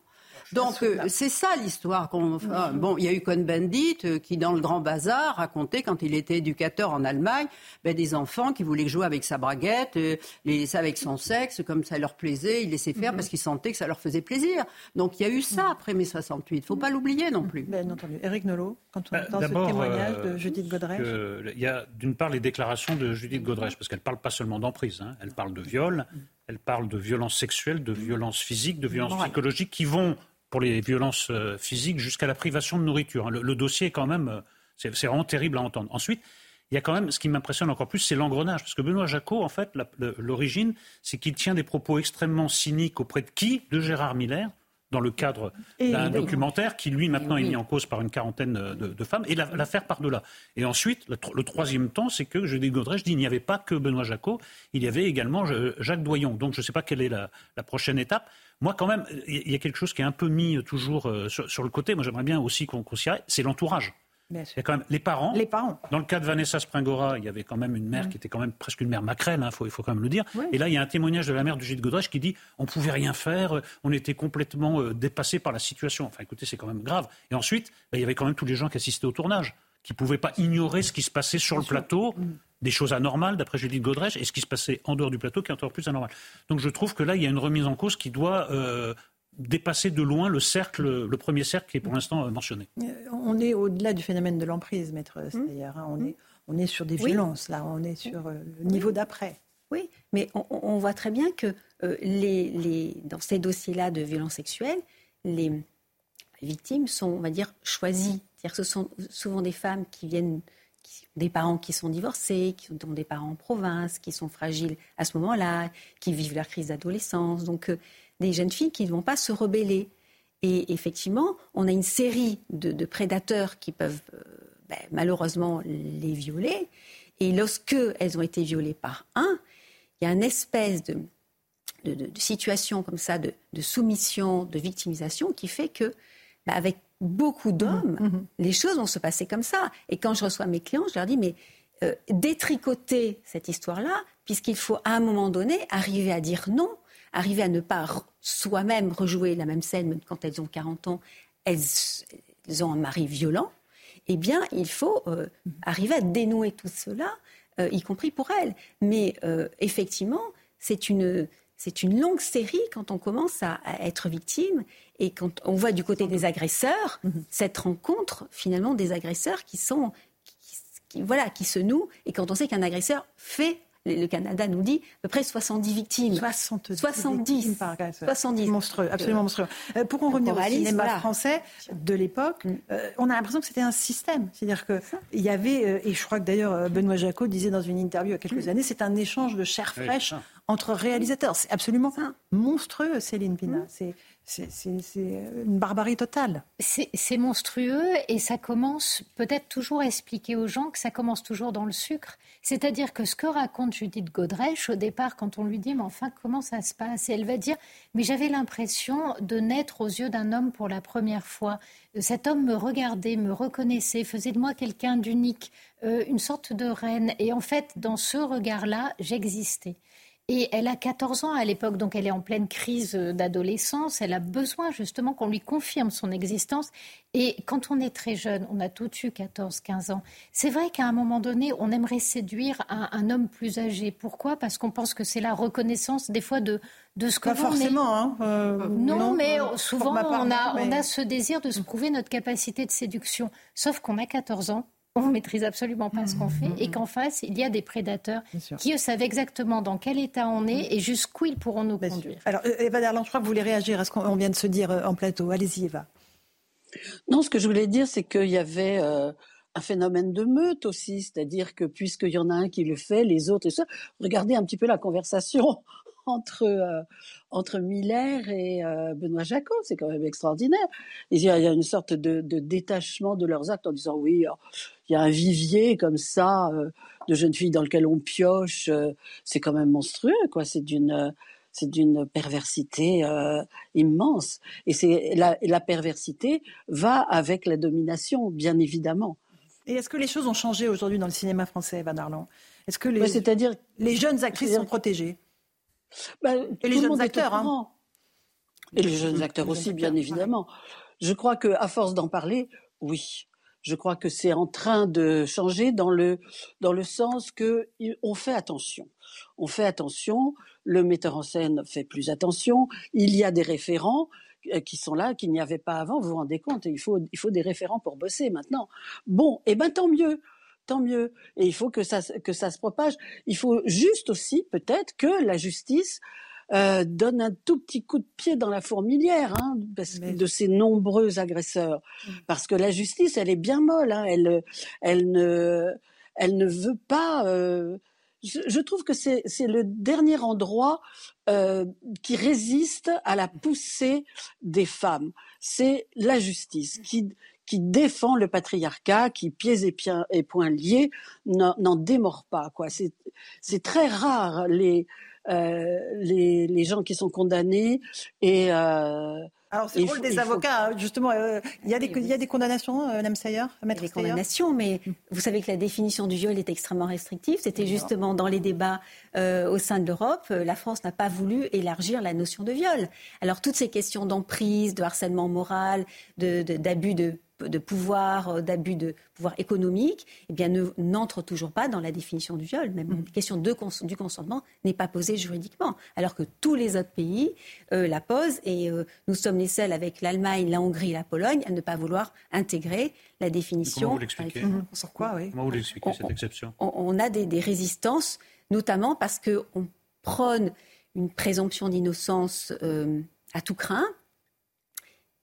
Donc euh, c'est ça l'histoire qu'on. bon, il y a eu Cohn-Bendit euh, qui, dans le Grand Bazar, racontait quand il était éducateur en Allemagne, ben, des enfants qui voulaient jouer avec sa braguette, euh, les laisser avec son sexe, comme ça leur plaisait, ils laissaient faire mhm. parce qu'ils sentaient que ça leur faisait plaisir. Donc il y a eu ça mhm. après mai 68. Il faut pas l'oublier non plus. Bien entendu. Éric Nolot, quand on bah, entend ce témoignage de Judith Godrèche. Il y a d'une part les déclarations de Judith Godrèche, parce qu'elle parle pas seulement d'emprise, hein. elle parle de viol, elle parle de violences sexuelles, de violences physiques, de violences psychologiques qui vont pour les violences euh, physiques jusqu'à la privation de nourriture. Le, dossier est quand même, euh, c'est vraiment terrible à entendre. Ensuite, il y a quand même, ce qui m'impressionne encore plus, c'est l'engrenage. Parce que Benoît Jacot, en fait, l'origine, c'est qu'il tient des propos extrêmement cyniques auprès de qui? De Gérard Miller, dans le cadre d'un documentaire qui, lui, maintenant est mis en cause par une quarantaine de, femmes, et l'affaire par-delà. Et ensuite, le, troisième temps, c'est que, je dis je dis, il n'y avait pas que Benoît Jacot, il y avait également Jacques Doyon. Donc, je ne sais pas quelle est la, la prochaine étape. Moi, quand même, il y a quelque chose qui est un peu mis euh, toujours euh, sur, le côté. Moi, j'aimerais bien aussi qu'on considère, c'est l'entourage. Il y a quand même les parents. Les parents. Dans le cas de Vanessa Springora, il y avait quand même une mère qui était quand même presque une mère maquerelle, il hein, faut, quand même le dire. Et là, il y a un témoignage de la mère de Gilles Godrèche qui dit on pouvait rien faire, on était complètement euh, dépassé par la situation. Enfin, écoutez, c'est quand même grave. Et ensuite, bah, il y avait quand même tous les gens qui assistaient au tournage, qui ne pouvaient pas ignorer ce qui se passait sur le plateau. Mm des choses anormales, d'après Judith Godrèche, et ce qui se passait en dehors du plateau qui est encore plus anormal. Donc je trouve que là, il y a une remise en cause qui doit euh, dépasser de loin le cercle, le premier cercle qui est pour l'instant euh, mentionné. Euh, on est au-delà du phénomène de l'emprise, maître Steyer. Hein. On, mmh. est, on est sur des violences, là. On est sur le niveau d'après. Oui, mais on, voit très bien que les, les, dans ces dossiers-là de violences sexuelles, les victimes sont, on va dire, choisies. C'est-à-dire que ce sont souvent des femmes qui viennent des parents qui sont divorcés, qui ont des parents en province, qui sont fragiles à ce moment-là, qui vivent leur crise d'adolescence. Donc, euh, des jeunes filles qui ne vont pas se rebeller. Et effectivement, on a une série de, prédateurs qui peuvent euh, ben, malheureusement les violer. Et lorsque elles ont été violées par un, il y a une espèce de, situation comme ça, de, soumission, de victimisation, qui fait que, ben, avec beaucoup d'hommes, mmh, mmh. les choses vont se passer comme ça. Et quand je reçois mes clients, je leur dis, mais euh, détricoter cette histoire-là, puisqu'il faut à un moment donné arriver à dire non, arriver à ne pas soi-même rejouer la même scène, même quand elles ont 40 ans, elles, ont un mari violent, eh bien, il faut euh, mmh. arriver à dénouer tout cela, euh, y compris pour elles. Mais effectivement, c'est une, c'est une longue série quand on commence à, être victime et quand on voit du côté des agresseurs cette rencontre finalement des agresseurs qui sont voilà qui se nouent et quand on sait qu'un agresseur fait le Canada nous dit à peu près 70 victimes. 70, 70 par 70. Monstrueux, absolument monstrueux. Euh, pour en revenir au cinéma français de l'époque, mm. euh, on a l'impression que c'était un système. C'est-à-dire qu'il y avait, euh, et je crois que d'ailleurs Benoît Jacot disait dans une interview il y a quelques mm. années, c'est un échange de chair fraîche entre réalisateurs. C'est absolument monstrueux, Céline Pina. Mmh. C'est une barbarie totale. C'est monstrueux et ça commence peut-être toujours à expliquer aux gens que ça commence toujours dans le sucre. C'est-à-dire que ce que raconte Judith Godrèche au départ, quand on lui dit mais enfin comment ça se passe, et elle va dire mais j'avais l'impression de naître aux yeux d'un homme pour la première fois. Cet homme me regardait, me reconnaissait, faisait de moi quelqu'un d'unique, euh, une sorte de reine. Et en fait, dans ce regard-là, j'existais. Et elle a 14 ans à l'époque, donc elle est en pleine crise d'adolescence. Elle a besoin justement qu'on lui confirme son existence. Et quand on est très jeune, on a tout eu 14, 15 ans. C'est vrai qu'à un moment donné, on aimerait séduire un, homme plus âgé. Pourquoi? Parce qu'on pense que c'est la reconnaissance des fois de, de ce que Pas forcément, hein, euh, non, mais souvent on, a, on a ce désir de se prouver notre capacité de séduction. Sauf qu'on a 14 ans on maîtrise absolument pas ce qu'on fait et qu'en face, il y a des prédateurs qui, eux, savent exactement dans quel état on est et jusqu'où ils pourront nous conduire. Alors, euh, Eva Darlan, je crois que vous voulez réagir à ce qu'on vient de se dire euh, en plateau. Allez-y, Eva. Non, ce que je voulais dire, c'est qu'il y avait euh, un phénomène de meute aussi, c'est-à-dire que puisqu'il y en a un qui le fait, les autres et ça. Regardez un petit peu la conversation entre euh, entre Miller et euh, Benoît Jacot, c'est quand même extraordinaire. Il y, a, une sorte de, détachement de leurs actes en disant oui, il y a un vivier comme ça euh, de jeunes filles dans lequel on pioche, c'est quand même monstrueux, quoi. C'est d'une c'est d'une perversité immense. Et c'est la, la perversité va avec la domination, bien évidemment. Et est-ce que les choses ont changé aujourd'hui dans le cinéma français, Van Darlan Est-ce que les, c'est-à-dire les jeunes actrices sont protégées? Bah, et les jeunes acteurs. Hein. Et les jeunes acteurs aussi, bien évidemment. Je crois que à force d'en parler, oui. Je crois que c'est en train de changer dans le dans le sens que on fait attention. On fait attention. Le metteur en scène fait plus attention. Il y a des référents euh, qui sont là, qu'il n'y avait pas avant. Vous vous rendez compte Il faut il faut des référents pour bosser maintenant. Bon, et eh ben tant mieux tant mieux. Et il faut que ça, que ça se propage. Il faut juste aussi, peut-être, que la justice euh, donne un tout petit coup de pied dans la fourmilière hein, de ces nombreux agresseurs. Mm. Parce que la justice, elle est bien molle. Hein. Elle, elle, ne, elle ne veut pas. Euh, je, trouve que c'est le dernier endroit euh, qui résiste à la poussée des femmes. C'est la justice qui, qui défend le patriarcat, qui pieds et, pieds et poings liés n'en démord pas. Quoi. C'est, c'est très rare les, euh, les, les gens qui sont condamnés et euh, alors, c'est le rôle des avocats, hein, justement. Euh, il, y a des, il y a des condamnations, euh, Mme Sayer Il y a des condamnations, mais vous savez que la définition du viol est extrêmement restrictive. C'était justement dans les débats euh, au sein de l'Europe. La France n'a pas voulu élargir la notion de viol. Alors, toutes ces questions d'emprise, de harcèlement moral, d'abus de, de de pouvoir, euh, d'abus de pouvoir économique, eh bien, n'entre toujours pas dans la définition du viol. Même mm. la question de du consentement n'est pas posée juridiquement, alors que tous les autres pays euh, la posent. Et euh, nous sommes les seuls avec l'Allemagne, la Hongrie et la Pologne à ne pas vouloir intégrer la définition. Comment vous l'expliquez Sur quoi, oui. Comment vous l'expliquez, cette exception on, a des, des, résistances, notamment parce qu'on prône une présomption d'innocence à tout craint,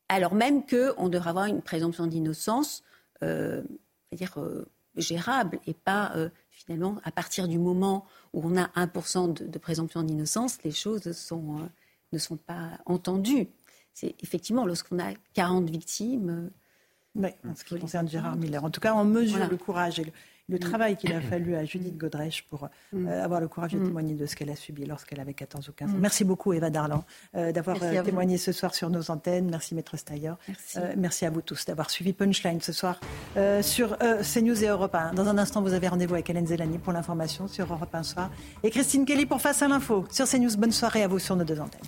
alors même qu'on devrait avoir une présomption d'innocence, euh, dire euh, gérable, et pas euh, finalement à partir du moment où on a 1% de, de, présomption d'innocence, les choses sont, ne sont pas entendues. C'est effectivement lorsqu'on a 40 victimes. Oui, en ce qui concerne Gérard Miller. En tout cas, on mesure le courage et le, le mm. travail qu'il a fallu à Judith Godrèche pour mm. euh, avoir le courage de mm. témoigner de ce qu'elle a subi lorsqu'elle avait 14 ou 15 ans. Merci beaucoup Eva Darlan euh, d'avoir euh, témoigné ce soir sur nos antennes. Merci Maître Steyer. Merci. merci à vous tous d'avoir suivi Punchline ce soir sur CNews et Europe 1. Dans un instant, vous avez rendez-vous avec Hélène Zelani pour l'information sur Europe 1 Soir et Christine Kelly pour Face à l'info sur CNews. Bonne soirée à vous sur nos deux antennes.